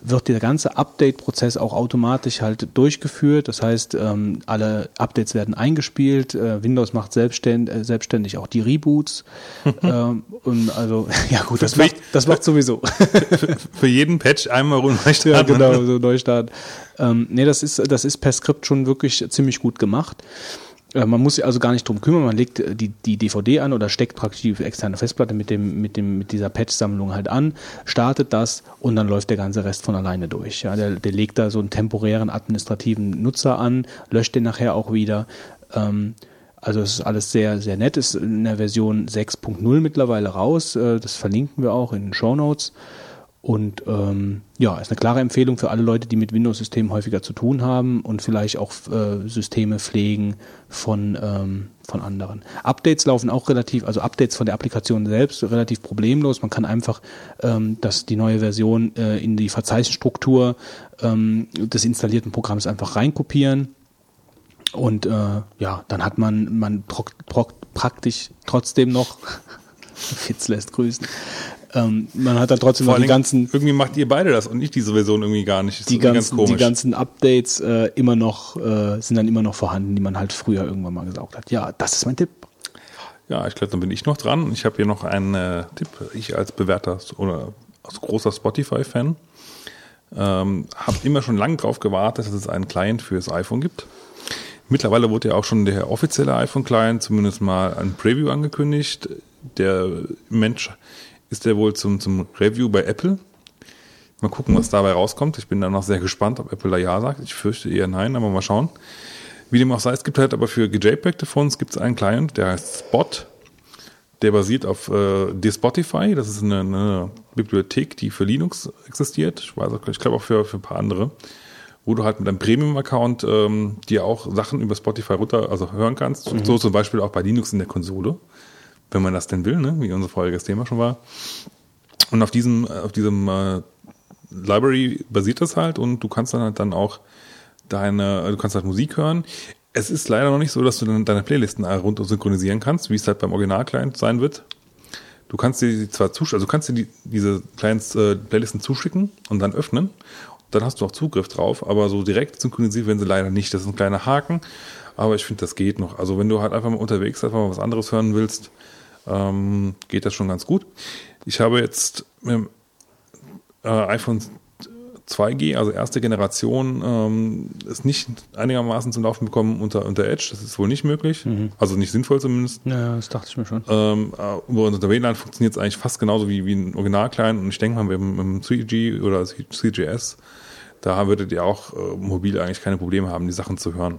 wird der ganze Update-Prozess auch automatisch halt durchgeführt. Das heißt, ähm, alle Updates werden eingespielt. Äh, Windows macht selbstständig, äh, selbstständig auch die Reboots. ähm, und also, ja gut, das macht, das macht sowieso. Für jeden Patch einmal rund Ja, genau, so Neustart. Ähm, nee, das ist, das ist per Skript schon wirklich ziemlich gut gemacht. Äh, Man muss sich also gar nicht drum kümmern, man legt äh, die, die DVD an oder steckt praktisch die externe Festplatte mit, dem, mit, dem, mit dieser Patch-Sammlung halt an, startet das und dann läuft der ganze Rest von alleine durch. Ja, der, der legt da so einen temporären administrativen Nutzer an, löscht den nachher auch wieder. Ähm, also es ist alles sehr, sehr nett, ist in der Version 6.0 mittlerweile raus. Äh, Das verlinken wir auch in den Show Notes. Und ähm, ja, ist eine klare Empfehlung für alle Leute, die mit Windows-Systemen häufiger zu tun haben und vielleicht auch äh, Systeme pflegen von, ähm, von anderen. Updates laufen auch relativ, also Updates von der Applikation selbst relativ problemlos. Man kann einfach ähm, das, die neue Version äh, in die Verzeichnisstruktur ähm, des installierten Programms einfach reinkopieren. Und äh, ja, dann hat man, man praktisch trotzdem noch, Fitz lässt grüßen, ähm, man hat dann trotzdem Vor noch die ganzen, irgendwie macht ihr beide das und ich diese Version irgendwie gar nicht. Das die ist irgendwie ganzen, die ganzen Updates äh, immer noch, äh, sind dann immer noch vorhanden, die man halt früher irgendwann mal gesaugt hat. Ja, das ist mein Tipp. Ja, ich glaube, dann bin ich noch dran. Ich habe hier noch einen äh, Tipp. Ich als bewährter oder als großer Spotify-Fan ähm, habe immer schon lange drauf gewartet, dass es einen Client fürs iPhone gibt. Mittlerweile wurde ja auch schon der offizielle iPhone-Client zumindest mal ein Preview angekündigt. Der Mensch ist der wohl zum, zum Review bei Apple. Mal gucken, was dabei rauskommt. Ich bin da noch sehr gespannt, ob Apple da Ja sagt. Ich fürchte eher nein, aber mal schauen. Wie dem auch sei, es gibt halt aber für gejpegte Phones gibt es einen Client, der heißt Spot. Der basiert auf äh, Despotify. Das ist eine, eine Bibliothek, die für Linux existiert. Ich weiß auch, ich glaube auch für, für ein paar andere. Wo du halt mit einem Premium-Account ähm, dir auch Sachen über Spotify runter, also hören kannst. So zum Beispiel auch bei Linux in der Konsole. Wenn man das denn will, ne? wie unser voriges Thema schon war. Und auf diesem, auf diesem äh, Library basiert das halt und du kannst dann halt dann auch deine, du kannst halt Musik hören. Es ist leider noch nicht so, dass du dann deine Playlisten runter synchronisieren kannst, wie es halt beim Original-Client sein wird. Du kannst dir zwar zuschicken, also kannst dir die, diese Clients, äh, Playlisten zuschicken und dann öffnen. Dann hast du auch Zugriff drauf, aber so direkt synchronisiert werden sie leider nicht. Das ist ein kleiner Haken, aber ich finde, das geht noch. Also wenn du halt einfach mal unterwegs einfach mal was anderes hören willst, ähm, geht das schon ganz gut. Ich habe jetzt mit dem äh, iPhone 2G, also erste Generation, ähm, es nicht einigermaßen zum Laufen bekommen unter, unter Edge. Das ist wohl nicht möglich. Also nicht sinnvoll zumindest. Ja, das dachte ich mir schon. Ähm, äh, unter WLAN funktioniert es eigentlich fast genauso wie, wie ein Original-Client. Und ich denke mal, mit dem, mit dem 3G oder CGS, da würdet ihr auch äh, mobil eigentlich keine Probleme haben, die Sachen zu hören.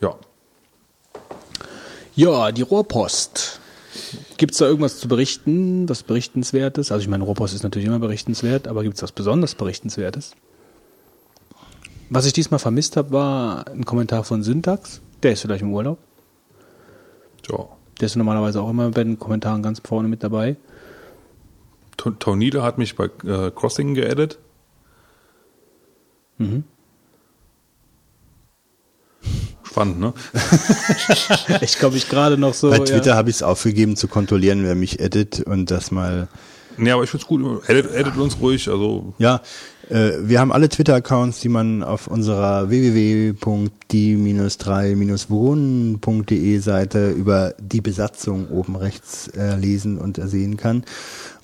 Ja. Ja, die Rohrpost. Gibt es da irgendwas zu berichten, was berichtenswertes? Also ich meine, Rohrpost ist natürlich immer berichtenswert, aber gibt es was besonders berichtenswertes? Was ich diesmal vermisst habe, war ein Kommentar von Syntax. Der ist vielleicht im Urlaub. ja. Der ist normalerweise auch immer bei den Kommentaren ganz vorne mit dabei. To- Tornado hat mich bei äh, Crossing geaddet. Mhm. Spannend, ne? Ich glaube, ich gerade noch so. Bei Twitter ja. habe ich es aufgegeben zu kontrollieren, wer mich edit und das mal. Nee, aber ich find's gut. Edit, edit uns ruhig. Also Ja, äh, wir haben alle Twitter-Accounts, die man auf unserer www.die-3-wohnen.de Seite über die Besatzung oben rechts äh, lesen und ersehen kann.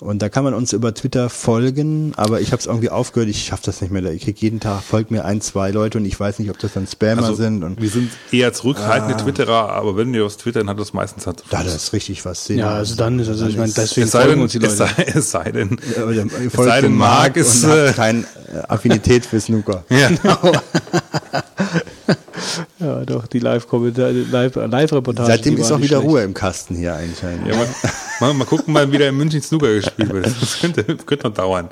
Und da kann man uns über Twitter folgen, aber ich habe es irgendwie aufgehört, ich schaffe das nicht mehr. Ich krieg jeden Tag, folgt mir ein, zwei Leute und ich weiß nicht, ob das dann Spammer also sind. Und wir sind eher zurückhaltende Twitterer, aber wenn wir was twittern, hat das meistens halt da ist richtig was. ja, also dann ist also, ich meine, deswegen es sei, folgen denn, uns die es, Leute. sei, es sei denn, Ja, es sei denn, Marc ist, und äh, hat keine äh, Affinität für Snooker. ja. Ja, doch, die Live-Kommentare, Live- Live-Reportage. Seitdem ist auch wieder schlecht. Ruhe im Kasten hier eigentlich. ja mal, mal, mal gucken, mal wieder in München Snooker gespielt wird. Das könnte, könnte noch dauern.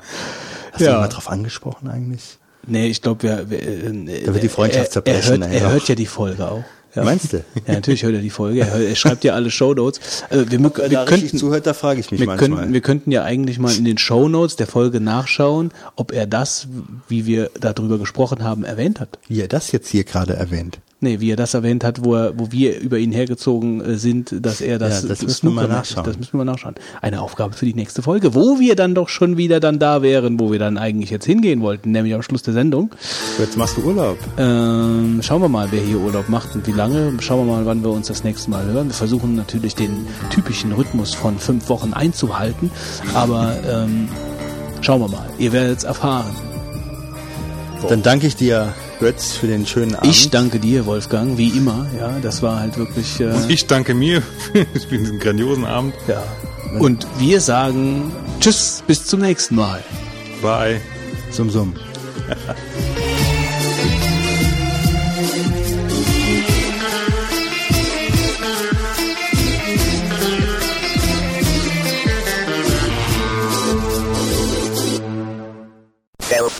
Hast du Ja. ihn mal drauf angesprochen eigentlich? Nee, ich glaube, wir, wir, äh, Da wird die Freundschaft er, er, zerbrechen hört, er hört ja die Folge auch. Ja. Meinst du? Ja, natürlich hört er die Folge. Er, hört, er schreibt ja alle Shownotes. Also wir, wir richtig könnten, zuhört, da frage ich mich wir, manchmal. könnten, wir könnten ja eigentlich mal in den Shownotes der Folge nachschauen, ob er das, wie wir darüber gesprochen haben, erwähnt hat. Wie er das jetzt hier gerade erwähnt. Nee, wie er das erwähnt hat, wo, er, wo wir über ihn hergezogen äh, sind, dass er das, Ja, das müssen wir mal nachschauen. Das müssen wir mal nachschauen. Eine Aufgabe für die nächste Folge, wo wir dann doch schon wieder dann da wären, wo wir dann eigentlich jetzt hingehen wollten, nämlich am Schluss der Sendung. Jetzt machst du Urlaub. Ähm, schauen wir mal, wer hier Urlaub macht und wie lange. Schauen wir mal, wann wir uns das nächste Mal hören. Wir versuchen natürlich den typischen Rhythmus von fünf Wochen einzuhalten, aber ähm, schauen wir mal. Ihr werdet es erfahren. Dann danke ich dir Götz, für den schönen Abend. Ich danke dir, Wolfgang, wie immer. Ja, das war halt wirklich. Äh, Und ich danke mir für diesen grandiosen Abend. ja. Und wir sagen Tschüss, bis zum nächsten Mal. Bye. Sum Sum.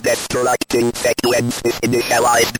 destructing sequence is initialized.